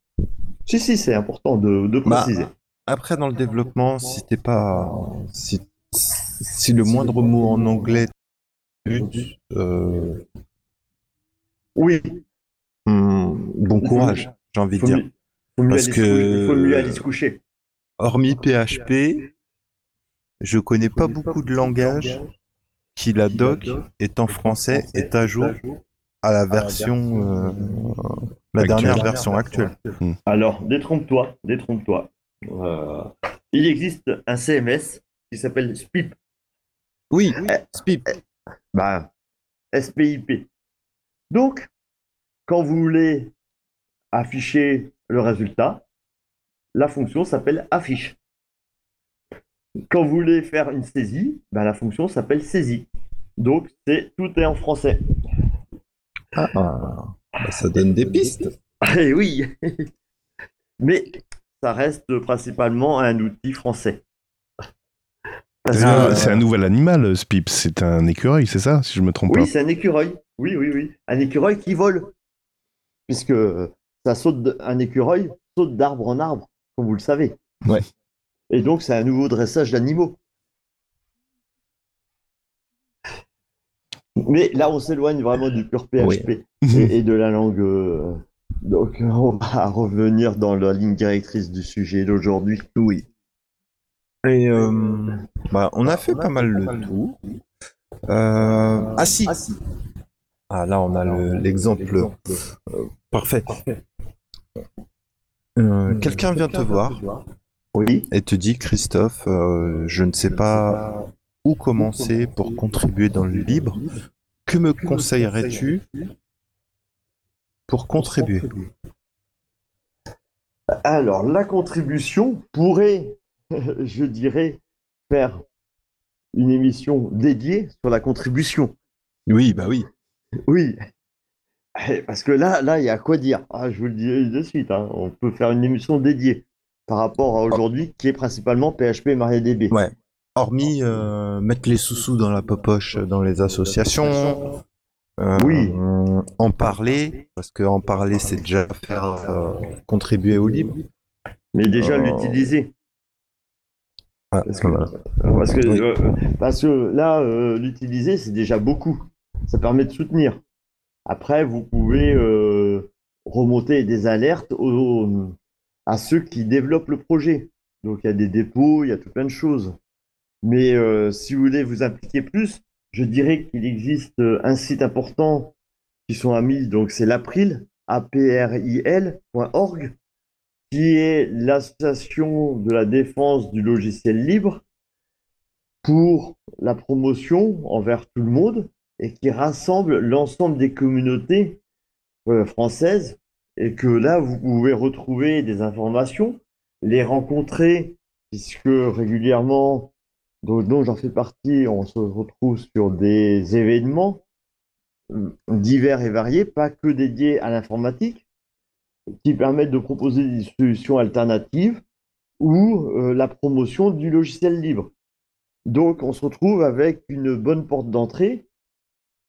Si, si, c'est important de, de Bah, préciser. Après, dans le développement, si t'es pas. Si, si le moindre mot en anglais. Euh, Oui, hum, bon courage, j'ai envie de dire. mieux, faut mieux Parce aller que- faut mieux aller se coucher. Hormis PHP, je connais pas beaucoup de langages qui la doc est en français est à jour à la version euh, la Actuelle. dernière version actuelle. Alors, détrompe-toi, détrompe-toi. Euh, il existe un CMS qui s'appelle SPIP. Oui, Spip. Bah, SPIP. Donc, quand vous voulez afficher le résultat, la fonction s'appelle affiche. Quand vous voulez faire une saisie, bah, la fonction s'appelle saisie. Donc, c'est tout est en français. Ah, ah. Bah, ça donne des pistes. Eh oui Mais ça reste principalement un outil français. Parce C'est un- un nouvel animal, Spip. C'est un écureuil, c'est ça, si je me trompe Oui, pas. c'est un écureuil. Oui, oui, oui. Un écureuil qui vole. Puisque ça saute de- un écureuil saute d'arbre en arbre, comme vous le savez. Ouais. Et donc, c'est un nouveau dressage d'animaux. Mais là, on s'éloigne vraiment du pur PHP et, et de la langue. euh, Donc, on va revenir dans la ligne directrice du sujet d'aujourd'hui. Oui. Et euh, bah, on a fait pas mal le tour. Euh, ah si. Ah là on a le- l'exemple euh, parfait. Euh, Quelqu'un vient te voir Oui. et te dit Christophe, euh, je ne sais pas où commencer pour contribuer dans le libre. Que me conseillerais-tu pour contribuer Alors, la contribution pourrait, je dirais, faire une émission dédiée sur la contribution. Oui, bah oui. Oui. Eh, Parce que là, là, il y a quoi dire? Ah, je vous le dis de suite. hein. On peut faire une émission dédiée par rapport à aujourd'hui, qui est principalement PHP et MariaDB. Ouais. Hormis euh, mettre les sous-sous dans la popoche dans les associations. Euh, Oui. En parler, parce que en parler, c'est déjà faire euh, contribuer au libre. Mais déjà l'utiliser. Ah, Parce que, voilà. parce que, Oui. euh, parce que là, euh, l'utiliser, c'est déjà beaucoup. Ça permet de soutenir. Après, vous pouvez euh, remonter des alertes aux- à ceux qui développent le projet. Donc, il y a des dépôts, il y a tout plein de choses. Mais euh, si vous voulez vous impliquer plus, je dirais qu'il existe euh, un site important qui sont amis. Donc, c'est l'April, april.org qui est l'association de la défense du logiciel libre pour la promotion envers tout le monde et qui rassemble l'ensemble des communautés euh, françaises et que là, vous pouvez retrouver des informations, les rencontrer, puisque régulièrement, dont j'en fais partie, on se retrouve sur des événements euh, divers et variés, pas que dédiés à l'informatique, qui permettent de proposer des solutions alternatives ou euh, la promotion du logiciel libre. Donc, on se retrouve avec une bonne porte d'entrée.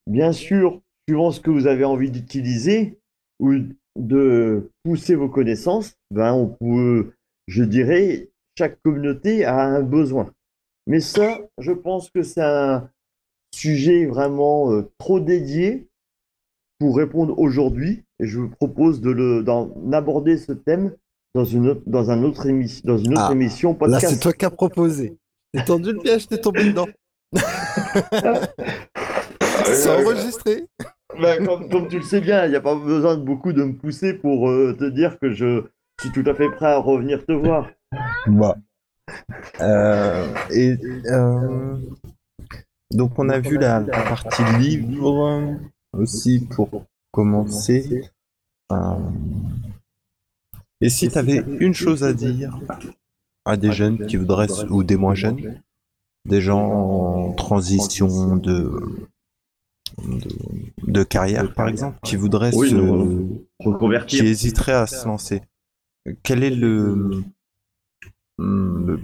Bien sûr, suivant ce que vous avez envie d'utiliser ou de pousser vos connaissances, ben, on peut, je dirais, chaque communauté a un besoin. Mais ça, je pense que c'est un sujet vraiment euh, trop dédié pour répondre aujourd'hui. Et je vous propose de le, d'en aborder ce thème dans une autre, dans un autre émission, dans une autre Ah, émission Là, podcast. c'est toi qui as proposé. T'es tendu le piège, t'es tombé dedans. c'est enregistré. Ben, comme, comme tu le sais bien, il n'y a pas besoin de beaucoup de me pousser pour euh, te dire que je suis tout à fait prêt à revenir te voir. Bah. Euh, et euh, donc on a vu la, la partie livre aussi pour commencer. Euh, et si tu avais une chose à dire à des jeunes qui voudraient, ou des moins jeunes, des gens en transition de, de, de carrière par exemple, qui voudraient Oui, se, non, qui Reconvertir. hésiteraient à se lancer, quel est le, le-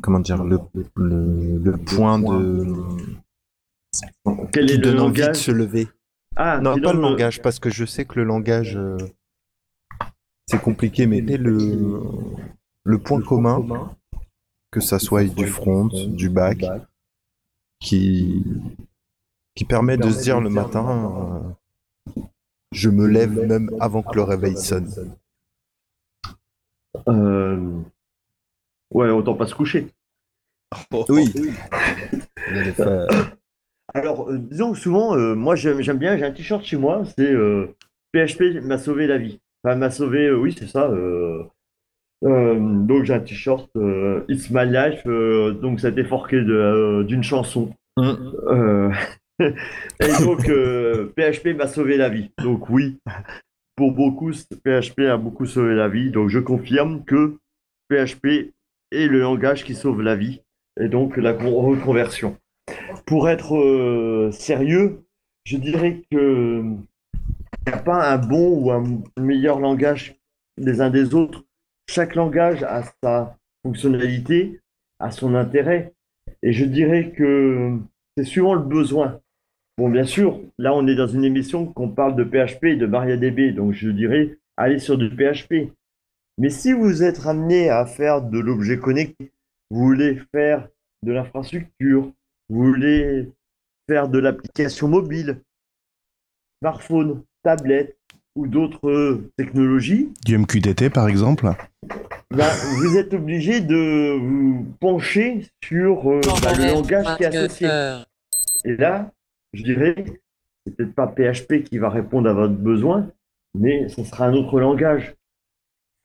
comment dire le, le, le point de Quel qui est le donne envie de langage se lever. Ah, Non, qui pas le langage, parce que je sais que le langage euh, c'est compliqué, mais quel est le le point commun, que ça soit du front, du bac, qui qui permet de se dire le matin, euh, je me lève même avant que le réveil sonne. Euh, Ouais, autant pas se coucher. Oui. Y a des fois- Alors, euh, disons que souvent, euh, moi j'aime bien, j'ai un t-shirt chez moi, c'est euh, PHP m'a sauvé la vie. Enfin, m'a sauvé, euh, oui, c'est ça. euh, euh, donc j'ai un t-shirt euh, It's My Life, euh, donc ça a été forqué de, euh, d'une chanson. Euh, et donc euh, PHP m'a sauvé la vie. Donc oui, pour beaucoup, PHP a beaucoup sauvé la vie. Donc je confirme que PHP est le langage qui sauve la vie et donc la con- reconversion. Pour être euh, sérieux, je dirais que n'y a pas un bon ou un meilleur langage des uns des autres. Chaque langage a sa fonctionnalité, a son intérêt. Et je dirais que c'est suivant le besoin. Bon, bien sûr, là, on est dans une émission qu'on parle de PHP et de MariaDB, donc je dirais, allez sur du PHP. Mais si vous êtes amené à faire de l'objet connecté, vous voulez faire de l'infrastructure, vous voulez faire de l'application mobile, smartphone, tablette ou d'autres euh, technologies, Du MQTT, par exemple ben, vous êtes obligé de vous pencher sur euh, bah, le langage qui est associé. Et là, je dirais, c'est peut-être pas PHP qui va répondre à votre besoin, mais ce sera un autre langage.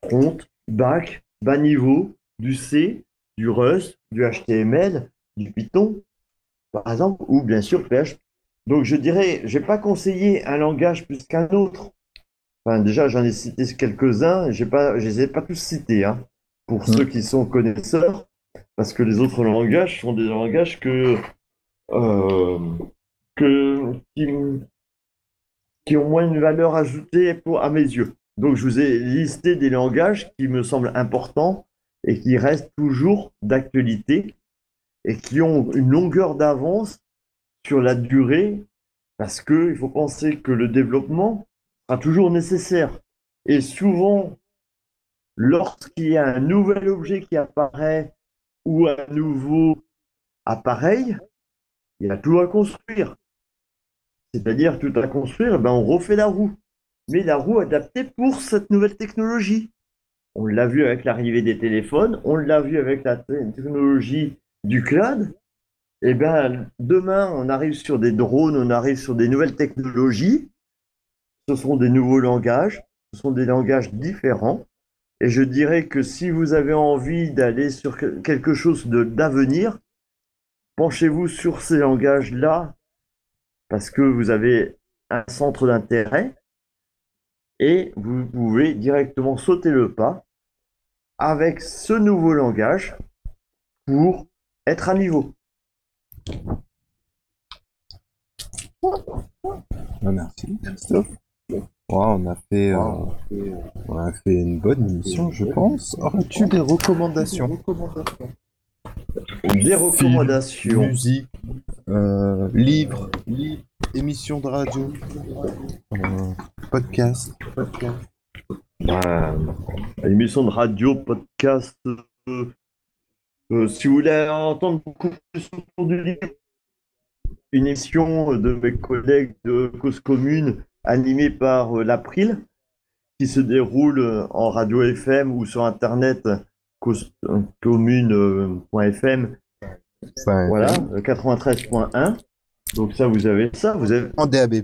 Front, back, bas niveau, du C, du Rust, du HTML, du Python, par exemple, ou bien sûr PHP. Donc je dirais, je vais pas conseillé un langage plus qu'un autre. Enfin, déjà, j'en ai cité quelques-uns, je les ai pas tous cités, hein, pour ceux qui sont connaisseurs, parce que les autres langages sont des langages que, euh, que, qui, qui ont moins une valeur ajoutée pour, à mes yeux. Donc, je vous ai listé des langages qui me semblent importants et qui restent toujours d'actualité et qui ont une longueur d'avance sur la durée parce que il faut penser que le développement sera toujours nécessaire. Et souvent, lorsqu'il y a un nouvel objet qui apparaît ou un nouveau appareil, il y a tout à construire. C'est-à-dire tout à construire, ben on refait la roue. Mais la roue adaptée pour cette nouvelle technologie. On l'a vu avec l'arrivée des téléphones, on l'a vu avec la te- technologie du cloud. Et ben demain, on arrive sur des drones, on arrive sur des nouvelles technologies. Ce sont des nouveaux langages, ce sont des langages différents. Et je dirais que si vous avez envie d'aller sur que- quelque chose d'avenir, penchez-vous sur ces langages-là parce que vous avez un centre d'intérêt. Et vous pouvez directement sauter le pas avec ce nouveau langage pour être à niveau. Ah, merci, Christophe. On, a fait, euh, on a fait une bonne émission, je pense. Aurais-tu des recommandations? Des recommandations. Musique, euh, livres, émissions de radio, euh, podcast. Euh, émission de radio, podcast. euh, euh, si vous voulez entendre beaucoup plus autour du livre, une émission de mes collègues de Cause Commune animée par l'April qui se déroule en radio FM ou sur internet commune.fm Enfin, voilà euh, 93.1 donc ça vous avez ça vous avez En DAB+.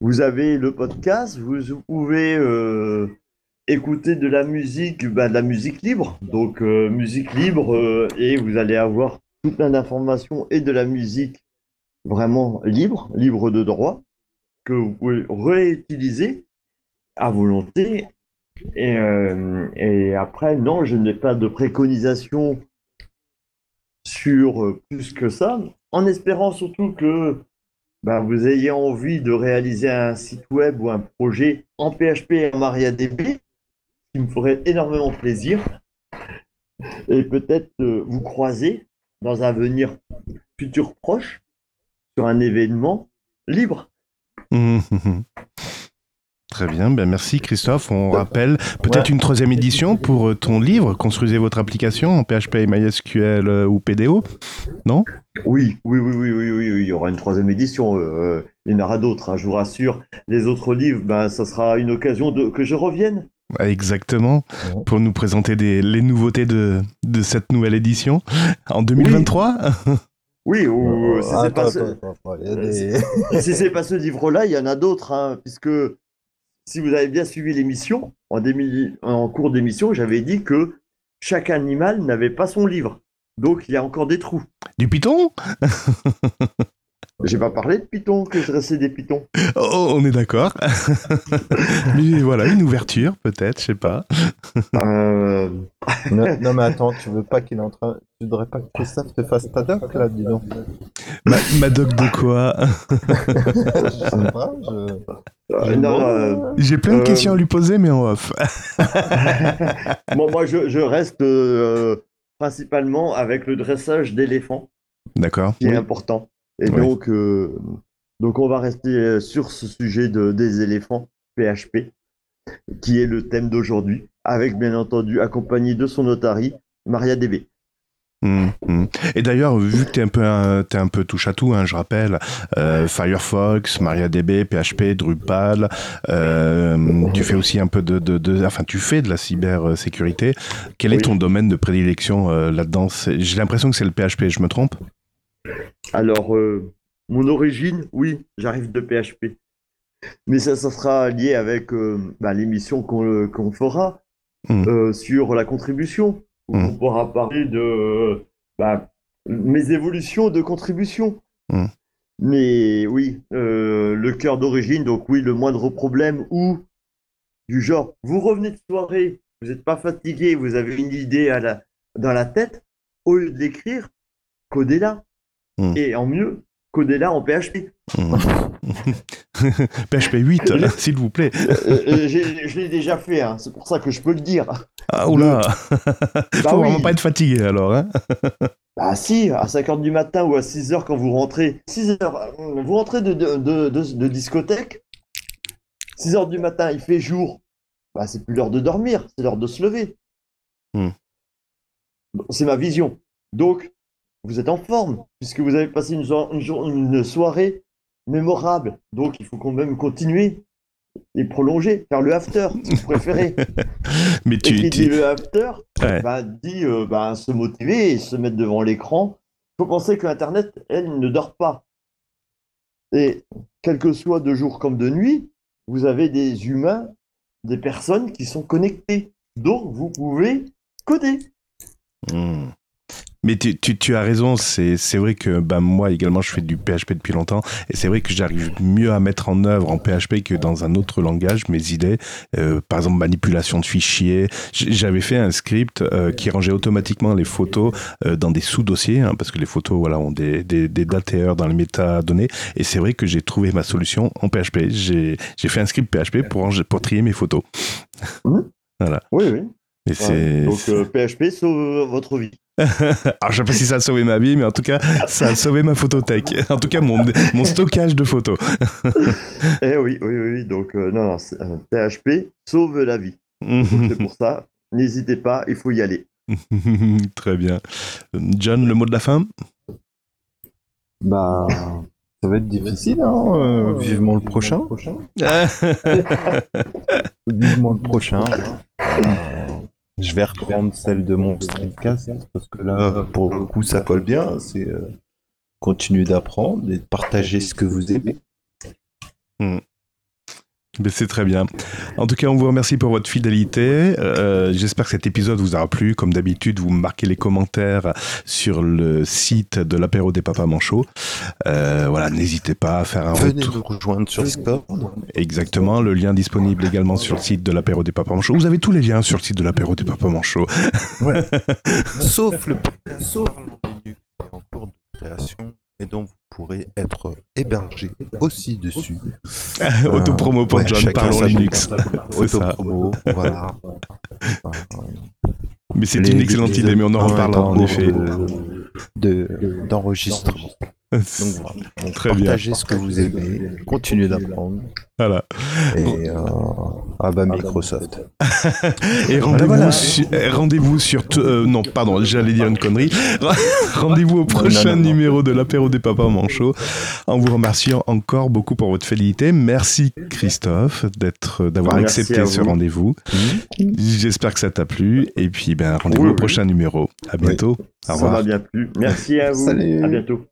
vous avez le podcast, vous pouvez euh, écouter de la musique, bah, de la musique libre. Donc euh, musique libre euh, et vous allez avoir tout plein d'informations et de la musique vraiment libre, libre de droit, que vous pouvez réutiliser à volonté. Et, euh, et après, non, je n'ai pas de préconisation sur euh, plus que ça, en espérant surtout que bah, vous ayez envie de réaliser un site web ou un projet en PHP et en MariaDB, qui me ferait énormément plaisir, et peut-être euh, vous croiser dans un avenir futur proche sur un événement libre. Très bien, ben merci Christophe. On rappelle peut-être Ouais. une troisième édition pour euh, ton livre, Construisez votre application en PHP, MySQL euh, ou PDO. Non? Oui, oui, oui, oui, oui, oui, oui, il y aura une troisième édition. euh, il y en aura d'autres, hein, je vous rassure. Les autres livres, ben, ça sera une occasion de, que je revienne. Exactement, Ouais. pour nous présenter des, les nouveautés de, de cette nouvelle édition en 2023. Oui, ou si c'est pas ce- pas ce livre-là, il y en a d'autres, hein, puisque si vous avez bien suivi l'émission, en, cours d'émission, j'avais dit que chaque animal n'avait pas son livre. Donc il y a encore des trous. Du Python J'ai pas parlé de Python, que je dressais des Pythons. Oh, on est d'accord. Mais voilà, une ouverture peut-être, je sais pas. Euh, non, non, mais attends, tu veux pas qu'il est en train... Tu voudrais pas que Christophe te fasse ta doc, là, dis donc. Ma, ma doc de quoi? Je sais pas, je... euh, euh, J'ai plein de Euh. questions à lui poser, mais en off. bon, moi, je, je reste euh, principalement avec le dressage d'éléphants, D'accord. qui est important. Et donc, euh, donc, on va rester euh, sur ce sujet de, des éléphants PHP, qui est le thème d'aujourd'hui, avec bien entendu accompagné de son notary, MariaDB. Mm, mm. Et d'ailleurs, vu que tu es un peu, un, peu touche à tout, hein, je rappelle, euh, Firefox, MariaDB, PHP, Drupal, euh, tu fais aussi un peu de, de, de- enfin, tu fais de la cybersécurité. Quel est ton domaine de prédilection euh, là-dedans? J'ai l'impression que c'est le PHP, je me trompe? Alors, euh, mon origine, oui, j'arrive de PHP. Mais ça, ça sera lié avec euh, bah, l'émission qu'on euh, fera Mm. euh, sur la contribution. où Mm. On pourra parler de bah, mes évolutions de contribution. Mm. Mais oui, le cœur d'origine, donc oui, le moindre problème ou du genre, vous revenez de soirée, vous n'êtes pas fatigué, vous avez une idée à la, dans la tête, au lieu de l'écrire, codez-la. Mm. Et en mieux, codez-la en PHP. Mm. PHP 8, s'il vous plaît. Euh, euh, j'ai- je l'ai déjà fait, hein, c'est pour ça que je peux le dire. Ah, oula Bah Faut oui. vraiment pas être fatigué alors. Hein Bah si, à 5h du matin ou à 6h quand vous rentrez. 6h, euh, vous rentrez de, de, de, de- de discothèque. 6h du matin, il fait jour. Bah c'est plus l'heure de dormir, c'est l'heure de se lever. Hmm. Bon, C'est ma vision. Donc, vous êtes en forme, puisque vous avez passé une, so- une jour- une soirée mémorable. Donc, il faut quand même continuer et prolonger, faire le after, si vous préférez. Mais Et tu, qui tu- dit le after, Ouais. bah, dit euh, bah, se motiver et se mettre devant l'écran. Il faut penser que Internet, elle, ne dort pas. Et quel que soit de jour comme de nuit, vous avez des humains, des personnes qui sont connectées. Donc, vous pouvez coder. Hmm. Mais tu, tu, tu as raison, c'est vrai que bah, moi également je fais du PHP depuis longtemps et c'est vrai que j'arrive mieux à mettre en œuvre en PHP que dans un autre langage mes idées. Euh, par exemple, manipulation de fichiers. J'avais fait un script euh, qui rangeait automatiquement les photos euh, dans des sous-dossiers hein, parce que les photos voilà, ont des, des, des dates et heures dans les métadonnées et c'est vrai que j'ai trouvé ma solution en PHP. J'ai fait un script PHP pour, trier mes photos. Oui, oui. Et Ouais. c'est Donc PHP sauve votre vie. Alors, je sais pas si ça a sauvé ma vie, mais en tout cas, ça a sauvé ma photothèque. En tout cas, mon, mon stockage de photos. Eh oui, oui, oui. Donc euh, non, non, euh, PHP sauve la vie. C'est pour ça. N'hésitez pas, il faut y aller. Très bien. John, le mot de la fin? Bah, ça va être difficile, hein. euh, vivement le prochain. Vivement le prochain. Euh, je vais reprendre celle de mon streamcast parce que là, pour le coup, ça colle bien. C'est euh, continuer d'apprendre et de partager ce que vous aimez. Mais c'est très bien. En tout cas, on vous remercie pour votre fidélité. Euh, J'espère que cet épisode vous aura plu. Comme d'habitude, vous marquez les commentaires sur le site de l'apéro des papas manchots. Euh, voilà, n'hésitez pas à faire un Venez retour. nous rejoindre sur Discord. Exactement, le lien disponible également sur le site de l'apéro des papas manchots. Vous avez tous les liens sur le site de l'apéro des papas manchots. Sauf le sauf en cours de création et dont vous pourrez être hébergé aussi dessus. Autopromo pour ouais, John, parlons Linux. C'est ça. Autopromo, voilà. Mais c'est une excellente idée, mais on en reparlera en effet. de- de- d'enregistrement. Donc voilà. Donc, Très bien. partagez ce que vous aimez, continuez d'apprendre. Voilà. Et euh, ah bah Microsoft. Et rendez-vous voilà. su- sur... euh, non, pardon, j'allais dire une connerie. rendez-vous au prochain non, non. numéro de l'apéro des papas manchots. En vous remerciant encore beaucoup pour votre fidélité. Merci Christophe d'être, d'avoir accepté ce vous. rendez-vous. J'espère que ça t'a plu. Et puis, ben, rendez-vous Oui, au oui. prochain numéro. À bientôt. Au Ça revoir. m'a bien plu. Merci à vous. Salut. À bientôt.